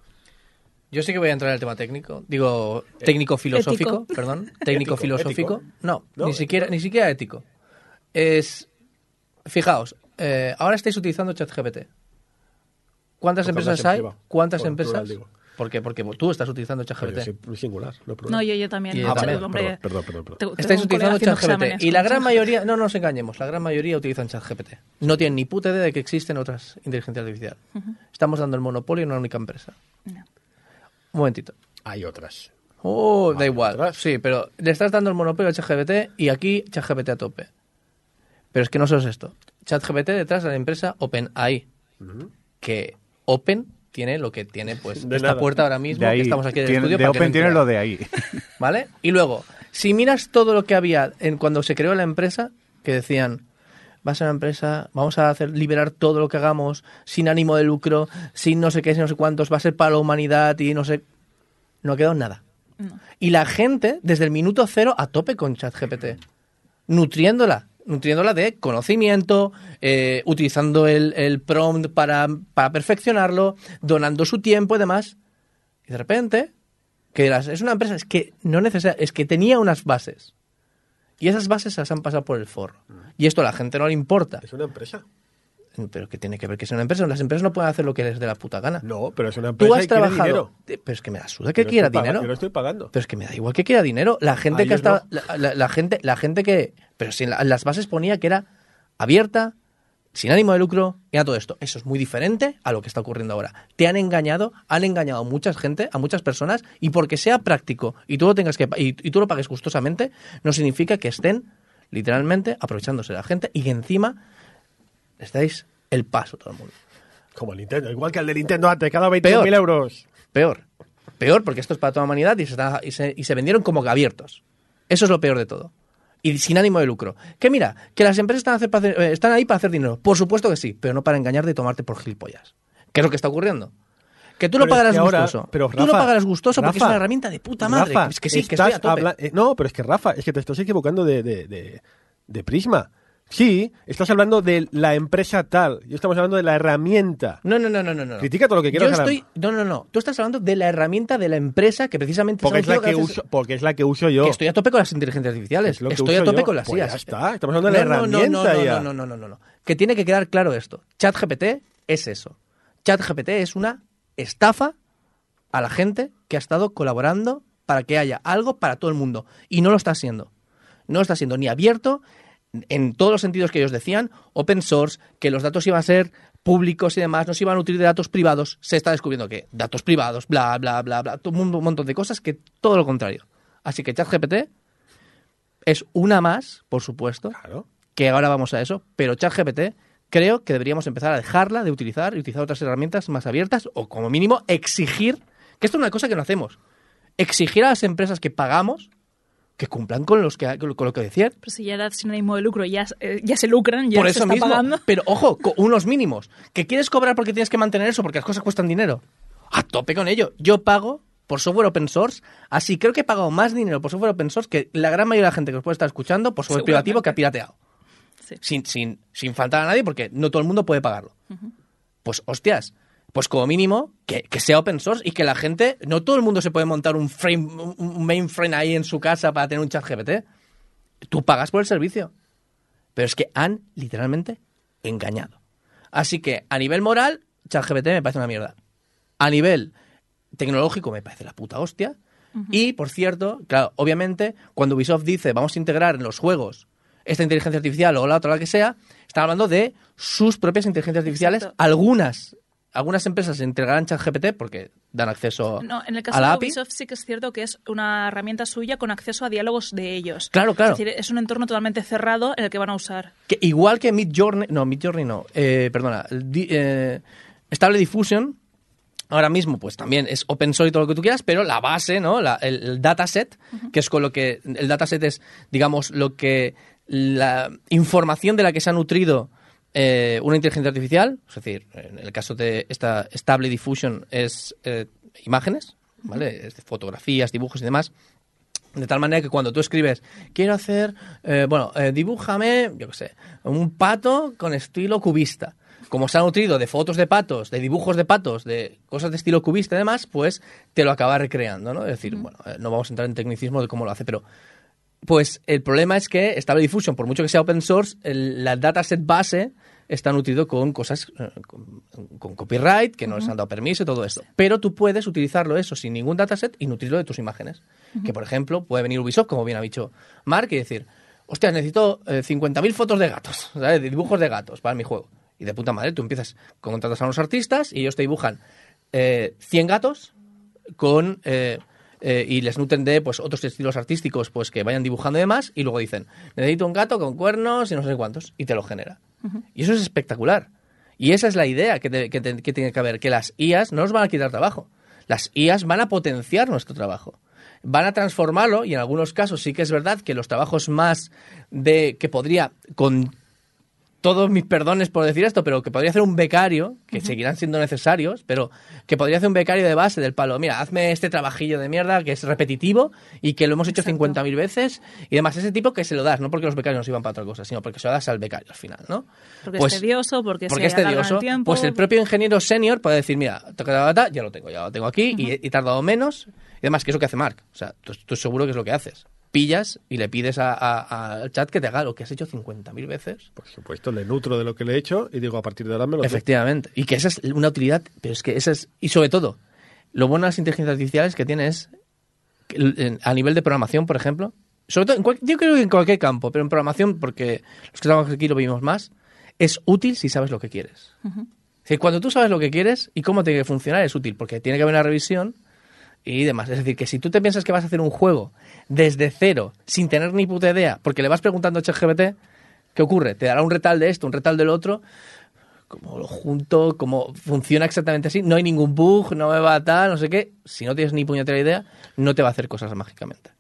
Yo sí que voy a entrar en el tema técnico. Digo, técnico-filosófico, Ético. perdón. Técnico-filosófico. ético. No, No, ni, siquiera, ni siquiera ético. Es. Fijaos, eh, ahora estáis utilizando ChatGPT. ¿Cuántas empresas hay? en privado. ¿Cuántas Por empresas? plural, digo. ¿Por qué? Porque tú estás utilizando ChatGPT. singular, no. No, yo, yo también. Y de yo hecho, también. hombre, Perdón, perdón, Estáis utilizando ChatGPT. Y la gran mayoría, no nos engañemos, la gran mayoría utilizan ChatGPT. No tienen ni puta idea de que existen otras inteligencias artificiales. Estamos dando el monopolio a una única empresa. No. Un momentito. Hay otras. Oh, da igual. otras. Sí, pero le estás dando el monopolio a ChatGPT y aquí ChatGPT a tope. Pero es que no solo es esto. ChatGPT detrás de la empresa OpenAI. Que Open tiene lo que tiene pues De esta nada. puerta ahora mismo De ahí, que estamos aquí en el tiene- estudio de para que no Open tiene lo de ahí. ¿Vale? Y luego, si miras todo lo que había en cuando se creó la empresa, que decían, va a ser una empresa, vamos a hacer liberar todo lo que hagamos sin ánimo de lucro, sin no sé qué, sin no sé cuántos, va a ser para la humanidad y no sé... No ha quedado nada. Y la gente, desde el minuto cero, a tope con ChatGPT, nutriéndola, nutriéndola de conocimiento, eh, utilizando el, el prompt para, para perfeccionarlo, donando su tiempo y demás. Y de repente, que es una empresa, es que no necesita, es que tenía unas bases. Y esas bases se las han pasado por el forro. Y esto a la gente no le importa. Es una empresa. Pero que tiene que ver que es una empresa. Las empresas no pueden hacer lo que les dé la puta gana. No, pero es una empresa Tú y has quiere trabajado. dinero. Eh, Pero es que me da suda que Yo quiera dinero. Yo no estoy pagando. Pero es que me da igual que quiera dinero. La gente A que está. no. La, la- la gente, la gente que. Pero si en, la- en las bases ponía que era abierta, sin ánimo de lucro y a todo esto. Eso es muy diferente a lo que está ocurriendo ahora. Te han engañado, han engañado a mucha gente, a muchas personas, y porque sea práctico y tú lo tengas que y, y tú lo pagues gustosamente, no significa que estén literalmente, aprovechándose de la gente y que encima les dais el paso todo el mundo. Como el Nintendo, igual que el de Nintendo antes, cada 20.000 Peor. euros. Peor. Peor porque esto es para toda la humanidad y se, está- y se, y se vendieron como abiertos. Eso es lo peor de todo. Y sin ánimo de lucro. Que mira, que las empresas están, hacer- para hacer- eh, están ahí para hacer dinero. Por supuesto que sí, pero no para engañarte y tomarte por gilipollas. ¿Qué es lo que está ocurriendo? Que tú lo Pero es pagarás que ahora- gustoso. pero, tú lo pagarás gustoso porque es una herramienta de puta madre. Rafa, es que sí, que estoy a tope. habla- eh, no, pero es que Rafa, es que te estás equivocando de, de, de- de Prisma. Sí, estás hablando de la empresa tal. Yo estamos hablando de la herramienta. No, no, no, no, no. no. Critica todo lo que quieras, Yo estoy... No, no, no. Tú estás hablando de la herramienta de la empresa que precisamente... Porque es, la que uso, porque es la que uso yo. Que estoy a tope con las inteligencias artificiales. Es lo Estoy a tope yo. con las Pues IAs. ya está, estamos hablando de la No, no, herramienta no, no, ya. No, no, no, no, no. Que tiene que quedar claro esto. ChatGPT es eso. ChatGPT es una estafa a la gente que ha estado colaborando para que haya algo para todo el mundo. Y no lo está siendo. No está siendo ni abierto en todos los sentidos que ellos decían, open source, que los datos iban a ser públicos y demás, no se iban a nutrir de datos privados, se está descubriendo que datos privados, bla, bla, bla, bla, un montón de cosas que todo lo contrario. Así que ChatGPT es una más, por supuesto, Claro. que ahora vamos a eso, pero ChatGPT creo que deberíamos empezar a dejarla de utilizar y utilizar otras herramientas más abiertas o como mínimo exigir, que esto es una cosa que no hacemos, exigir a las empresas que pagamos que cumplan con, los que, con lo que decían. Pero si ya era sin ánimo de lucro, ya, eh, ya se lucran, ya Por se eso está mismo. pagando. Pero ojo, con unos mínimos. ¿Que quieres cobrar porque tienes que mantener eso? Porque las cosas cuestan dinero. A tope con ello. Yo pago por software open source. Así creo que he pagado más dinero por software open source que la gran mayoría de la gente que os puede estar escuchando por software privativo que ha pirateado. Sí. Sin, sin, sin faltar a nadie porque no todo el mundo puede pagarlo. Pues hostias. Pues como mínimo que, que sea open source y que la gente, no todo el mundo se puede montar un frame, un mainframe ahí en su casa para tener un chat GPT. Tú pagas por el servicio. Pero es que han literalmente engañado. Así que a nivel moral, ChatGPT me parece una mierda. A nivel tecnológico me parece la puta hostia. Y, por cierto, claro, obviamente, cuando Ubisoft dice vamos a integrar en los juegos esta inteligencia artificial o la otra, la que sea, están hablando de sus propias inteligencias artificiales. Exacto. Algunas, algunas empresas integrarán ChatGPT porque dan acceso No, en el caso a la de API. Ubisoft sí que es cierto que es una herramienta suya con acceso a diálogos de ellos. Claro, claro. Es decir, es un entorno totalmente cerrado en el que van a usar. Que igual que Midjourney, no, Midjourney no, eh, perdona, di- eh, Stable Diffusion, ahora mismo pues también es open source y todo lo que tú quieras, pero la base, ¿no? La- el, el dataset, que es con lo que, el dataset es, digamos, lo que, la información de la que se ha nutrido eh, una inteligencia artificial, es decir, en el caso de esta Stable Diffusion es eh, imágenes, ¿vale? Es de fotografías, dibujos y demás. De tal manera que cuando tú escribes, quiero hacer, eh, bueno, eh, dibújame, yo qué sé, un pato con estilo cubista. Como se ha nutrido de fotos de patos, de dibujos de patos, de cosas de estilo cubista y demás, pues te lo acaba recreando, ¿no? Es decir, bueno, eh, no vamos a entrar en tecnicismo de cómo lo hace, pero pues el problema es que Stable Diffusion, por mucho que sea open source, el, la dataset base está nutrido con cosas eh, con, con copyright, que no les han dado permiso y todo esto. Pero tú puedes utilizarlo eso sin ningún dataset y nutrirlo de tus imágenes. Que, por ejemplo, puede venir Ubisoft, como bien ha dicho Mark, y decir, hostia, necesito eh, 50.000 fotos de gatos, ¿sabes? De dibujos de gatos para mi juego. Y de puta madre, tú empiezas, contratas a unos artistas y ellos te dibujan eh, 100 gatos con eh, eh, y les nutren de pues otros estilos artísticos pues que vayan dibujando y demás y luego dicen necesito un gato con cuernos y no sé cuántos y te lo genera y eso es espectacular. Y esa es la idea que, te- que que tiene que haber que las IAs no nos van a quitar trabajo. Las IAs van a potenciar nuestro trabajo. Van a transformarlo y en algunos casos sí que es verdad que los trabajos más de que podría con todos mis perdones por decir esto, pero que podría hacer un becario, que seguirán siendo necesarios, pero que podría hacer un becario de base del palo. Mira, hazme este trabajillo de mierda que es repetitivo y que lo hemos hecho Exacto. 50.000 veces y demás. Ese tipo que se lo das, no porque los becarios nos iban para otra cosa, sino porque se lo das al becario al final, ¿no? Porque Pues- es tedioso, porque, porque es se tedioso, el pues el propio ingeniero senior puede decir, mira, toca la bata, ya lo tengo, ya lo tengo aquí y he- y he tardado menos. Y además, que es lo que hace Mark. O sea, tú, tú seguro que es lo que haces. Pillas y le pides a- a- al chat que te haga lo que has hecho 50.000 veces. Por supuesto, le nutro de lo que le he hecho y digo, a partir de ahora me lo Efectivamente. Y que esa es una utilidad, pero es que esa es... Y sobre todo, lo bueno de las inteligencias artificiales que el- en- a nivel de programación, por ejemplo, sobre todo, en cual- yo creo que en cualquier campo, pero en programación, porque los que estamos aquí lo vimos más, es útil si sabes lo que quieres. Es decir, cuando tú sabes lo que quieres y cómo tiene que funcionar, es útil, porque tiene que haber una revisión y demás. Es decir, que si tú te piensas que vas a hacer un juego desde cero, sin tener ni puta idea, porque le vas preguntando a ChatGPT, ¿qué ocurre? Te dará un retal de esto, un retal del otro, como lo junto, como funciona exactamente así, no hay ningún bug, no me va tal, no sé qué. Si no tienes ni puñetera idea, no te va a hacer cosas mágicamente.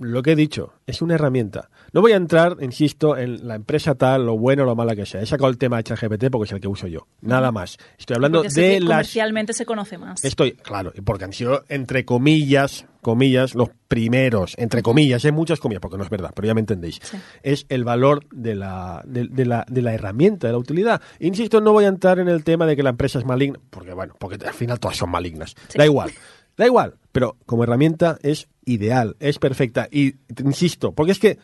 Lo que he dicho, es una herramienta. No voy a entrar, insisto, en la empresa tal, lo bueno o lo mala que sea. He sacado el tema de ChatGPT porque es el que uso yo. Nada más. Estoy hablando Porque de que las comercialmente se conoce más. Estoy, claro, porque han sido, entre comillas, comillas, los primeros, entre comillas, hay muchas comillas, porque no es verdad, pero ya me entendéis. Sí. Es el valor de la, de, de la, de la herramienta, de la utilidad. Insisto, no voy a entrar en el tema de que la empresa es maligna, porque bueno, porque al final todas son malignas. Sí. Da igual, da igual, pero como herramienta es ideal, es perfecta. Y te insisto, porque es que,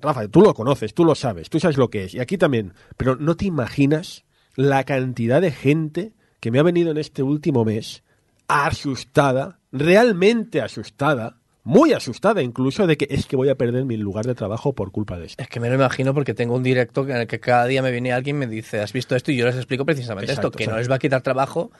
Rafa, tú lo conoces, tú lo sabes, tú sabes lo que es, y aquí también, pero no te imaginas la cantidad de gente que me ha venido en este último mes asustada, realmente asustada, muy asustada incluso, de que es que voy a perder mi lugar de trabajo por culpa de esto. Es que me lo imagino porque tengo un directo en el que cada día me viene alguien y me dice, ¿has visto esto? Y yo les explico precisamente Exacto, esto, que o sea, no les va a quitar trabajo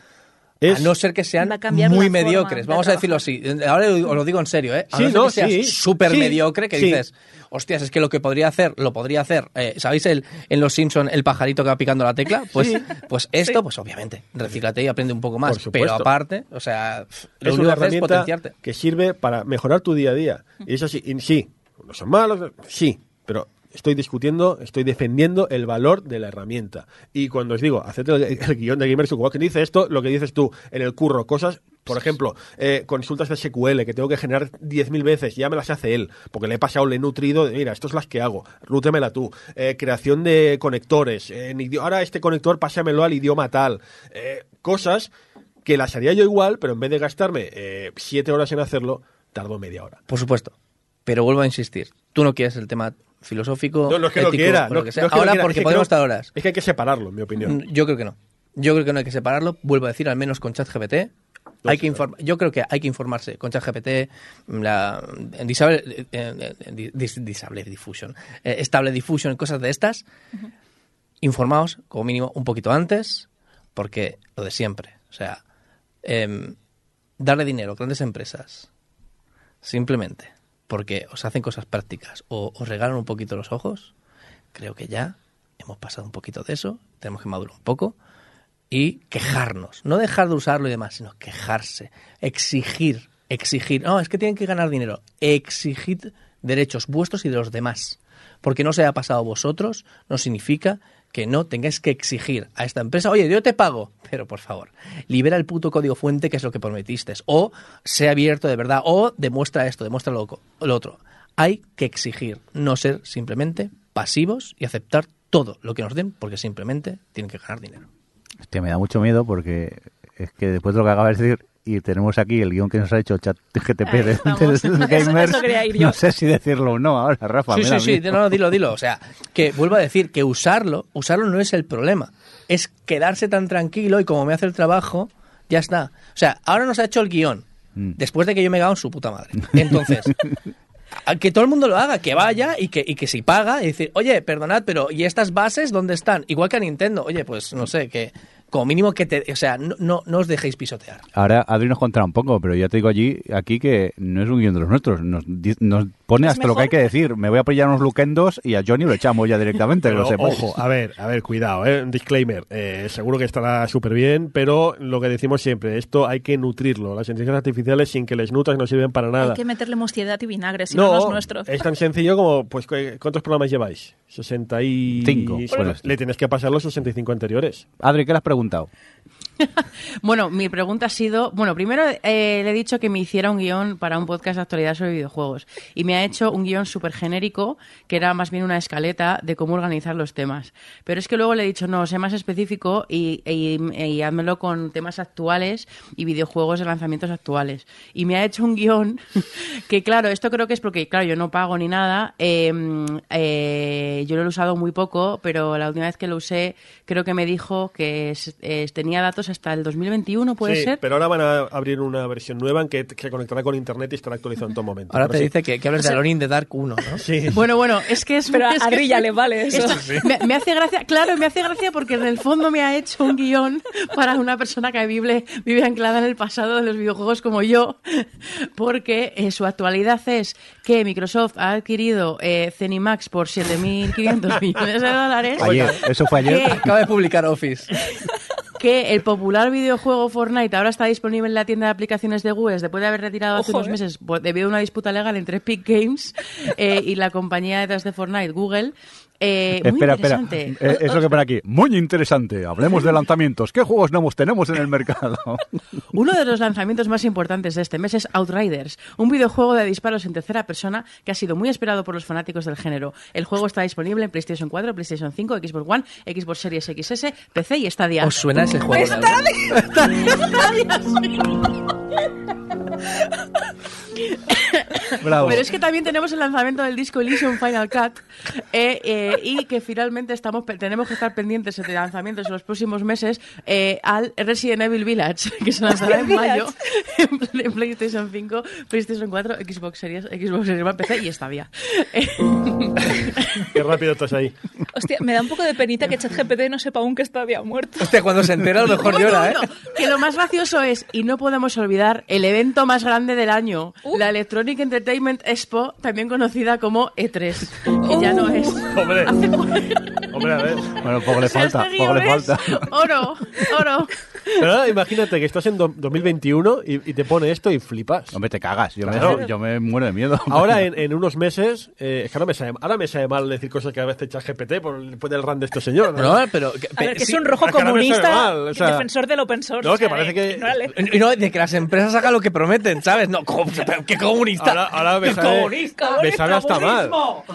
Es- a no ser que sean Va a cambiar muy mediocres. Vamos a decirlo así. Ahora os lo digo en serio, ¿eh? A Sí, no ser no, que seas sí. súper Sí, mediocre, que sí. dices, hostias, es que lo que podría hacer, lo podría hacer. eh, ¿Sabéis el, en Los Simpson el pajarito que va picando la tecla? Pues, pues esto, pues obviamente, recíclate y aprende un poco más. Por supuesto. Pero aparte, o sea, lo es único una que haces es herramienta potenciarte. que sirve para mejorar tu día a día. Y eso sí, y sí, no son malos, sí, pero estoy discutiendo, estoy defendiendo el valor de la herramienta. Y cuando os digo, haced el, el guion de Gamers World, que dice esto, lo que dices tú en el curro, cosas, por ejemplo, eh, consultas de SQL que tengo que generar 10.000 veces, ya me las hace él, porque le he pasado, le he nutrido, de, mira, esto es las que hago, rútemela tú. Eh, creación de conectores, idi- ahora este conector pásamelo al idioma tal. Eh, cosas que las haría yo igual, pero en vez de gastarme eh, siete horas en hacerlo, tardo media hora. Por supuesto. Pero vuelvo a insistir, tú no quieres el tema filosófico, No, no es que no ético, quiera. o lo no- que sea. no es que no Ahora quiera, porque es que podemos creo- estar horas. Es que hay que separarlo, en mi opinión. Mm, Yo creo que no. Yo creo que no hay que separarlo. Vuelvo a decir, al menos con ChatGPT. No, Hay sí, que inform- Yo creo que hay que informarse con ChatGPT, la en Disable, eh, eh, eh, dis- Disable Diffusion, eh, Estable Diffusion, cosas de estas. Informaos, como mínimo, un poquito antes, porque lo de siempre. O sea, em, darle dinero a grandes empresas, simplemente porque os hacen cosas prácticas o os regalan un poquito los ojos, creo que ya hemos pasado un poquito de eso, tenemos que madurar un poco y quejarnos, no dejar de usarlo y demás, sino quejarse, exigir, exigir, no, es que tienen que ganar dinero, exigid derechos vuestros y de los demás, porque no se haya pasado a vosotros, no significa que no tengáis que exigir a esta empresa, oye, yo te pago, pero por favor, libera el puto código fuente que es lo que prometiste, o sea abierto de verdad, o demuestra esto, demuestra lo, otro. Hay que exigir, no ser simplemente pasivos y aceptar todo lo que nos den, porque simplemente tienen que ganar dinero. Hostia, me da mucho miedo porque es que después de lo que acabas de decir, y tenemos aquí el guion que nos ha hecho ChatGTP de, de los Eso- gamers, eso yo. no sé si decirlo o no ahora, Rafa. Sí, sí, sí, no, no, dilo, dilo. O sea, que vuelvo a decir que usarlo, usarlo no es el problema. Es quedarse tan tranquilo y como me hace el trabajo, ya está. O sea, ahora nos ha hecho el guion, Mm. después de que yo me he cagado en su puta madre. Entonces, que todo el mundo lo haga, que vaya y que, y que si paga, y decir, oye, perdonad, pero ¿y estas bases dónde están? Igual que a Nintendo, oye, pues no sé, que como mínimo que te. O sea, no, no, no os dejéis pisotear. Ahora Adri nos contará un poco, pero ya te digo allí, aquí que no es un guion de los nuestros. Nos, nos pone ¿Es hasta lo que hay que decir. Me voy a apoyar unos Lukendos y a Johnny lo echamos ya directamente, que lo ojo, a ver, a ver, cuidado, ¿eh? disclaimer. Eh, seguro que estará súper bien, pero lo que decimos siempre, esto hay que nutrirlo. Las inteligencias artificiales sin que les nutras no sirven para nada. Hay que meterle mostiedad y vinagre, si no, no es nuestro. es tan sencillo como, pues, ¿cu- ¿cuántos programas lleváis? 65. Cinco. Bueno, le tienes que pasar los 65 anteriores. Adri, ¿qué le has preguntado? Bueno, mi pregunta ha sido, bueno, primero eh, le he dicho que me hiciera un guion para un podcast de actualidad sobre videojuegos y me ha hecho un guion súper genérico que era más bien una escaleta de cómo organizar los temas. Pero es que luego le he dicho, no, sé más específico y, y, házmelo con temas actuales y videojuegos de lanzamientos actuales. Y me ha hecho un guion que, claro, esto creo que es porque, claro, yo no pago ni nada, eh, eh, yo lo he usado muy poco, pero la última vez que lo usé creo que me dijo que tenía datos juegos hasta el 2021, ¿puede sí, ser? pero ahora van a abrir una versión nueva en que se conectará con internet y estará actualizado en todo momento. Ahora Pero te sí. dice que, que hables de Alone in the Dark 1, ¿no? Sí. Bueno, bueno, es que es... Pero es a que estoy- le vale eso. Esto- me, me hace gracia, claro, me hace gracia porque en el fondo me ha hecho un guion para una persona que vive, vive anclada en el pasado de los videojuegos como yo, porque eh, su actualidad es que Microsoft ha adquirido eh, Cenimax por 7.500 millones de dólares. Ayer, eso fue ayer. ¿Qué? Acaba de publicar Office. que el popular videojuego Fortnite ahora está disponible en la tienda de aplicaciones de Google después de haber retirado hace unos ¿eh? meses por- debido a una disputa legal entre Epic Games eh, y la compañía detrás de Fortnite, Google. Eh, muy espera, espera. Eh, es lo que pone aquí. Muy interesante. Hablemos de lanzamientos. ¿Qué juegos nuevos tenemos en el mercado? Uno de los lanzamientos más importantes de este mes es Outriders, un videojuego de disparos en tercera persona que ha sido muy esperado por los fanáticos del género. El juego está disponible en PlayStation 4, PlayStation 5, Xbox One, Xbox Series XS, PC y Stadia. ¿Os suena ese juego? de verdad? Bravo. Pero es que también tenemos el lanzamiento del disco Elysium Final Cut eh, eh, y que finalmente estamos tenemos que estar pendientes de lanzamientos en los próximos meses eh, al Resident Evil Village, que se lanzará en mayo en, pl- en PlayStation 5, PlayStation 4, Xbox Series, Xbox Series One, PC y Stadia. Qué rápido estás ahí. Hostia, me da un poco de penita que ChatGPT no sepa aún que está había muerto. Hostia, cuando se entera a lo mejor llora, ¿eh? que lo más gracioso es, y no podemos olvidar, el evento más grande del año, Uh. la Electronic Entertainment Expo, también conocida como E3, que ya no es. Hombre, hombre, a ver. Bueno, poco le este falta, poco le falta. Oro, oro. Pero ahora imagínate que estás en do- 2021 y, y te pone esto y flipas. Hombre, te cagas. Yo, Claro. me, yo me muero de miedo. Ahora, en, en unos meses, eh, es que ahora me, sabe, ahora me sabe mal decir cosas que a veces echa GPT por después del run de este señor. ¿no? No, pero... que- A ver, que sí, es un rojo es que comunista, mal, o sea- defensor del open source. No, o que sea, parece que- no la le- Y no, de que las empresas hagan lo que prometen, ¿sabes? No, ¿qué comunista? Ahora, ahora me ¡Qué sabe, comunista! me sabe hasta mal.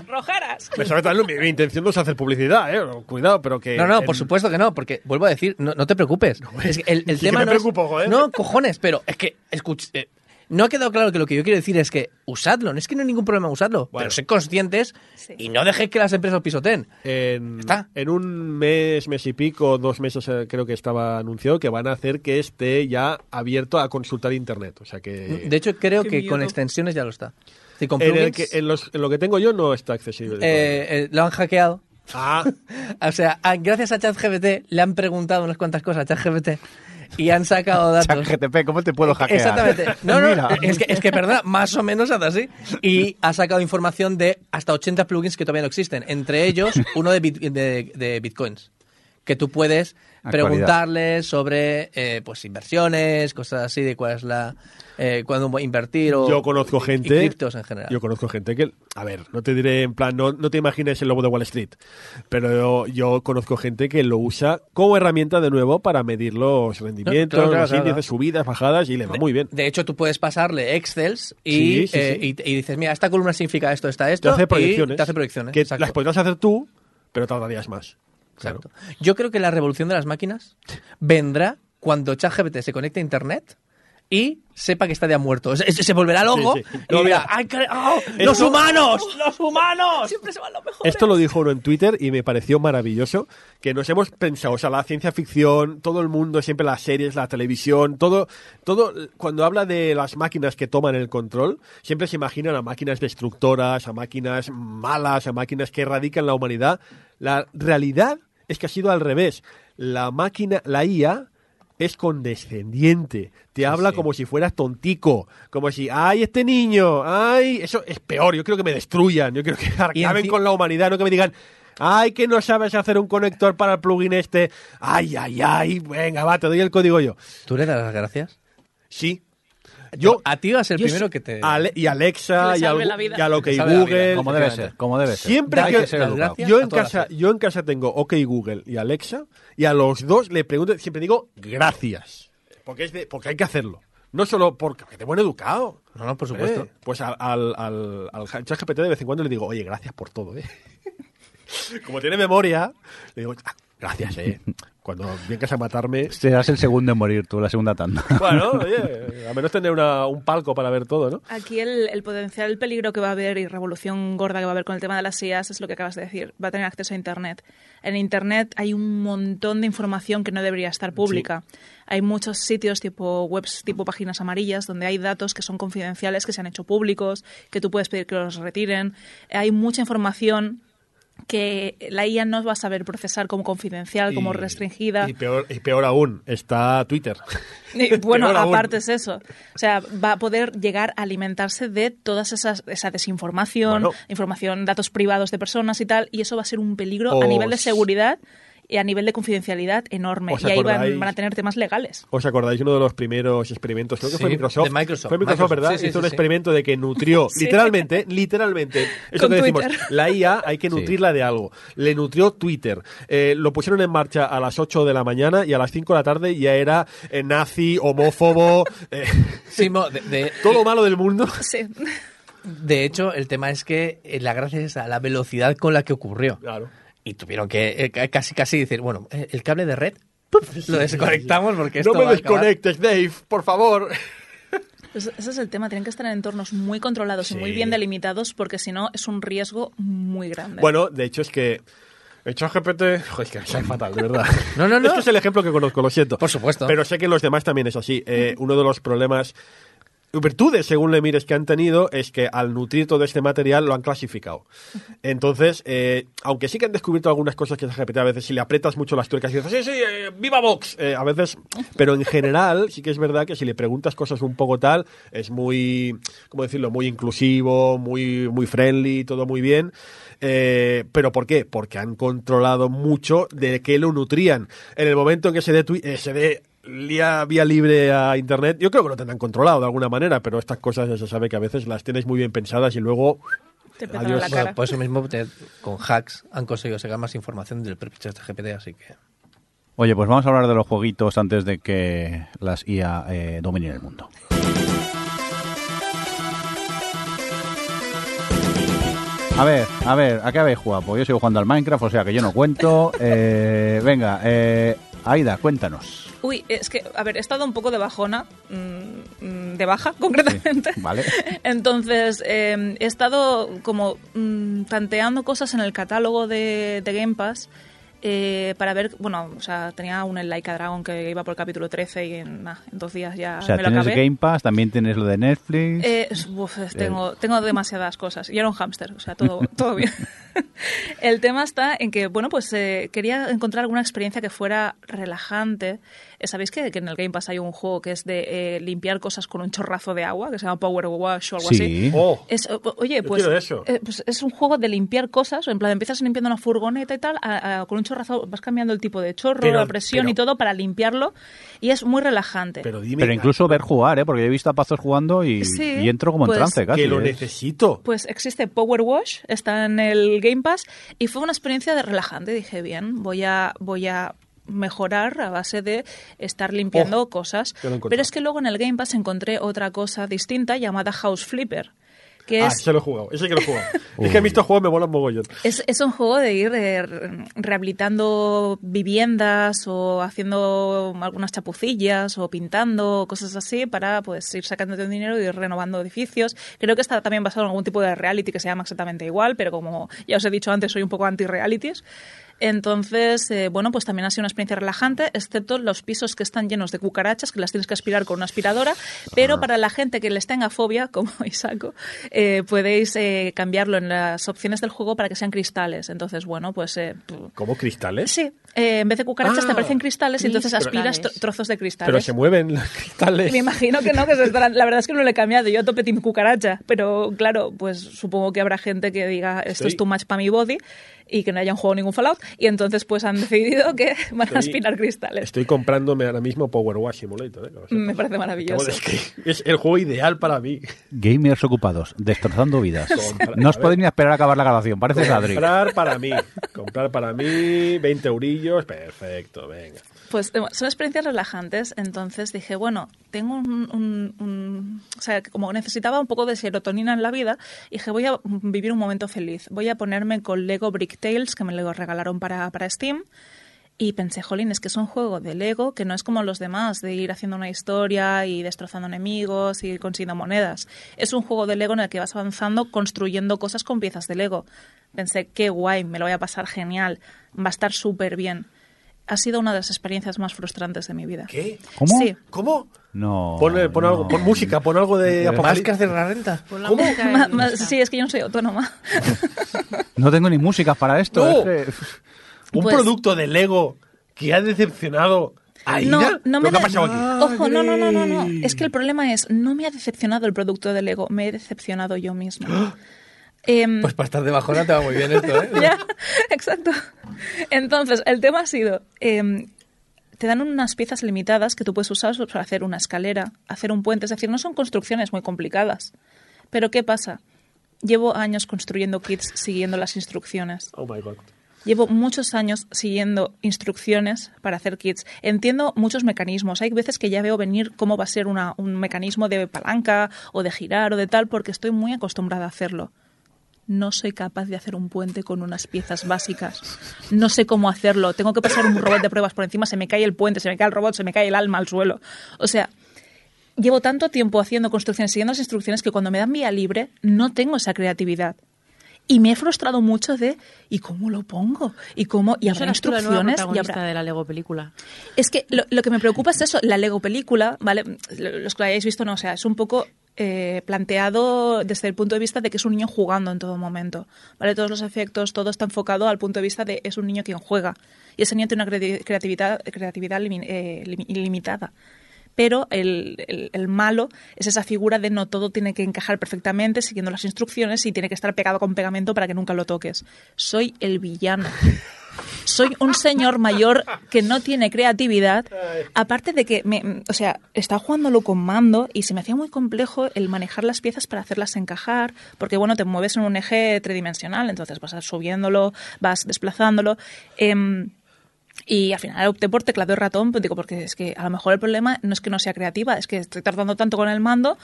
Rojaras. Me sabe tal- mi, mi intención no es hacer publicidad, eh. Cuidado, pero que. No, no, en- por supuesto que no, porque vuelvo a decir, no, no te preocupes. Es que el, el Sí que tema me no es- preocupo, joder. No, cojones, pero es que, escuch, eh, no ha quedado claro que lo que yo quiero decir es que usadlo, no es que no hay ningún problema en usarlo, Bueno. pero sed conscientes Sí. y no dejéis que las empresas os pisoteen. En, Está. en un mes, mes y pico, dos meses eh, creo que estaba anunciado que van a hacer que esté ya abierto a consultar internet. O sea que. De hecho, creo Qué que con extensiones ya lo está. Con en, el que, en, los- en lo que tengo yo no está accesible. eh, eh, lo han hackeado. Ah, O sea, a- gracias a ChatGPT le han preguntado unas cuantas cosas a ChatGPT y han sacado datos. ChatGTP, ¿cómo te puedo hackear? Exactamente. No, no, Mira. es que, es que perdona, más o menos hace así. Y ha sacado información de hasta 80 plugins que todavía no existen. Entre ellos, uno de, bit- de- de bitcoins. Que tú puedes Actualidad. preguntarle sobre eh, pues inversiones, cosas así, de cuál es la. Eh, cuándo invertir o. yo conozco y- y gente. criptos en general. Yo conozco gente que. A ver, no te diré en plan, no, no te imagines el lobo de Wall Street. Pero yo, yo conozco gente que lo usa como herramienta de nuevo para medir los rendimientos, claro, claro, los claro. índices, subidas, bajadas y le va muy bien. De hecho, tú puedes pasarle Excels y, Sí, sí, eh, sí. y- y dices, mira, esta columna significa esto, está Te esto. hace y proyecciones. Te hace proyecciones. Que exacto. las podrás hacer tú, pero tardarías más. Claro. Exacto. Yo creo que la revolución de las máquinas vendrá cuando ChatGPT se conecte a Internet y sepa que está ya muerto. Se, volverá loco Sí, sí. y No, dirá, mira. "Ay, que- oh, ¡Los Esto- humanos! ¡Los humanos! Siempre se van los mejores. Esto lo dijo uno en Twitter y me pareció maravilloso, que nos hemos pensado, o sea, la ciencia ficción, todo el mundo, siempre las series, la televisión, todo, todo, cuando habla de las máquinas que toman el control, siempre se imaginan a máquinas destructoras, a máquinas malas, a máquinas que erradican la humanidad. La realidad es que ha sido al revés. La máquina, la IA, es condescendiente. Te habla sí. como si fueras tontico. Como si, ¡ay, este niño! ¡ay! Eso es peor. Yo creo que me destruyan. Yo creo que acaben con la humanidad. No que me digan, ¡ay, que no sabes hacer un conector para el plugin este! ¡ay, ay, ay! Venga, va, te doy el código yo. ¿Tú le das las gracias? Sí. Yo, a ti vas el yo primero que te... Ale- y Alexa, Que y, al, salve la vida. y a lo que Google. Como debe ser, como debe ser. Siempre Hay que- que ser las educado. gracias- Yo en, casa, yo en casa tengo OK Google y Alexa, y a los dos le pregunto, siempre digo gracias. Porque, es de, porque hay que hacerlo. No solo porque te buen educado. No, no, por supuesto. Eh, pues al, al, al, al ChatGPT de vez en cuando le digo, oye, gracias por todo, ¿eh? Como tiene memoria, le digo, "Ah, Gracias, eh. Cuando vengas a matarme. Serás el segundo en morir tú, la segunda tanda. Bueno, oye, a menos tener una- un palco para ver todo, ¿no? Aquí el, el potencial peligro que va a haber y revolución gorda que va a haber con el tema de las IAs es lo que acabas de decir. Va a tener acceso a Internet. En Internet hay un montón de información que no debería estar pública. Hay muchos sitios tipo webs, tipo páginas amarillas, donde hay datos que son confidenciales, que se han hecho públicos, que tú puedes pedir que los retiren. Hay mucha información que la IA no va a saber procesar como confidencial, como Y- restringida. Y peor, y peor aún, está Twitter. Y, bueno, aún. aparte es eso. O sea, va a poder llegar a alimentarse de todas esas esa desinformación, Bueno. información, datos privados de personas y tal, y eso va a ser un peligro a nivel de seguridad a nivel de confidencialidad enorme. ¿Os Y ahí van, a tener temas legales. ¿Os acordáis uno de los primeros experimentos? Creo que fue Microsoft. de Microsoft. Fue Microsoft, Microsoft, ¿verdad? sí, sí, Hizo un experimento de que nutrió, Sí. literalmente, literalmente, eso que decimos, Twitter. la IA hay que nutrirla de algo. Le nutrió Twitter. Eh, lo pusieron en marcha a las 8 de la mañana y a las 5 de la tarde ya era eh, nazi, homófobo, eh, de, de- todo lo malo del mundo. Sí. de hecho, el tema es que eh, la gracia es a la velocidad con la que ocurrió. Claro. Y tuvieron que eh, ca- casi casi decir, bueno, eh, el cable de red ¡puf! lo desconectamos porque esto No me va a acabar. desconectes, Dave, por favor. Pues ese es el tema. Tienen que estar en entornos muy controlados y muy bien delimitados porque si no es un riesgo muy grande. Bueno, de hecho es que... ChatGPT, joder, es que es fatal, de verdad. No, no, no. Es que es el ejemplo que conozco, lo siento. Por supuesto. Pero sé que en los demás también es así. Eh, uno de los problemas, virtudes, según le mires, que han tenido es que al nutrir todo este material lo han clasificado. Entonces, eh, aunque sí que han descubierto algunas cosas que ChatGPT a veces, si le aprietas mucho las tuercas y dices, sí, sí, eh, viva Vox, eh, a veces, pero en general sí que es verdad que si le preguntas cosas un poco tal, es muy, ¿cómo decirlo?, muy inclusivo, muy, muy friendly, todo muy bien. ¿Pero por qué? Porque han controlado mucho de qué lo nutrían. En el momento en que se dé, se dé lía- vía libre a Internet, yo creo que lo tendrán controlado de alguna manera, pero estas cosas ya se sabe que a veces las tienes muy bien pensadas y luego... Te petan Adiós. la Bueno, cara. por eso mismo te- con hacks han conseguido sacar más información del propio ChatGPT, así que... Oye, pues vamos a hablar de los jueguitos antes de que las IA eh, dominen el mundo. A ver, a ver, ¿a qué habéis jugado? Pues yo sigo jugando al Minecraft, o sea que yo no cuento. Eh, venga, eh, Aida, cuéntanos. Uy, es que, a ver, he estado un poco de bajona, mm, mm, de baja concretamente. Vale. Entonces, eh, he estado como mm, tanteando cosas en el catálogo de, de Game Pass eh, para ver, bueno, o sea, tenía un Laika Dragon que iba por el capítulo 13 y en, nah, en dos días ya O sea, me lo tienes acabé. Game Pass, también tienes lo de Netflix. Eh, uf, tengo, tengo demasiadas cosas. Y era un hámster, o sea, todo, todo bien. El tema está en que, bueno, pues eh, quería encontrar alguna experiencia que fuera relajante. ¿Sabéis que, que en el Game Pass hay un juego que es de eh, limpiar cosas con un chorrazo de agua, que se llama Power Wash o algo así? sí. Oh, Es, oye, pues, eso. eh, pues es un juego de limpiar cosas, en plan empiezas limpiando una furgoneta y tal, a- a- con un chorrazo vas cambiando el tipo de chorro, Pero- la presión pero- y todo para limpiarlo y es muy relajante. pero dime Pero incluso ver jugar, ¿eh? Porque he visto a Pazos jugando y, Sí, y entro como en pues, trance casi. que lo ¿eh? necesito. Pues existe Power Wash, está en el Game Pass y fue una experiencia de relajante. Dije, bien, voy a, voy a mejorar a base de estar limpiando Oh, cosas. Pero es que luego en el Game Pass encontré otra cosa distinta llamada House Flipper, que Ah, es ese lo he jugado, ese que lo he jugado. es que he visto juegos me molan mogollón. Es, es un juego de ir eh, re- rehabilitando viviendas o haciendo algunas chapucillas o pintando cosas así para pues ir sacando dinero y ir renovando edificios. Creo que está también basado en algún tipo de reality que se llama exactamente igual, pero como ya os he dicho antes, soy un poco anti-realities. Entonces, eh, bueno, pues también ha sido una experiencia relajante, excepto los pisos que están llenos de cucarachas, que las tienes que aspirar con una aspiradora, pero para la gente que les tenga fobia, como Isaco, eh, podéis eh, cambiarlo en las opciones del juego para que sean cristales. Entonces, bueno, pues... eh, ¿Cómo cristales? sí, eh, en vez de cucarachas Ah, te aparecen cristales y entonces aspiras tro- trozos de cristales. Pero se mueven los cristales. Me imagino que no, que se estarán. La verdad es que no lo he cambiado. Yo a tope team cucaracha. Pero claro, pues supongo que habrá gente que diga esto Estoy- es too much para mi body y que no hayan jugado ningún Fallout. Y entonces pues han decidido que van a aspirar cristales. Estoy comprándome ahora mismo Power Wash Simulator. ¿eh? Me parece maravilloso. Es el juego ideal para mí. Gamers ocupados, destrozando vidas. Compra- No os podéis ni esperar a acabar la grabación, parece Adri. Comprar para mí. Comprar para mí 20 eurillos. Perfecto, venga. Pues eh, son experiencias relajantes, entonces dije, bueno, tengo un, O sea, como necesitaba un poco de serotonina en la vida, dije, voy a vivir un momento feliz. Voy a ponerme con Lego Brick Tales, que me lo regalaron para, para Steam, Y pensé, jolín, es que es un juego de Lego que no es como los demás, de ir haciendo una historia y destrozando enemigos y consiguiendo monedas. Es un juego de Lego en el que vas avanzando construyendo cosas con piezas de Lego. Pensé, qué guay, me lo voy a pasar genial, va a estar súper bien. Ha sido una de las experiencias más frustrantes de mi vida. ¿Qué? ¿Cómo? Sí. ¿Cómo? No. Pon, eh, pon no. algo, pon música, pon algo de Más que apocalipsis. hacer la renta. La ¿Cómo? música de Ma- ma- sí, es que yo no soy autónoma. No tengo ni música para esto. No. es que- Un Pues- producto de Lego que ha decepcionado a No, Ida. no ¿Pero me ¿Qué ha pasado aquí? Ojo, no, no, no, no, no. Es que el problema es, no me ha decepcionado el producto de Lego, me he decepcionado yo misma. Em, Pues para estar de bajona te va muy bien esto, ¿eh? ya, exacto. Entonces, el tema ha sido, em, te dan unas piezas limitadas que tú puedes usar para hacer una escalera, hacer un puente, es decir, no son construcciones muy complicadas. Pero ¿qué pasa? Llevo años construyendo kits siguiendo las instrucciones. Oh my god. Llevo muchos años siguiendo instrucciones para hacer kits. Entiendo muchos mecanismos. Hay veces que ya veo venir cómo va a ser una- un mecanismo de palanca o de girar o de tal porque estoy muy acostumbrada a hacerlo. No soy capaz de hacer un puente con unas piezas básicas. No sé cómo hacerlo. Tengo que pasar un robot de pruebas por encima, se me cae el puente, se me cae el robot, se me cae el alma al suelo. O sea, llevo tanto tiempo haciendo construcciones, siguiendo las instrucciones, que cuando me dan vía libre no tengo esa creatividad. Y me he frustrado mucho de ¿y cómo lo pongo? ¿Y cómo? Y ¿No habrá la instrucciones y habrá... de la Lego película. Es que lo, lo que me preocupa es eso, la Lego película, ¿vale? Los que lo hayáis visto, no, o sea, es un poco eh, planteado desde el punto de vista de que es un niño jugando en todo momento, ¿vale? Todos los efectos, todo está enfocado al punto de vista de es un niño quien juega. Y ese niño tiene una creati- creatividad, creatividad eh, limi- ilimitada. Pero el, el- el malo es esa figura de no todo tiene que encajar perfectamente siguiendo las instrucciones y tiene que estar pegado con pegamento para que nunca lo toques. Soy el villano. Soy un señor mayor que no tiene creatividad. Aparte de que, me, o sea, estaba jugándolo con mando y se me hacía muy complejo el manejar las piezas para hacerlas encajar, porque bueno, te mueves en un eje tridimensional, entonces vas subiéndolo, vas desplazándolo. Em, y al final opté por teclado y ratón, pues digo, porque es que a lo mejor el problema no es que no sea creativa, es que estoy tardando tanto con el mando.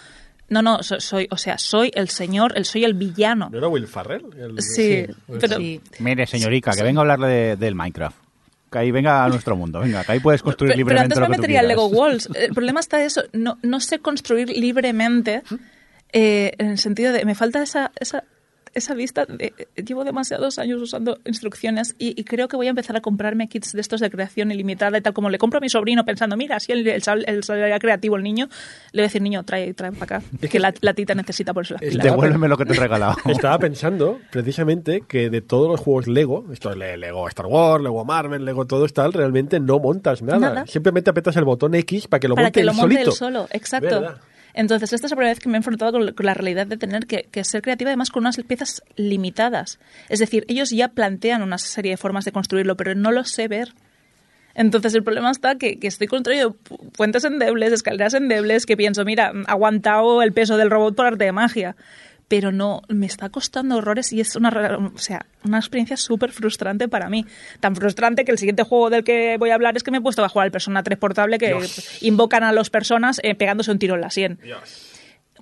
No, no, so- soy, o sea, soy el señor, el, soy el villano. ¿No era Will Farrell? El- Sí, pero Sí. Mire, señorica, que venga a hablarle de- del Minecraft. Que ahí venga a nuestro mundo, venga, que ahí puedes construir Pero, pero libremente antes lo me tú metería. Lego Walls. El problema está eso, no, no sé construir libremente eh, en el sentido de me falta esa, esa, esa vista. De, llevo demasiados años usando instrucciones y, y creo que voy a empezar a comprarme kits de estos de creación ilimitada y tal como le compro a mi sobrino pensando, mira, el, el, sal- el saldría creativo el niño, le voy a decir, niño, trae, trae para acá, que la, la tita necesita por eso las Es pilas. de- Devuélveme lo que te he regalado. Estaba pensando precisamente que de todos los juegos Lego, esto es Le- Lego Star Wars, Lego Marvel, Lego todo es tal, realmente no montas nada. Nada. Simplemente apretas el botón X para que lo para monte que lo él monte solito. él solo, exacto. ¿Verdad? Entonces, esta es la primera vez que me he enfrentado con, la realidad de tener que, ser creativa, además con unas piezas limitadas. Es decir, ellos ya plantean una serie de formas de construirlo, pero no lo sé ver. Entonces, el problema está que, estoy construyendo pu- puentes endebles, escaleras endebles, que pienso, mira, aguantado el peso del robot por arte de magia. Pero no, me está costando horrores y es una, re- o sea, una experiencia súper frustrante para mí. Tan frustrante que el siguiente juego del que voy a hablar es que me he puesto a jugar al Persona 3 portable que invocan a las personas eh, pegándose un tiro en la sien.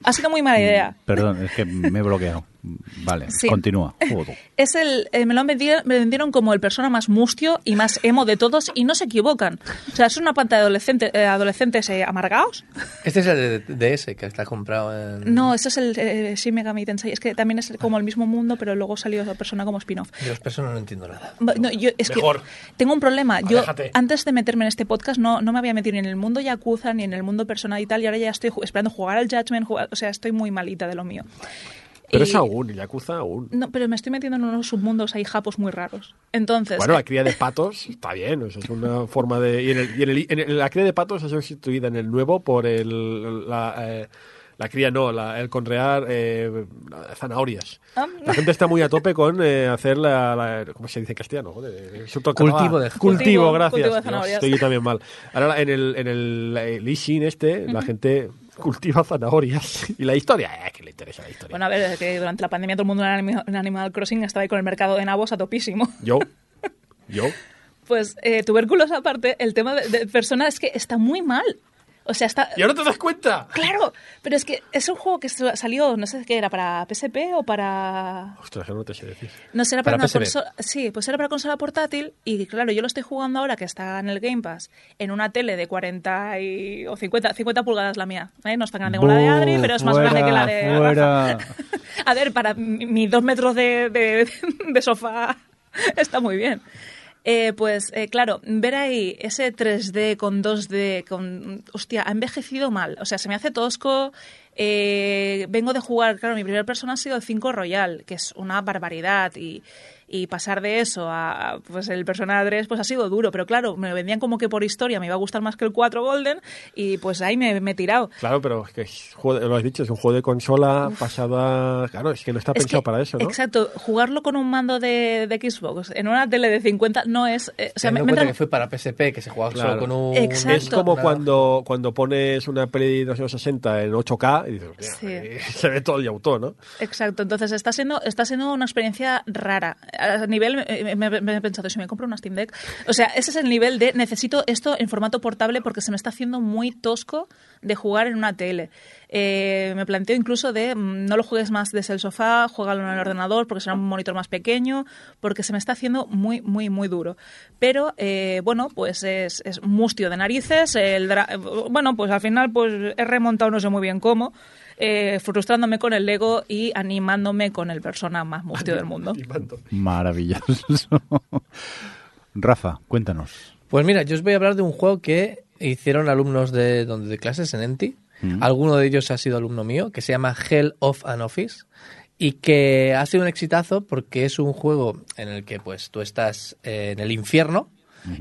Ha sido muy mala idea. Perdón, es que me he bloqueado. Vale, Sí. continúa. Joder. Es el, eh, me lo han vendido- me vendieron como el persona más mustio y más emo de todos y no se equivocan. O sea, es una pantalla de adolescente, eh, adolescentes eh, amargados. Este es el de, de ese que está comprado en... No, ese es el eh, Shin Megami Tensei. Es que también es como el mismo mundo, pero luego salió esa persona como spin-off. De los personas no entiendo nada. No, yo- es Mejor. que tengo un problema. Yo, Aléjate. antes de meterme en este podcast, no, no me había metido ni en el mundo Yakuza ni en el mundo personal y tal, y ahora ya estoy esperando jugar al Judgment. jugar- o sea, estoy muy malita de lo mío. Pero Y- es aún, Yakuza aún. No, pero me estoy metiendo en unos submundos ahí japos muy raros. Entonces, Bueno, la cría de patos está bien, eso es una forma de... Y en, el, y en, el- en el- la cría de patos ha sido sustituida en el nuevo por el, la, eh, la cría, no, la- el conrear eh, zanahorias. Ah. La gente está muy a tope con eh, hacer la, la- ¿Cómo se dice en castellano? Joder, en Cultivo de- Cultivo, Cultivo, gracias. cultivo de Dios, zanahorias. estoy yo también mal. Ahora en el, en el eh, Lee Sin este, la gente cultiva zanahorias. Y la historia, eh, que le interesa la historia. Bueno, a ver, es que durante la pandemia todo el mundo en Animal, Crossing estaba ahí con el mercado de nabos a topísimo. Yo, yo, Pues, eh, tubérculos aparte, el tema de, de persona es que está muy mal. O sea, está... ¿Y ahora te das cuenta? Claro, pero es que es un juego que salió, no sé qué era, para PSP o para... Ostras, no te sé decir. No para, Para una consola... Sí, pues era para consola portátil y claro, yo lo estoy jugando ahora que está en el Game Pass en una tele de 40 y... o 50, 50 pulgadas la mía. ¿eh? No es tan grande como la de Adri, pero es más Fuera, grande que la de fuera. A ver, para mi- mis dos metros de, de- de sofá está muy bien. Eh, pues eh, claro, ver ahí ese 3D con 2D, con hostia, ha envejecido mal. O sea, se me hace tosco. Eh, vengo de jugar, claro, mi primera persona ha sido el 5 Royal, que es una barbaridad. Y, y pasar de eso a pues el Persona 3 pues ha sido duro. Pero claro, me vendían como que por historia me iba a gustar más que el 4 Golden. Y pues ahí me, me he tirado. Claro, pero es que es juego de- lo has dicho, es un juego de consola pasado a... Claro, es que no está Es pensado que, para eso, ¿no? Exacto, jugarlo con un mando de, de Xbox en una tele de 50 no es... eh, o sea, me- me que fue para PSP, que se jugaba Claro. solo con un... Exacto. Es como cuando, cuando pones una peli de 260 en 8K y dices, "Hostia, Sí. se ve todo el auto, ¿no? Exacto, entonces está siendo, está siendo una experiencia rara. A nivel, eh, me, me- he pensado, si me compro una Steam Deck. O sea, ese es el nivel de necesito esto en formato portable porque se me está haciendo muy tosco de jugar en una tele. Eh, me planteo incluso de mm, no lo juegues más desde el sofá, juégalo en el ordenador porque será un monitor más pequeño, porque se me está haciendo muy, muy, muy duro. Pero, eh, bueno, pues es, es mustio de narices. El eh, bueno, pues al final pues he remontado no sé muy bien cómo, eh, frustrándome con el Lego y animándome con el persona más mustio del mundo. Maravilloso. Rafa, cuéntanos. Pues mira, yo os voy a hablar de un juego que hicieron alumnos de, donde, de clases en Enti. Mm. Alguno de ellos ha sido alumno mío, que se llama Hell of an Office y que hace un exitazo porque es un juego en el que pues tú estás eh, en el infierno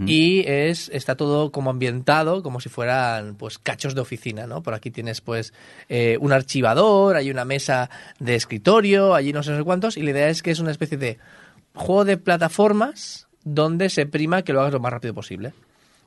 y es está todo como ambientado como si fueran pues cachos de oficina no por aquí tienes pues eh, un archivador hay una mesa de escritorio allí no sé, no sé cuántos y la idea es que es una especie de juego de plataformas donde se prima que lo hagas lo más rápido posible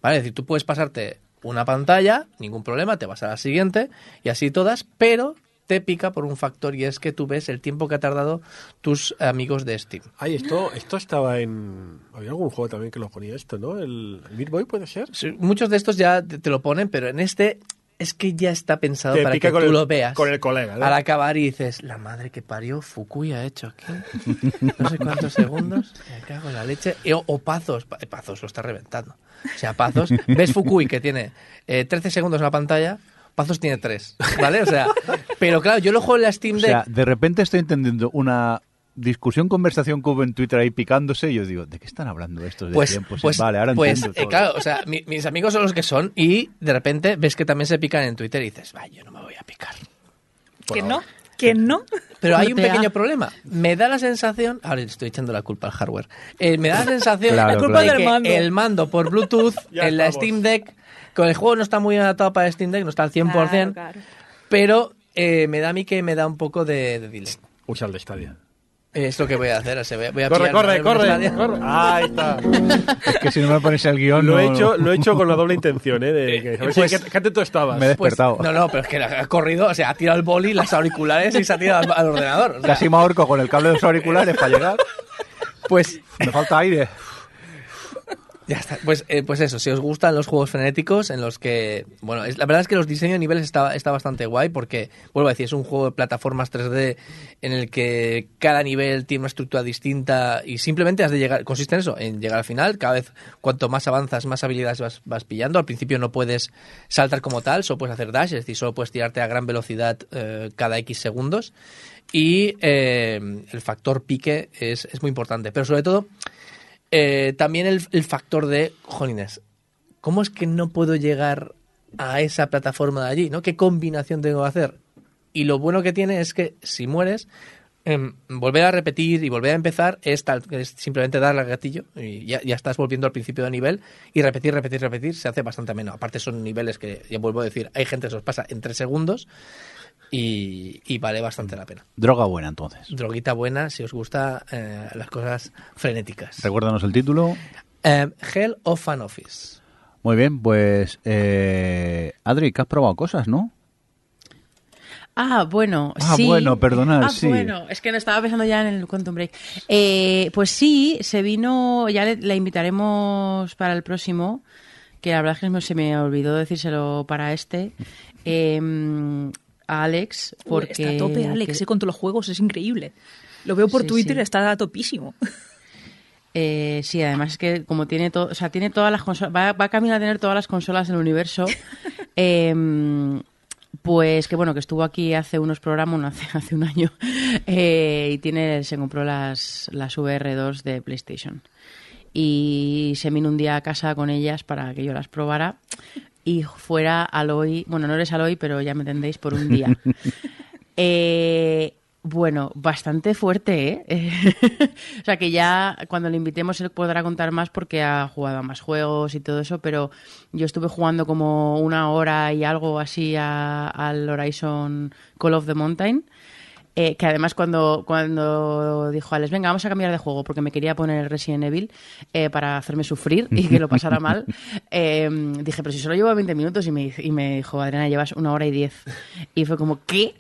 ¿Vale? Es decir, tú puedes pasarte una pantalla, ningún problema, te vas a la siguiente y así todas, pero te pica por un factor y es que tú ves el tiempo que ha tardado tus amigos de Steam. Ay, esto, esto estaba en... Había algún juego también que lo ponía esto, ¿no? ¿El, el Meat Boy puede ser? Sí, Muchos de estos ya te, te lo ponen, pero en este es que ya está pensado Te para que tú el- lo veas. con el colega, ¿no? Al acabar y dices, la madre que parió, Fukui ha hecho aquí. No sé cuántos segundos. Me cago en la leche. O, o Pazos. Pa- Pazos lo está reventando. O sea, Pazos. Ves Fukui que tiene eh, 13 segundos en la pantalla. Pazos tiene 3. ¿Vale? O sea, pero claro, yo lo juego en la Steam O Deck. sea, de repente estoy entendiendo una discusión, conversación que hubo en Twitter ahí picándose y yo digo, ¿de qué están hablando estos de pues, tiempos? pues, vale, ahora pues, entiendo eh, claro, o sea, mi- mis amigos son los que son y de repente ves que también se pican en Twitter y dices, vaya, yo no me voy a picar. ¿Que no? ¿Que no? Pero hay un pequeño problema. Me da la sensación, ahora le estoy echando la culpa al hardware. Eh, me da la sensación Claro, la culpa claro. de que del mando. el mando por Bluetooth Ya en la. Steam Deck, con el juego no está muy adaptado para Steam Deck, no está al 100%, Claro, claro. pero eh, me da a mí que me da un poco de, de delay. Usa el de Stadia. Es lo que voy a hacer, o sea, voy a, voy a Corre, corre, corre, corre. Ahí está. Es que si no me pones el guion, Lo no- he hecho, lo he hecho con la doble intención, ¿eh? De que, ver si- Pues- ¿qué, qué atento estabas? Me he Pues, despertado. no, no, pero es que ha corrido, o sea, ha tirado el boli, las auriculares y se ha tirado al, al ordenador. o sea, Casi me ahorco con el cable de los auriculares para llegar. pues Me falta aire. Ya está. Pues, eh, pues eso, si os gustan los juegos frenéticos en los que, bueno, es, la verdad es que los diseños de niveles está, está bastante guay porque, vuelvo a decir, es un juego de plataformas 3D en el que cada nivel tiene una estructura distinta y simplemente has de llegar, consiste en eso, en llegar al final, cada vez cuanto más avanzas, más habilidades vas, vas pillando, al principio no puedes saltar como tal, solo puedes hacer dash, es decir, solo puedes tirarte a gran velocidad eh, cada X segundos. Y eh, el factor pique es, es muy importante, pero sobre todo... Eh, también el, el factor de, jolines, ¿cómo es que no puedo llegar a esa plataforma de allí? ¿no? ¿Qué combinación tengo que hacer? Y lo bueno que tiene es que si mueres, em, volver a repetir y volver a empezar es, tal, es simplemente darle al gatillo y ya, ya estás volviendo al principio de nivel y repetir, repetir, repetir se hace bastante menos. Aparte son niveles que, ya vuelvo a decir, hay gente que se los pasa en tres segundos y, y vale bastante la pena. Droga buena, entonces. Droguita buena si os gusta eh, las cosas frenéticas. Recuérdanos el título. Eh, Hell of an Office. Muy bien, pues... Eh, Adri, que has probado cosas, ¿no? Ah, bueno, Ah, sí. bueno, perdonad, ah, sí. bueno, es que no estaba pensando ya en el Quantum Break. Eh, pues sí, se vino, ya le, la invitaremos para el próximo, que la verdad es que se me olvidó decírselo para este, eh, a Alex, Uy, porque... está a tope, Alex, que- eh, con todos los juegos, es increíble. Lo veo por Sí, Twitter sí. está a topísimo. Eh, sí, además es que como tiene todo, o sea, tiene todas las consolas, va, va camino a tener todas las consolas del universo. Em, pues que bueno, que estuvo aquí hace unos programas, no, hace, hace un año, eh, y tiene, se compró las, las VR2 de PlayStation. Y se vino un día a casa con ellas para que yo las probara y fuera Aloy, bueno, no eres Aloy, pero ya me entendéis, por un día. Eh, bueno, bastante fuerte, ¿eh? o sea que ya cuando le invitemos él podrá contar más porque ha jugado a más juegos y todo eso, pero yo estuve jugando como una hora y algo así al Horizon Call of the Mountain. Eh, que además cuando, cuando dijo Alex, venga, vamos a cambiar de juego porque me quería poner el Resident Evil eh, para hacerme sufrir y que lo pasara mal, eh, dije, pero si solo llevo 20 minutos y me, y me dijo, Adriana, llevas una hora y diez. Y fue como, ¿qué?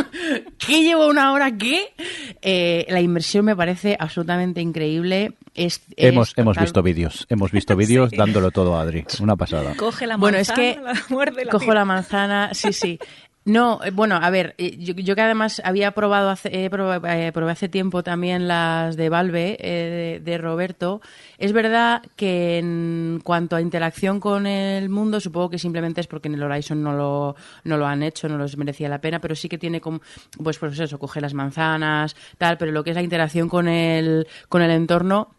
¿Qué llevo una hora? ¿Qué? Eh, la inversión me parece absolutamente increíble. Es, es Hemos, hemos visto vídeos, hemos visto vídeos dándolo todo a Adri. Una pasada. Coge la Bueno, es manzana, que la muerde, la cojo tira. la manzana, sí, sí. No, eh, bueno, a ver, eh, yo, que además había probado hace, eh, probé, eh, probé hace tiempo también las de Valve, de, de Roberto. Es verdad que en cuanto a interacción con el mundo, supongo que simplemente es porque en el Horizon no lo, no lo han hecho, no les merecía la pena, pero sí que tiene como, pues, pues eso, coge las manzanas, tal, pero lo que es la interacción con el, con el entorno,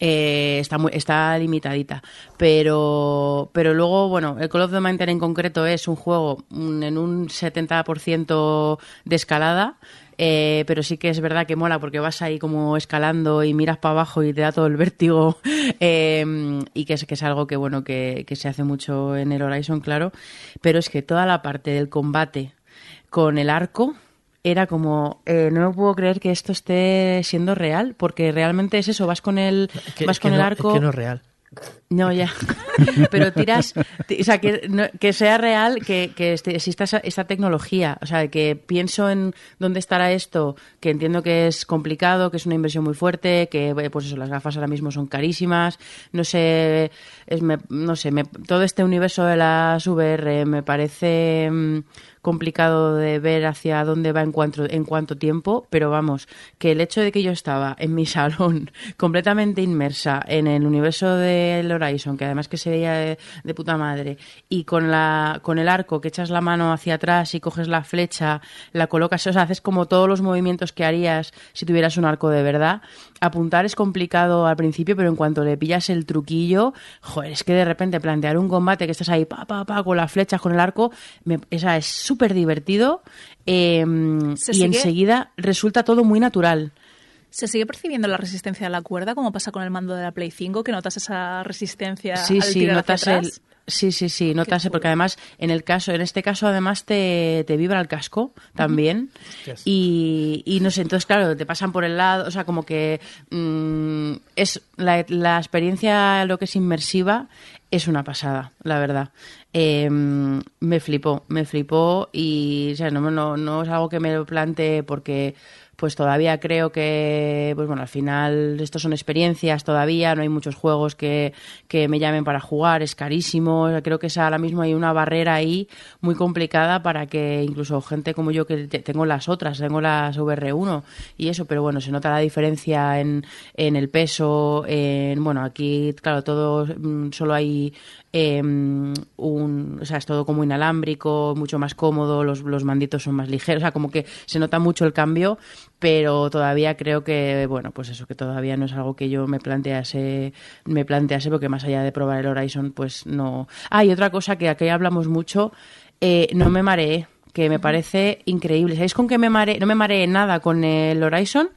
eh, está muy, está limitadita. Pero pero luego bueno el Call of the Mountain en concreto es un juego mm, en un 70% de escalada eh, pero sí que es verdad que mola porque vas ahí como escalando y miras para abajo y te da todo el vértigo eh, y que es, que es algo que bueno que, que se hace mucho en el Horizon claro. Pero es que toda la parte del combate con el arco era como eh, no me puedo creer que esto esté siendo real porque realmente es eso vas con el Que- vas con el no- arco Es que no es real. no, ya. Pero tiras, ti- o sea, que, no- que sea real que, que este- exista esa, esa tecnología. O sea, que pienso en dónde estará esto, que entiendo que es complicado, que es una inversión muy fuerte, que eh, pues eso, las gafas ahora mismo son carísimas. No sé, es, me- no sé, me- todo este universo de las VR me parece mm, complicado de ver hacia dónde va en cuanto, en cuánto tiempo, pero vamos, que el hecho de que yo estaba en mi salón completamente inmersa en el universo del Horizon, que además que se veía de, de puta madre, y con la con el arco que echas la mano hacia atrás y coges la flecha, la colocas, o sea, haces como todos los movimientos que harías si tuvieras un arco de verdad. Apuntar es complicado al principio, pero en cuanto le pillas el truquillo, joder, es que de repente plantear un combate que estás ahí pa pa pa con las flechas, con el arco, me, esa es súper divertido eh, Se y sigue- enseguida resulta todo muy natural. ¿Se sigue percibiendo la resistencia a la cuerda como pasa con el mando de la Play 5, que notas esa resistencia Sí, al sí, tirar notas hacia el. Sí, sí, sí, chulo. porque además en el caso, en este caso además te, te vibra el casco también y, y no sé, entonces claro, te pasan por el lado, o sea, como que mm, es la, la experiencia, lo que es inmersiva, es una pasada, la verdad. Eh, me flipó, me flipó y o sea, no, no, no es algo que me lo plantee porque pues todavía creo que, pues bueno, al final estos son experiencias todavía, no hay muchos juegos que, que me llamen para jugar, es carísimo, creo que es ahora mismo hay una barrera ahí muy complicada para que incluso gente como yo que te- tengo las otras, tengo las VR1 y eso, pero bueno, se nota la diferencia en, en el peso, en, bueno, aquí, claro, todo, mm, solo hay eh, un, o sea, es todo como inalámbrico, mucho más cómodo, los, los manditos son más ligeros, o sea, como que se nota mucho el cambio, pero todavía creo que, bueno, pues eso, que todavía no es algo que yo me plantease, me plantease, porque más allá de probar el Horizon, pues no. Ah, y otra cosa que aquí hablamos mucho, eh, no me mareé, que me parece increíble. ¿Sabéis con qué me mareé? No me mareé nada con el Horizon.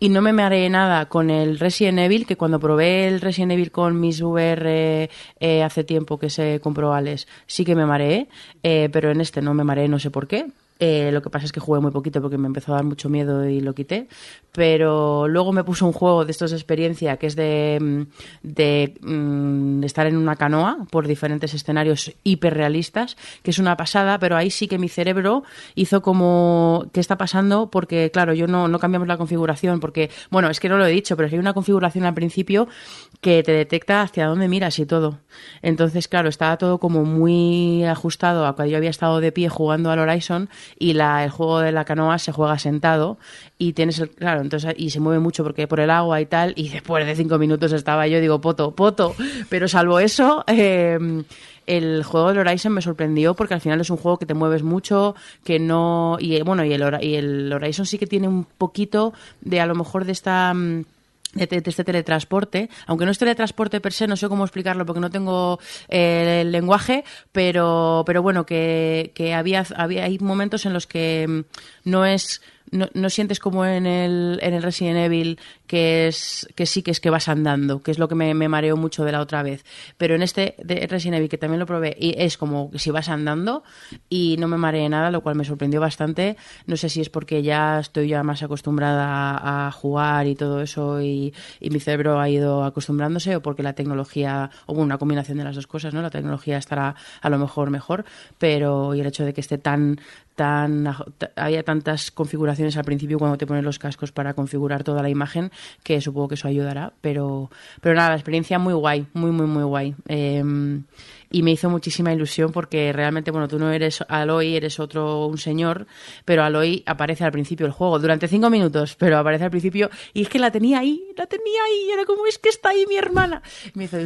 Y no me mareé nada con el Resident Evil, que cuando probé el Resident Evil con mis VR eh, hace tiempo que se compró Alex, sí que me mareé, eh, pero en este no me mareé, no sé por qué. Eh, lo que pasa es que jugué muy poquito porque me empezó a dar mucho miedo y lo quité. Pero luego me puso un juego de estos de experiencia que es de, mm, de, mm, de estar en una canoa por diferentes escenarios hiperrealistas, que es una pasada, pero ahí sí que mi cerebro hizo como qué está pasando porque, claro, yo no, no cambiamos la configuración porque, bueno, es que no lo he dicho, pero hay una configuración al principio que te detecta hacia dónde miras y todo. Entonces, claro, estaba todo como muy ajustado a cuando yo había estado de pie jugando al Horizon y la, el juego de la canoa se juega sentado y tienes el, claro, entonces y se mueve mucho porque por el agua y tal y después de cinco minutos estaba yo digo poto, poto, pero salvo eso eh, el juego del Horizon me sorprendió porque al final es un juego que te mueves mucho, que no y bueno y el, y el Horizon sí que tiene un poquito de a lo mejor de esta mm, de, te- de este teletransporte, aunque no es teletransporte per se, no sé cómo explicarlo porque no tengo eh, el lenguaje, pero, pero bueno, que, que había, había, hay momentos en los que mm, no es, no, no sientes como en el, en el Resident Evil que es, que sí que es que vas andando, que es lo que me, me mareó mucho de la otra vez. Pero en este de Resident Evil, que también lo probé, es como si vas andando y no me mareé nada, lo cual me sorprendió bastante. No sé si es porque ya estoy ya más acostumbrada a, a jugar y todo eso y, y mi cerebro ha ido acostumbrándose o porque la tecnología, o bueno, una combinación de las dos cosas, ¿no? La tecnología estará a lo mejor mejor, pero y el hecho de que esté tan tan había tantas configuraciones al principio cuando te pones los cascos para configurar toda la imagen que supongo que eso ayudará pero pero nada la experiencia muy guay muy muy muy guay. Eh, y me hizo muchísima ilusión porque realmente bueno tú no eres Aloy eres otro un señor pero Aloy aparece al principio del juego durante cinco minutos pero aparece al principio y es que la tenía ahí la tenía ahí y era como es que está ahí mi hermana me hizo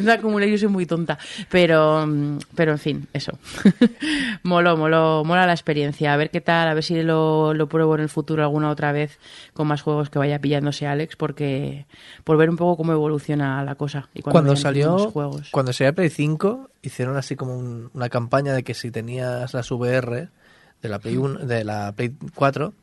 una como una ilusión muy tonta pero pero en fin eso moló, moló, mola la experiencia. A ver qué tal, a ver si lo, lo pruebo en el futuro alguna otra vez con más juegos que vaya pillándose Alex, porque por ver un poco cómo evoluciona la cosa. Y cuando, Cuando salió, juegos. cuando salió Play 5, hicieron así como un- una campaña de que si tenías las VR de la Play 1, de la Play 4,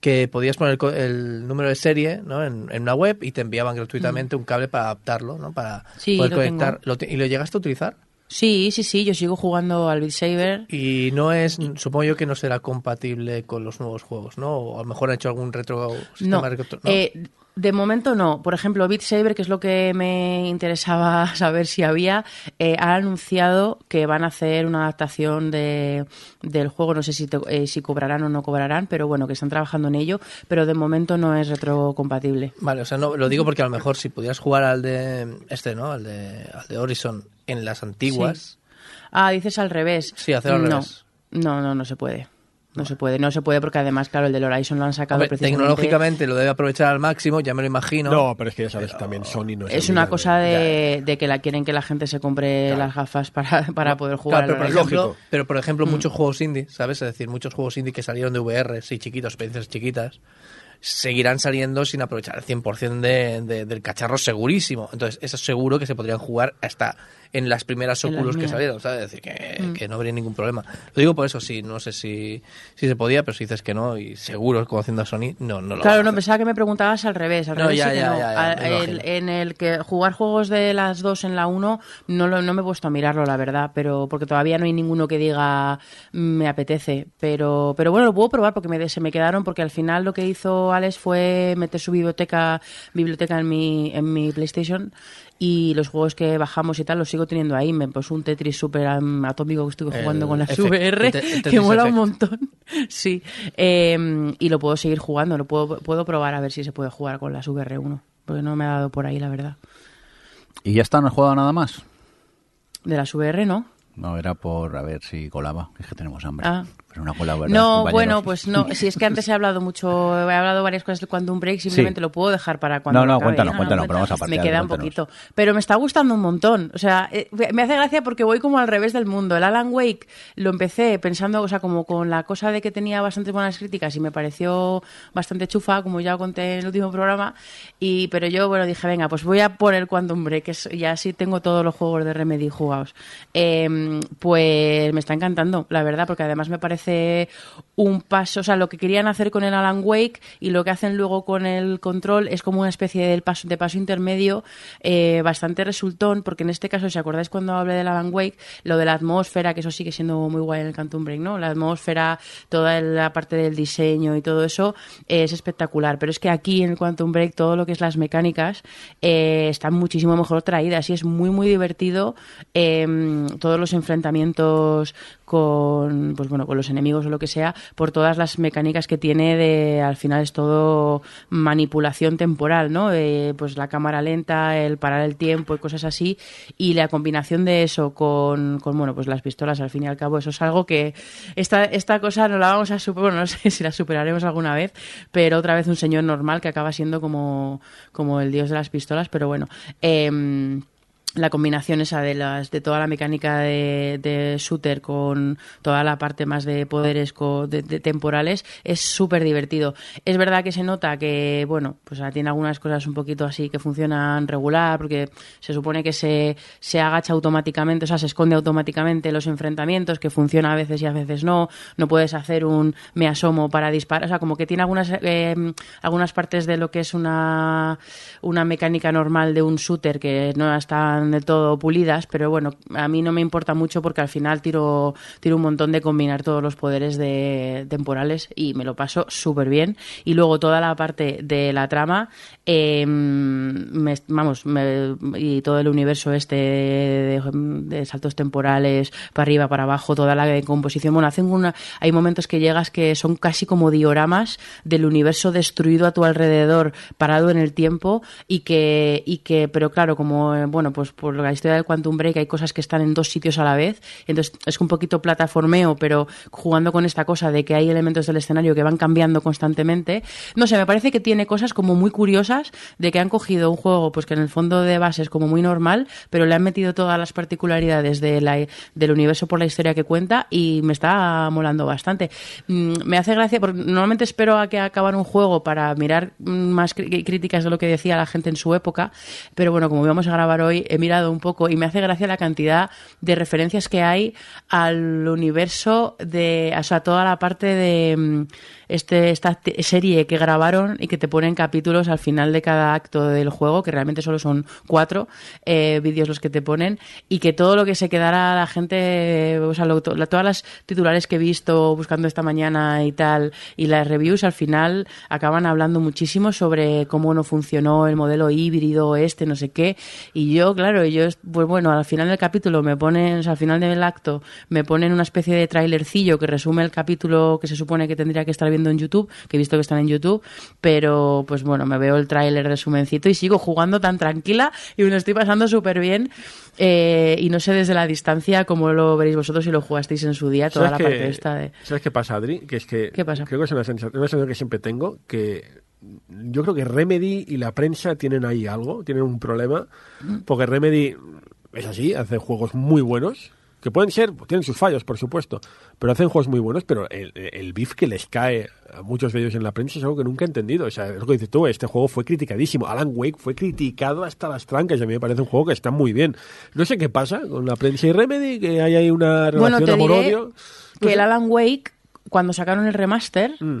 que podías poner el, número de serie ¿no? en, en una web y te enviaban gratuitamente un cable para adaptarlo, ¿no? Para. Sí, poder lo conectar. ¿Lo te- ¿Y lo llegaste a utilizar? Sí, sí, sí, yo sigo jugando al Beat Saber. Y no es, supongo yo que no será compatible con los nuevos juegos, ¿no? O a lo mejor han hecho algún retro sistema No, retro- ¿no? eh, de momento no. Por ejemplo, Beat Saber, que es lo que me interesaba saber si había, eh, ha anunciado que van a hacer una adaptación de, del juego. No sé si, te- eh, si cobrarán o no cobrarán, pero bueno, que están trabajando en ello. Pero de momento no es retrocompatible. Vale, o sea, no, lo digo porque a lo mejor si pudieras jugar al de este, ¿no? Al de, al de Horizon en las antiguas. Ah, dices al revés. Sí, hacer al no. revés. No, no, no se puede. No se puede, no se puede porque además, claro, el del Horizon lo han sacado Hombre, precisamente. tecnológicamente lo debe aprovechar al máximo, ya me lo imagino. No, pero es que ya sabes, también Sony no es Es una líder cosa de- de, que la quieren que la gente se compre las gafas para, para poder jugar. Claro, pero, al por ejemplo, pero por Mm. ejemplo muchos juegos indie, ¿sabes? Es decir, muchos juegos indie que salieron de VR, sí, chiquitos, experiencias chiquitas, seguirán saliendo sin aprovechar el 100% de, de- del cacharro segurísimo. Entonces, eso seguro que se podrían jugar hasta en las primeras En las Oculus que mías. salieron, ¿sabes? Es decir, que, Mm. que no habría ningún problema. Lo digo por eso, sí, no sé si, si se podía, pero si dices que no, y seguro, conociendo a Sony, no, no lo Claro, no, pensaba que me preguntabas al revés. Al No, revés ya, sí que ya, no. el- en el que jugar juegos de las dos en la uno no, lo- no me he puesto a mirarlo, la verdad, pero porque todavía no hay ninguno que diga "Mm, me apetece. Pero, pero bueno, lo puedo probar porque me, se me quedaron, porque al final lo que hizo Alex fue meter su biblioteca, biblioteca en mi, en mi PlayStation y los juegos que bajamos y tal los sigo teniendo ahí. Me puso un Tetris super am, atómico que estuve El jugando con las Effect, VR, te- que mola un montón. Sí. Eh, y lo puedo seguir jugando, lo puedo, puedo probar a ver si se puede jugar con las VR1, porque no me ha dado por ahí, la verdad. ¿Y ya está? ¿No has jugado nada más? De las VR, ¿no? No, era por a ver si colaba. Es que tenemos hambre. Ah. Pero una cola, ¿verdad, No, bueno, pues no. Si es que antes he hablado mucho, he hablado varias cosas del Quantum Break, simplemente Sí. lo puedo dejar para cuando. No, no, acabe. cuéntanos, No, no, cuéntanos, pero vamos a Me partir, queda un poquito. Pero me está gustando un montón. O sea, eh, me hace gracia porque voy como al revés del mundo. El Alan Wake lo empecé pensando, o sea, como con la cosa de que tenía bastantes buenas críticas y me pareció bastante chufa, como ya conté en el último programa. Y, pero yo, bueno, dije, venga, pues voy a poner Quantum Break, que es- y así tengo todos los juegos de Remedy jugados. Eh, pues me está encantando, la verdad, porque además me parece parece un paso, o sea, lo que querían hacer con el Alan Wake y lo que hacen luego con el control es como una especie de paso, intermedio eh, bastante resultón, porque en este caso, si acordáis cuando hablé del Alan Wake, lo de la atmósfera, que eso sigue siendo muy guay en el Quantum Break, ¿no? La atmósfera, toda la parte del diseño y todo eso es espectacular, pero es que aquí en el Quantum Break todo lo que es las mecánicas eh, están muchísimo mejor traídas y es muy, muy divertido eh, todos los enfrentamientos con pues bueno con los enemigos o lo que sea por todas las mecánicas que tiene de al final es todo manipulación temporal no pues la cámara lenta el parar el tiempo y cosas así. Y la combinación de eso con, bueno pues las pistolas al fin y al cabo eso es algo que esta esta cosa no la vamos a superar bueno, no sé si la superaremos alguna vez pero otra vez un señor normal que acaba siendo como como el dios de las pistolas. Pero bueno eh, la combinación esa de las de toda la mecánica de, de shooter con toda la parte más de poderes co- de, temporales es súper divertido es verdad que se nota que bueno pues tiene algunas cosas un poquito así que funcionan regular porque se supone que se, se agacha automáticamente o sea se esconde automáticamente los enfrentamientos que funciona a veces y a veces no. No puedes hacer un me asomo para disparar o sea como que tiene algunas eh, algunas partes de lo que es una una mecánica normal de un shooter que no están del todo pulidas, pero bueno, a mí no me importa mucho porque al final tiro, tiro un montón de combinar todos los poderes de temporales y me lo paso súper bien. Y luego toda la parte de la trama, eh, me- vamos, me- y todo el universo este de, de saltos temporales, para arriba, para abajo, toda la composición. Bueno, hacen una, hay momentos que llegas que son casi como dioramas del universo destruido a tu alrededor, parado en el tiempo y que, y que pero claro, como, eh, bueno, pues por la historia del Quantum Break hay cosas que están en dos sitios a la vez, entonces es un poquito plataformeo, pero jugando con esta cosa de que hay elementos del escenario que van cambiando constantemente. No sé, me parece que tiene cosas como muy curiosas de que han cogido un juego pues que en el fondo de base es como muy normal, pero le han metido todas las particularidades de la, del universo por la historia que cuenta y me está molando bastante. Mm, me hace gracia porque normalmente espero a que acabar un juego para mirar más críticas de lo que decía la gente en su época, pero bueno, como vamos a grabar hoy, he mirado un poco y me hace gracia la cantidad de referencias que hay al universo de, o sea, toda la parte de mm, este, esta serie que grabaron y que te ponen capítulos al final de cada acto del juego, que realmente solo son cuatro eh, vídeos los que te ponen, y que todo lo que se quedara la gente, o sea, lo- todas las titulares que he visto buscando esta mañana y tal, y las reviews al final acaban hablando muchísimo sobre cómo no funcionó el modelo híbrido este, no sé qué, y yo, claro, yo, pues bueno, al final del capítulo me ponen, o sea, al final del acto, me ponen una especie de trailercillo que resume el capítulo que se supone que tendría que estar viendo en YouTube, que he visto que están en YouTube, pero pues bueno, me veo el tráiler resumencito y sigo jugando tan tranquila y me lo estoy pasando súper bien. eh, y no sé desde la distancia cómo lo veréis vosotros si lo jugasteis en su día, toda la ¿Sabes parte qué- esta de... ¿Sabes qué pasa, Adri? Que es que ¿Qué pasa? creo que es una sensación, una sensación que siempre tengo, que yo creo que Remedy y la prensa tienen ahí algo, tienen un problema, Mm. porque Remedy es así, hace juegos muy buenos, que pueden ser, tienen sus fallos, por supuesto, pero hacen juegos muy buenos, pero el, el beef que les cae a muchos de ellos en la prensa es algo que nunca he entendido. O sea, es lo que dices tú, este juego fue criticadísimo. Alan Wake fue criticado hasta las trancas y a mí me parece un juego que está muy bien. No sé qué pasa con la prensa y Remedy, que hay ahí una Bueno, relación diré amor-odio. No que sé. el Alan Wake, cuando sacaron el remaster, Mm.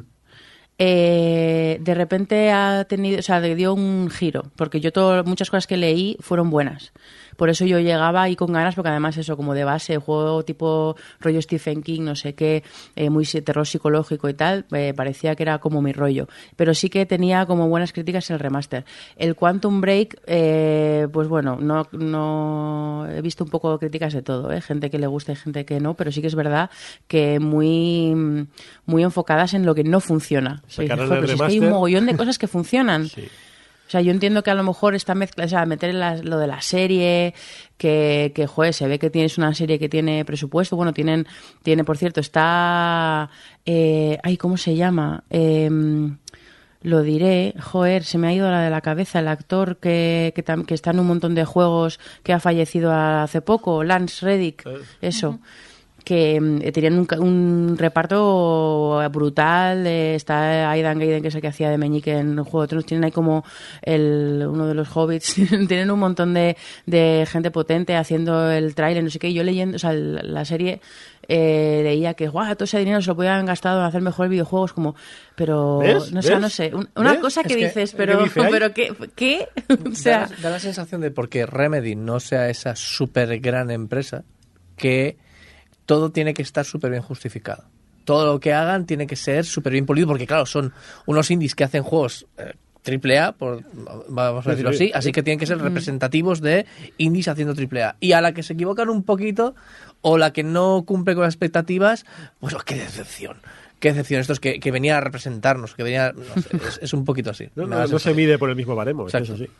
eh, de repente ha tenido, o sea, dio un giro, porque yo todo, muchas cosas que leí fueron buenas. Por eso yo llegaba ahí con ganas, porque además eso, como de base, juego tipo rollo Stephen King, no sé qué, eh, muy terror psicológico y tal, eh, parecía que era como mi rollo. Pero sí que tenía como buenas críticas el remaster. El Quantum Break, eh, pues bueno, no, no he visto un poco críticas de todo, ¿eh? gente que le gusta y gente que no, pero sí que es verdad que muy, muy enfocadas en lo que no funciona. Dices, "Jo, el si es que hay un remaster". mogollón de cosas que funcionan. Sí. O sea, yo entiendo que a lo mejor esta mezcla, o sea, meter en la- lo de la serie, que, que, joder, se ve que tienes una serie que tiene presupuesto. Bueno, tienen, tiene, por cierto, está, eh, ay, ¿cómo se llama? Em, lo diré, joder, se me ha ido la de la cabeza el actor que, que, tam- que está en un montón de juegos que ha fallecido hace poco, Lance Reddick, eso. Que mm, tenían un, un reparto brutal. eh, está Aidan Gaiden, que es el que hacía de Meñique en Juego de Tronos. Tienen ahí como el, uno de los hobbits. tienen un montón de, de gente potente haciendo el tráiler, no sé qué. Y Yo leyendo, o sea, el- la serie eh, leía que, guau, todo ese dinero se lo podían gastado en hacer mejores videojuegos, como, pero, ¿Ves? no, sé, ¿Ves? no sé, un- una ¿Ves? cosa que, Es que- dices, ¿qué pero, dice pero ¿qué? ¿qué? o sea, da, da la sensación de porque Remedy no sea esa súper gran empresa que todo tiene que estar súper bien justificado. Todo lo que hagan tiene que ser súper bien polido porque, claro, son unos indies que hacen juegos eh, triple A, por, vamos a decirlo sí. así, así que tienen que ser representativos de indies haciendo triple A. Y a la que se equivocan un poquito o la que no cumple con las expectativas, pues qué decepción. Qué decepción. Esto es que, que venía a representarnos, que venía... no sé, es, es un poquito así. No, se mide por el mismo baremo, es Exacto. eso sí.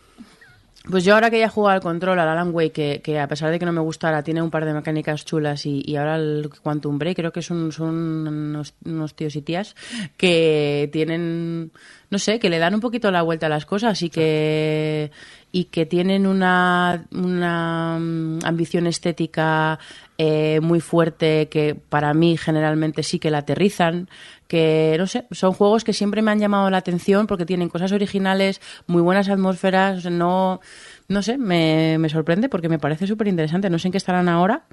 Pues yo ahora que ya he jugado al control, al Alan Wake, que, que a pesar de que no me gustara, tiene un par de mecánicas chulas y, y ahora el Quantum Break, creo que son, son unos tíos y tías que tienen, no sé, que le dan un poquito la vuelta a las cosas y que, y que tienen una, una mm, ambición estética eh, muy fuerte que para mí generalmente sí que la aterrizan que no sé, son juegos que siempre me han llamado la atención porque tienen cosas originales, muy buenas atmósferas, no no sé, me, me sorprende porque me parece súper interesante, no sé en qué estarán ahora,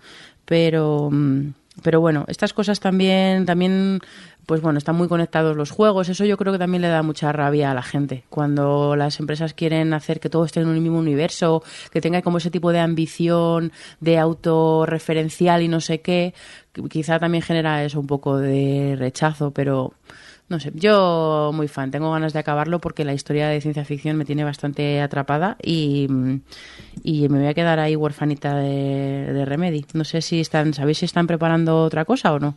pero mm, pero bueno, estas cosas también también pues bueno, están muy conectados los juegos, eso yo creo que también le da mucha rabia a la gente, cuando las empresas quieren hacer que todo esté en un mismo universo, que tenga como ese tipo de ambición de autorreferencial y no sé qué, quizá también genera eso un poco de rechazo, pero no sé, yo muy fan, tengo ganas de acabarlo porque la historia de ciencia ficción me tiene bastante atrapada y, y me voy a quedar ahí huerfanita de, de Remedy. No sé si están, ¿sabéis si están preparando otra cosa o no?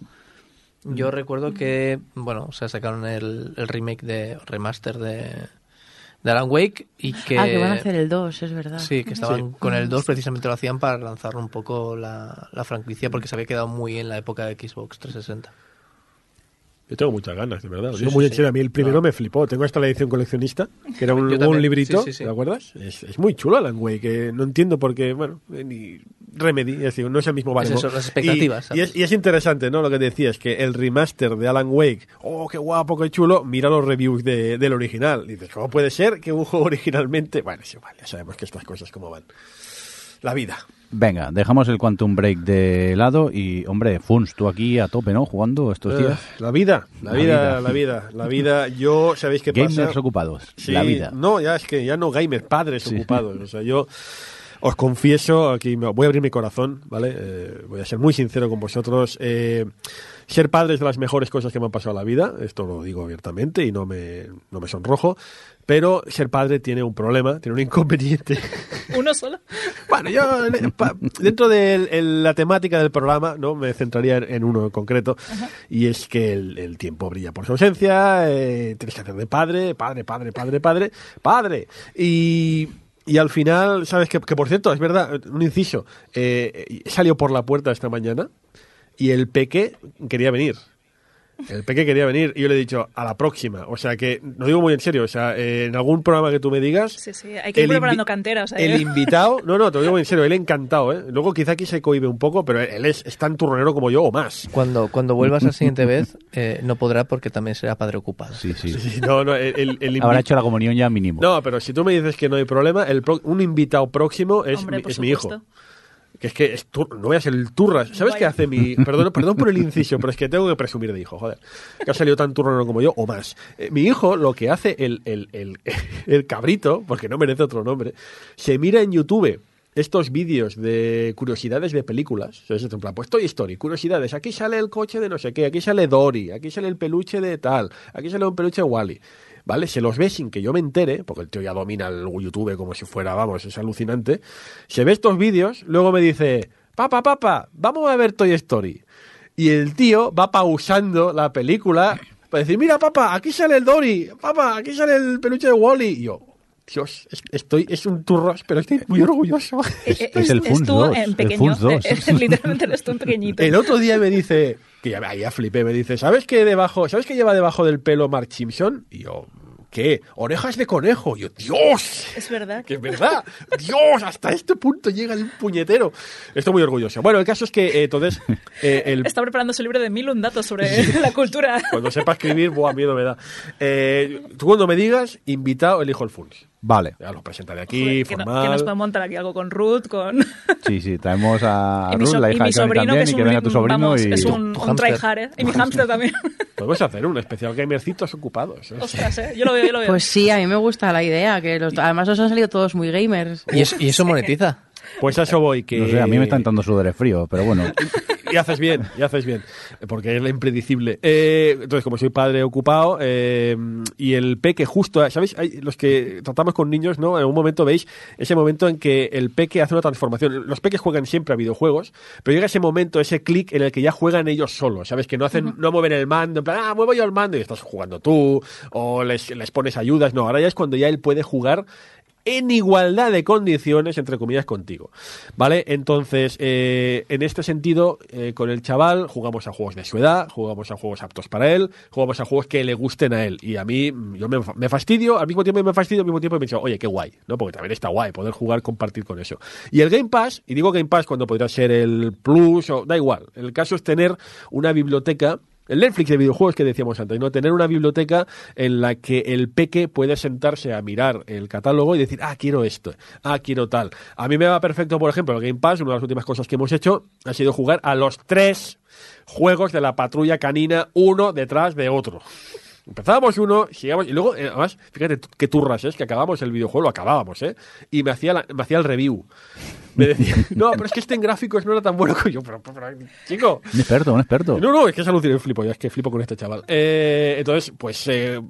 Yo recuerdo que, bueno, o sea, sacaron el, el remake de remaster de, de Alan Wake y que... Ah, que van a hacer el 2, es verdad. Sí, que estaban con el 2 precisamente lo hacían para lanzar un poco la, la franquicia porque se había quedado muy en la época de Xbox 360. Yo tengo muchas ganas, de verdad. Sí, sí, muy sí. A mí el primero me flipó. Tengo hasta la edición coleccionista, que era un, Yo un librito. ¿te acuerdas? Es, es muy chulo Alan Wake, que no entiendo por qué, bueno, eh, ni Remedy, es decir, no es el mismo baremo. eso, las expectativas, Y, y es, y es interesante, ¿no? Lo que decías, que el remaster de Alan Wake, oh, qué guapo, qué chulo, mira los reviews de- del original. Y dices, ¿cómo puede ser que un juego originalmente... Bueno, es igual, ya sabemos que estas cosas cómo van. La vida. Venga, dejamos el Quantum Break de lado y, hombre, Funs, tú aquí a tope, ¿no? Jugando estos días. Eh, la vida, la, La vida, vida. la vida, la vida. Yo, ¿sabéis qué Gamers pasa? ocupados, Sí, la vida. No, ya es que ya no gamers, padres Sí. ocupados. O sea, yo os confieso, aquí me- voy a abrir mi corazón, ¿vale? Eh, voy a ser muy sincero con vosotros. Eh, ser padre es de las mejores cosas que me han pasado en la vida, esto lo digo abiertamente y no me, no me sonrojo. Pero ser padre tiene un problema, tiene un inconveniente. Uno solo. Bueno, yo eh, dentro de el- la temática del programa no me centraría en, en uno en concreto y es que el, el tiempo brilla por su ausencia, eh, tienes que hacer de padre, padre, padre, padre, padre, padre y y al final, ¿sabes? Que, que por cierto, es verdad, un inciso, eh, salió por la puerta esta mañana y el peque quería venir. El peque quería venir y yo le he dicho a la próxima. O sea que, lo digo muy en serio, o sea, eh, en algún programa que tú me digas, Sí, sí, hay que ir el preparando invi- cantera. O sea, el ¿eh? invitado, no, no, te lo digo en serio, él encantado, ¿eh? Luego quizá aquí se cohibe un poco, pero él es, es tan turronero como yo o más. Cuando, cuando vuelvas la siguiente vez, eh, no podrá porque también será padre ocupado. Sí, sí. Sí, no, no, el, el- el Habrá hecho la comunión ya mínimo. No, pero si tú me dices que no hay problema, el pro- un invitado próximo es, Hombre, mi, es mi hijo. Que es que es tur- no voy a ser el turras. ¿Sabes qué hace mi.? Perdón, perdón por el inciso, pero es que tengo que presumir de hijo, joder. Que ha salido tan turronero como yo o más. Eh, mi hijo, lo que hace el, el, el, el cabrito, porque no merece otro nombre, se mira en YouTube estos vídeos de curiosidades de películas. En plan, pues Toy Story, curiosidades. Aquí sale el coche de no sé qué, aquí sale Dory, aquí sale el peluche de tal, aquí sale un peluche de Wally. ¿Vale? Se los ve sin que yo me entere, porque el tío ya domina el YouTube como si fuera, vamos, es alucinante. Se ve estos vídeos, luego me dice, papá, papá, vamos a ver Toy Story. Y el tío va pausando la película para decir, mira, papá, aquí sale el Dory, papá, aquí sale el peluche de Wally. Y yo, Dios, es- estoy, es un turros, pero estoy muy orgulloso. Eh, Es el Funs tú 2, en el pequeño. Funs 2. Literalmente eres tú en pequeñito. El otro día me dice, que ya, ya flipé, me dice, ¿sabes qué debajo, ¿sabes qué lleva debajo del pelo Mark Simpson? Y yo, ¿qué? Orejas de conejo. Yo, Dios, Es verdad. que es verdad. Dios, hasta este punto llega el puñetero. Estoy muy orgulloso. Bueno, el caso es que eh, entonces eh, el Está preparando su libro de mil un datos sobre la cultura. cuando sepa escribir, buah, miedo me da. Eh, tú cuando me digas, invitado, elijo el Funs. Vale. Ya lo presentaré aquí, Joder, que, no- formal. que nos puede montar aquí algo con Ruth, con... Sí, sí, traemos a y mi, Ruth, so- la y hija mi de sobrino, también, que es y un, que venga tu sobrino vamos, y... es un, un tryhard, ¿eh? Y mi hámster también. Podemos hacer un especial gamercitos ocupados. ¿eh? Ostras, ¿eh? Yo lo veo, yo lo veo. Pues sí, a mí me gusta la idea, que los, además os han salido todos muy gamers. Y eso, y eso monetiza. Pues a eso voy. Que... No sé, a mí me está entrando sudores frío, pero bueno. Y haces bien, y haces bien, porque es la impredecible. Eh, entonces, como soy padre ocupado, eh, y el peque justo, ¿sabéis? Hay, los que tratamos con niños, ¿no? En algún momento veis ese momento en que el peque hace una transformación. Los peques juegan siempre a videojuegos, pero llega ese momento, ese clic en el que ya juegan ellos solos, ¿sabes? Que no hacen, no mueven el mando, en plan, ah, muevo yo el mando y estás jugando tú, o les, les pones ayudas. No, ahora ya es cuando ya él puede jugar en igualdad de condiciones, entre comillas, contigo. ¿Vale? Entonces, eh, en este sentido, eh, con el chaval jugamos a juegos de su edad, jugamos a juegos aptos para él, jugamos a juegos que le gusten a él. Y a mí, mm, yo me, fa- me fastidio, al mismo tiempo me fastidio, al mismo tiempo me pienso, oye, qué guay, ¿no? Porque también está guay poder jugar, compartir con eso. Y el Game Pass, y digo Game Pass cuando podría ser el Plus, o da igual. El caso es tener una biblioteca el Netflix de videojuegos que decíamos antes, ¿no? Tener una biblioteca en la que el peque puede sentarse a mirar el catálogo y decir, ah, quiero esto, ah, quiero tal. A mí me va perfecto, por ejemplo, el Game Pass, una de las últimas cosas que hemos hecho ha sido jugar a los tres juegos de la patrulla canina, uno detrás de otro. Empezábamos uno, sigamos, y luego, eh, además, fíjate qué turras es, que acabábamos el videojuego, lo acabábamos, ¿eh? Y me hacía, la- me hacía el review. Me decía, no, pero es que este en gráficos no era tan bueno como yo, pero, pero, pero, chico, Un experto, un experto. no, no, es que es alucinante, flipo, ya es que flipo con este chaval. Eh, entonces, pues, eh,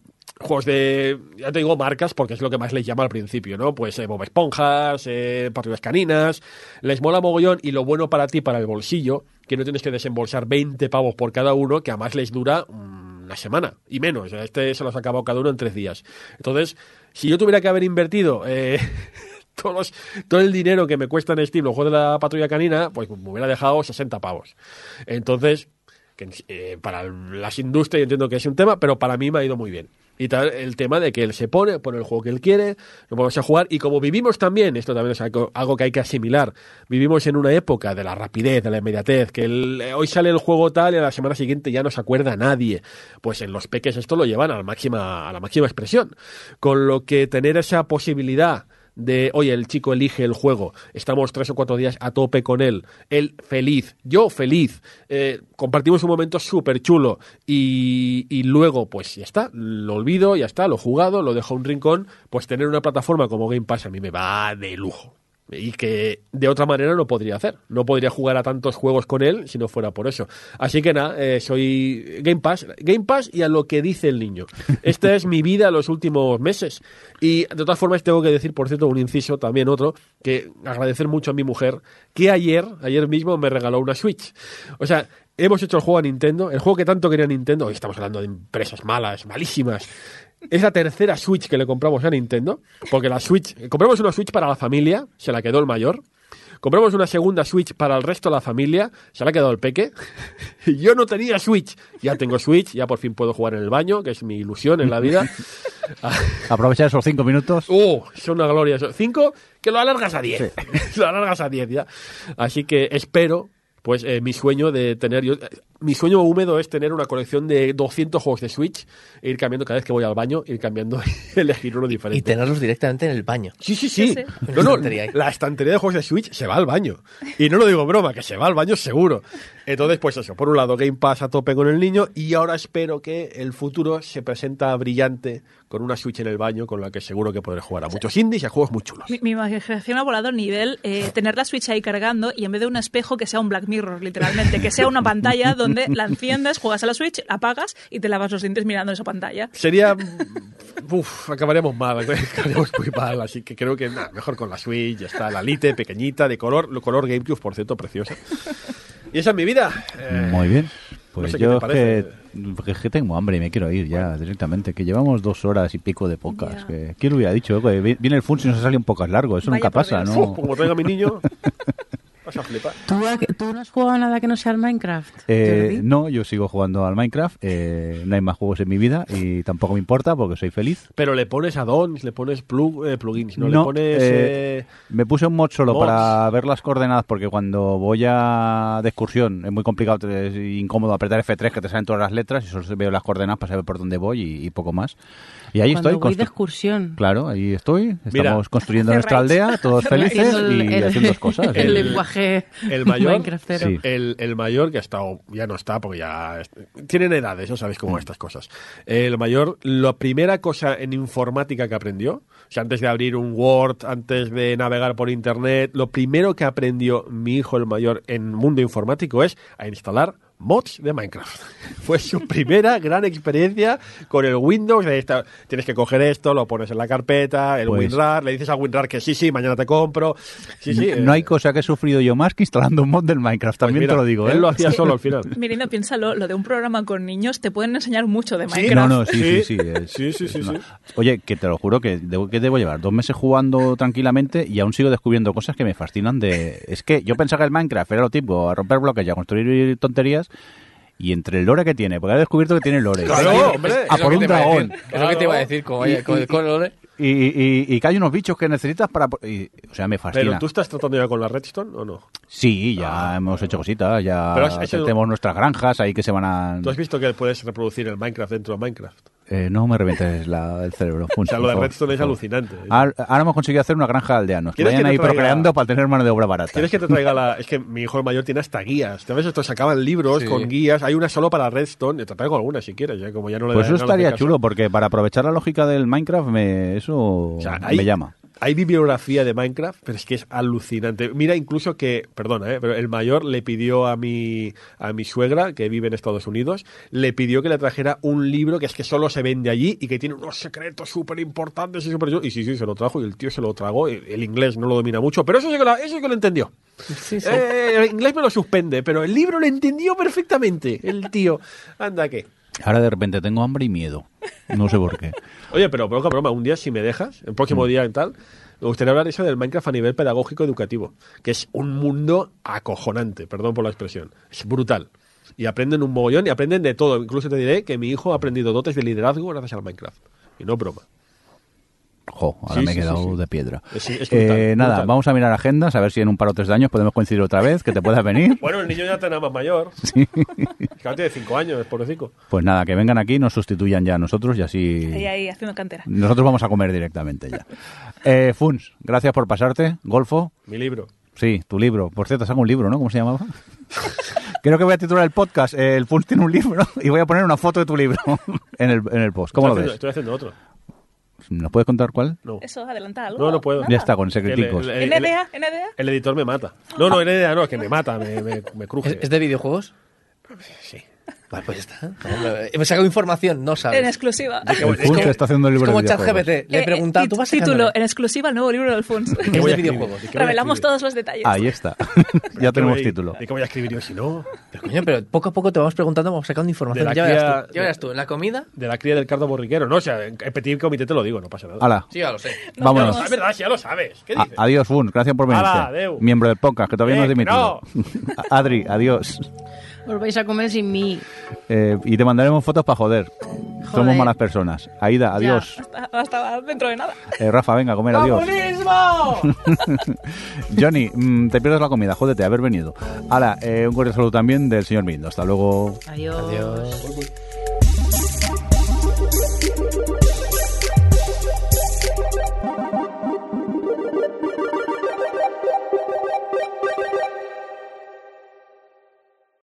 juegos de, ya te digo marcas porque es lo que más les llama al principio, ¿no? Pues eh, Bob Esponjas, eh, Patrullas Caninas, les mola mogollón y lo bueno para ti, para el bolsillo, que no tienes que desembolsar 20 pavos por cada uno, que además les dura mm, una semana y menos. Este se los ha cada uno en tres días. Entonces, si yo tuviera que haber invertido... Eh, todos todo el dinero que me cuesta en Steam los juegos de la patrulla canina, pues me hubiera dejado 60 pavos. Entonces, eh, para las industrias yo entiendo que es un tema, pero para mí me ha ido muy bien. Y tal, el tema de que él se pone, pone el juego que él quiere, lo vamos a jugar, y como vivimos también, esto también es algo, algo que hay que asimilar, vivimos en una época de la rapidez, de la inmediatez, que el- eh, hoy sale el juego tal y a la semana siguiente ya no se acuerda nadie. Pues en los peques esto lo llevan a la máxima, a la máxima expresión. Con lo que tener esa posibilidad de, oye, el chico elige el juego, estamos tres o cuatro días a tope con él, él feliz, yo feliz, eh, compartimos un momento súper chulo y, y luego, pues ya está, lo olvido, ya está, lo he jugado, lo dejo a un rincón, pues tener una plataforma como Game Pass a mí me va de lujo. Y que de otra manera no podría hacer. No podría jugar a tantos juegos con él si no fuera por eso. Así que nada, eh, soy Game Pass. Game Pass y a lo que dice el niño. Esta es mi vida los últimos meses. Y de todas formas tengo que decir, por cierto, un inciso, también otro, que agradecer mucho a mi mujer, que ayer, ayer mismo me regaló una Switch. O sea, hemos hecho el juego a Nintendo, el juego que tanto quería Nintendo, hoy estamos hablando de empresas malas, malísimas. Es la tercera Switch que le compramos a Nintendo, porque la Switch, compramos una Switch para la familia, se la quedó el mayor. Compramos una segunda Switch para el resto de la familia, se la ha quedado el peque. Yo no tenía Switch, ya tengo Switch, ya por fin puedo jugar en el baño, que es mi ilusión en la vida. Aprovechar esos cinco minutos. ¡Oh! Son una gloria. eso. Cinco, que lo alargas a diez. lo alargas a diez ya. Así que espero, pues, eh, mi sueño de tener. Yo, eh, mi sueño húmedo es tener una colección de 200 juegos de Switch e ir cambiando cada vez que voy al baño, ir cambiando y elegir uno diferente. Y tenerlos directamente en el baño. Sí, sí, sí. Sí, sí. No, no, la estantería de juegos de Switch se va al baño. Y no lo digo broma, que se va al baño seguro. Entonces, pues eso, por un lado Game Pass a tope con el niño y ahora espero que el futuro se presenta brillante con una Switch en el baño con la que seguro que podré jugar a muchos indies y a juegos muy chulos. Mi, mi imaginación ha volado a nivel eh, tener la Switch ahí cargando y en vez de un espejo que sea un Black Mirror, literalmente, que sea una pantalla donde la enciendes, juegas a la Switch, apagas y te lavas los dientes mirando esa pantalla. Sería... Uf, acabaríamos mal, acabaríamos muy mal, así que creo que nada, mejor con la Switch, ya está, la Lite, pequeñita, de color, lo color GameCube, por cierto, preciosa. Y esa es mi vida. Eh, Muy bien. Pues sé qué yo es que, es que tengo hambre y me quiero ir ya directamente. Que llevamos dos horas y pico de pocas. Que, ¿Quién lo hubiera dicho? Viene el Funs y nos ha salido un poco largo. Eso Vaya nunca pasa. ¿no? Como traiga a mi niño... Vas a flipar. ¿Tú, tú no has jugado nada que no sea el Minecraft? Eh, no, yo sigo jugando al Minecraft. eh, no hay más juegos en mi vida y tampoco me importa porque soy feliz. Pero le pones add-ons, le pones plug, eh, plugins, no, le No, pones... eh, eh, Me puse un mod solo Mods. para ver las coordenadas porque cuando voy a de excursión es muy complicado, es incómodo apretar F3 que te salen todas las letras y solo veo las coordenadas para saber por dónde voy y, y poco más. Y ahí Cuando estoy. voy de excursión. Claro, ahí estoy. Mira. Estamos construyendo nuestra aldea, todos felices Haciendo el- y el- haciendo dos cosas. El, lenguaje el mayor. Sí. el, el mayor que ha estado, ya no está porque ya tienen edades, no sabéis Mm. cómo estas cosas. El mayor, la primera cosa en informática que aprendió, o sea, antes de abrir un Word, antes de navegar por internet, lo primero que aprendió mi hijo el mayor en mundo informático es a instalar mods de Minecraft. Fue su primera gran experiencia con el Windows. de esta- tienes que coger esto, lo pones en la carpeta, el Pues- WinRAR, le dices a WinRAR que sí, sí, mañana te compro. Sí, sí, no eh, hay cosa que he sufrido yo más que instalando un mod del Minecraft, pues también mira, te lo digo. ¿eh? Él lo hacía solo al final. Mirindo, piénsalo, lo de un programa con niños te pueden enseñar mucho de Sí, Minecraft. No, no, sí, sí, Sí. sí. es- Sí, sí, es sí, una- sí. Oye, que te lo juro que debo, que debo llevar dos meses jugando tranquilamente y aún sigo descubriendo cosas que me fascinan de... Es que yo pensaba que el Minecraft era lo tipo, a romper bloques y a construir tonterías y entre el lore que tiene, porque he descubierto que tiene lore. Claro, hombre. A por que un dragón. decir, Es lo que te iba a decir, con el color. Y, y- y que hay unos bichos que necesitas para... y- o sea, me fascina. Pero tú estás tratando ya con la Redstone o no? Sí, ya hemos hecho cositas, ya Pero has hecho- tenemos nuestras granjas ahí que se van a... ¿Tú has visto que puedes reproducir el Minecraft dentro de Minecraft? Eh, no me revientes la- el cerebro. O sea, lo de Redstone es alucinante. Ahora, ahora hemos conseguido hacer una granja de aldeanos. Que ¿Quieres vayan que te ahí traiga- procreando para tener mano de obra barata. ¿Quieres que te traiga la...? Es que mi hijo el mayor tiene hasta guías. ¿Te ves? Esto sacaban libros Sí. con guías. Hay una solo para Redstone. Te traigo alguna si quieres, ya como ya no le Pues eso estaría chulo, porque para aprovechar la lógica del Minecraft, me, eso O sea, hay, me llama. Hay bibliografía de Minecraft, pero es que es alucinante. Mira, incluso que, perdona, ¿eh? pero el mayor le pidió a mi, a mi suegra, que vive en Estados Unidos, le pidió que le trajera un libro que es que solo se vende allí y que tiene unos secretos súper importantes y súper... Y sí, sí, se lo trajo y el tío se lo tragó. El, inglés no lo domina mucho, pero eso sí que lo, eso sí que lo entendió. Sí, sí. Eh, el inglés me lo suspende, pero el libro lo entendió perfectamente, el tío. Anda que... Ahora de repente tengo hambre y miedo. No sé por qué. Oye, pero poca broma, un día si me dejas, el Mm. próximo día y tal, me gustaría hablar eso del Minecraft a nivel pedagógico educativo, que es un mundo acojonante, perdón por la expresión. Es brutal. Y aprenden un mogollón y aprenden de todo. Incluso te diré que mi hijo ha aprendido dotes de liderazgo gracias al Minecraft. Y no broma. Jo, ahora Sí, me he sí, quedado sí, sí. de piedra. Es- es brutal, Eh, nada, brutal. vamos a mirar agendas, a ver si en un par o tres de años podemos coincidir otra vez, que te puedas venir. Bueno, el niño ya está nada más mayor. Es que ahora tiene cinco años, pobrecito. Pues nada, que vengan aquí, nos sustituyan ya a nosotros y así... Ahí, ahí, haciendo cantera. Nosotros vamos a comer directamente ya. Eh, Funs, gracias por pasarte. Golfo, Mi libro. sí, tu libro. Por cierto, saca un libro, ¿no? ¿Cómo se llamaba? Creo que voy a titular el podcast. eh, el Funs tiene un libro y voy a poner una foto de tu libro en el, en el post. ¿Cómo lo estoy haciendo, ves? Estoy haciendo otro. ¿Nos puedes contar cuál? No. Eso, adelanta algo. No, no puedo. Ya está, con El, secreticos. el- el- NDA, NDA. el editor me mata. No, no, NDA no, es que me mata, me, me, me cruje. ¿Es, es de videojuegos? Sí. Vale, pues ya está. He sacado información, no sabes. En exclusiva. El Funs está haciendo el Es libro como de. ChatGPT. Le he Eh, preguntado, tit- ¿tú vas Título, sacándole? en exclusiva, el nuevo libro de Alfonso. Es voy a videojuegos. ¿Y qué a Revelamos todos los detalles. Ahí está. ¿Pero ya qué tenemos voy- título. ¿Y qué voy a escribir yo si no? Pero, coño, pero poco a poco te vamos preguntando, vamos sacando información. Ya verás, tú, ya verás tú, en la comida... De la cría del cardo borriquero. No, o sea, en petit comité te lo digo, no pasa nada. Hala, Sí, ya lo sé. Nos vámonos. Es verdad, si ya lo sabes. ¿Qué A- dices? adiós, Funs. Gracias por adeu. Miembro del podcast, que todavía no has Eh, dimitido. Adri, adiós. Os vais a comer sin mí. Eh, y te mandaremos fotos para joder. Somos malas personas. Aida, adiós. Hasta, hasta dentro de nada. Eh, Rafa, venga a comer, adiós. Johnny, mm, te pierdes la comida, jódete, haber venido. Hala, eh, un cordial saludo también del señor Mindo. Hasta luego. Adiós. Adiós.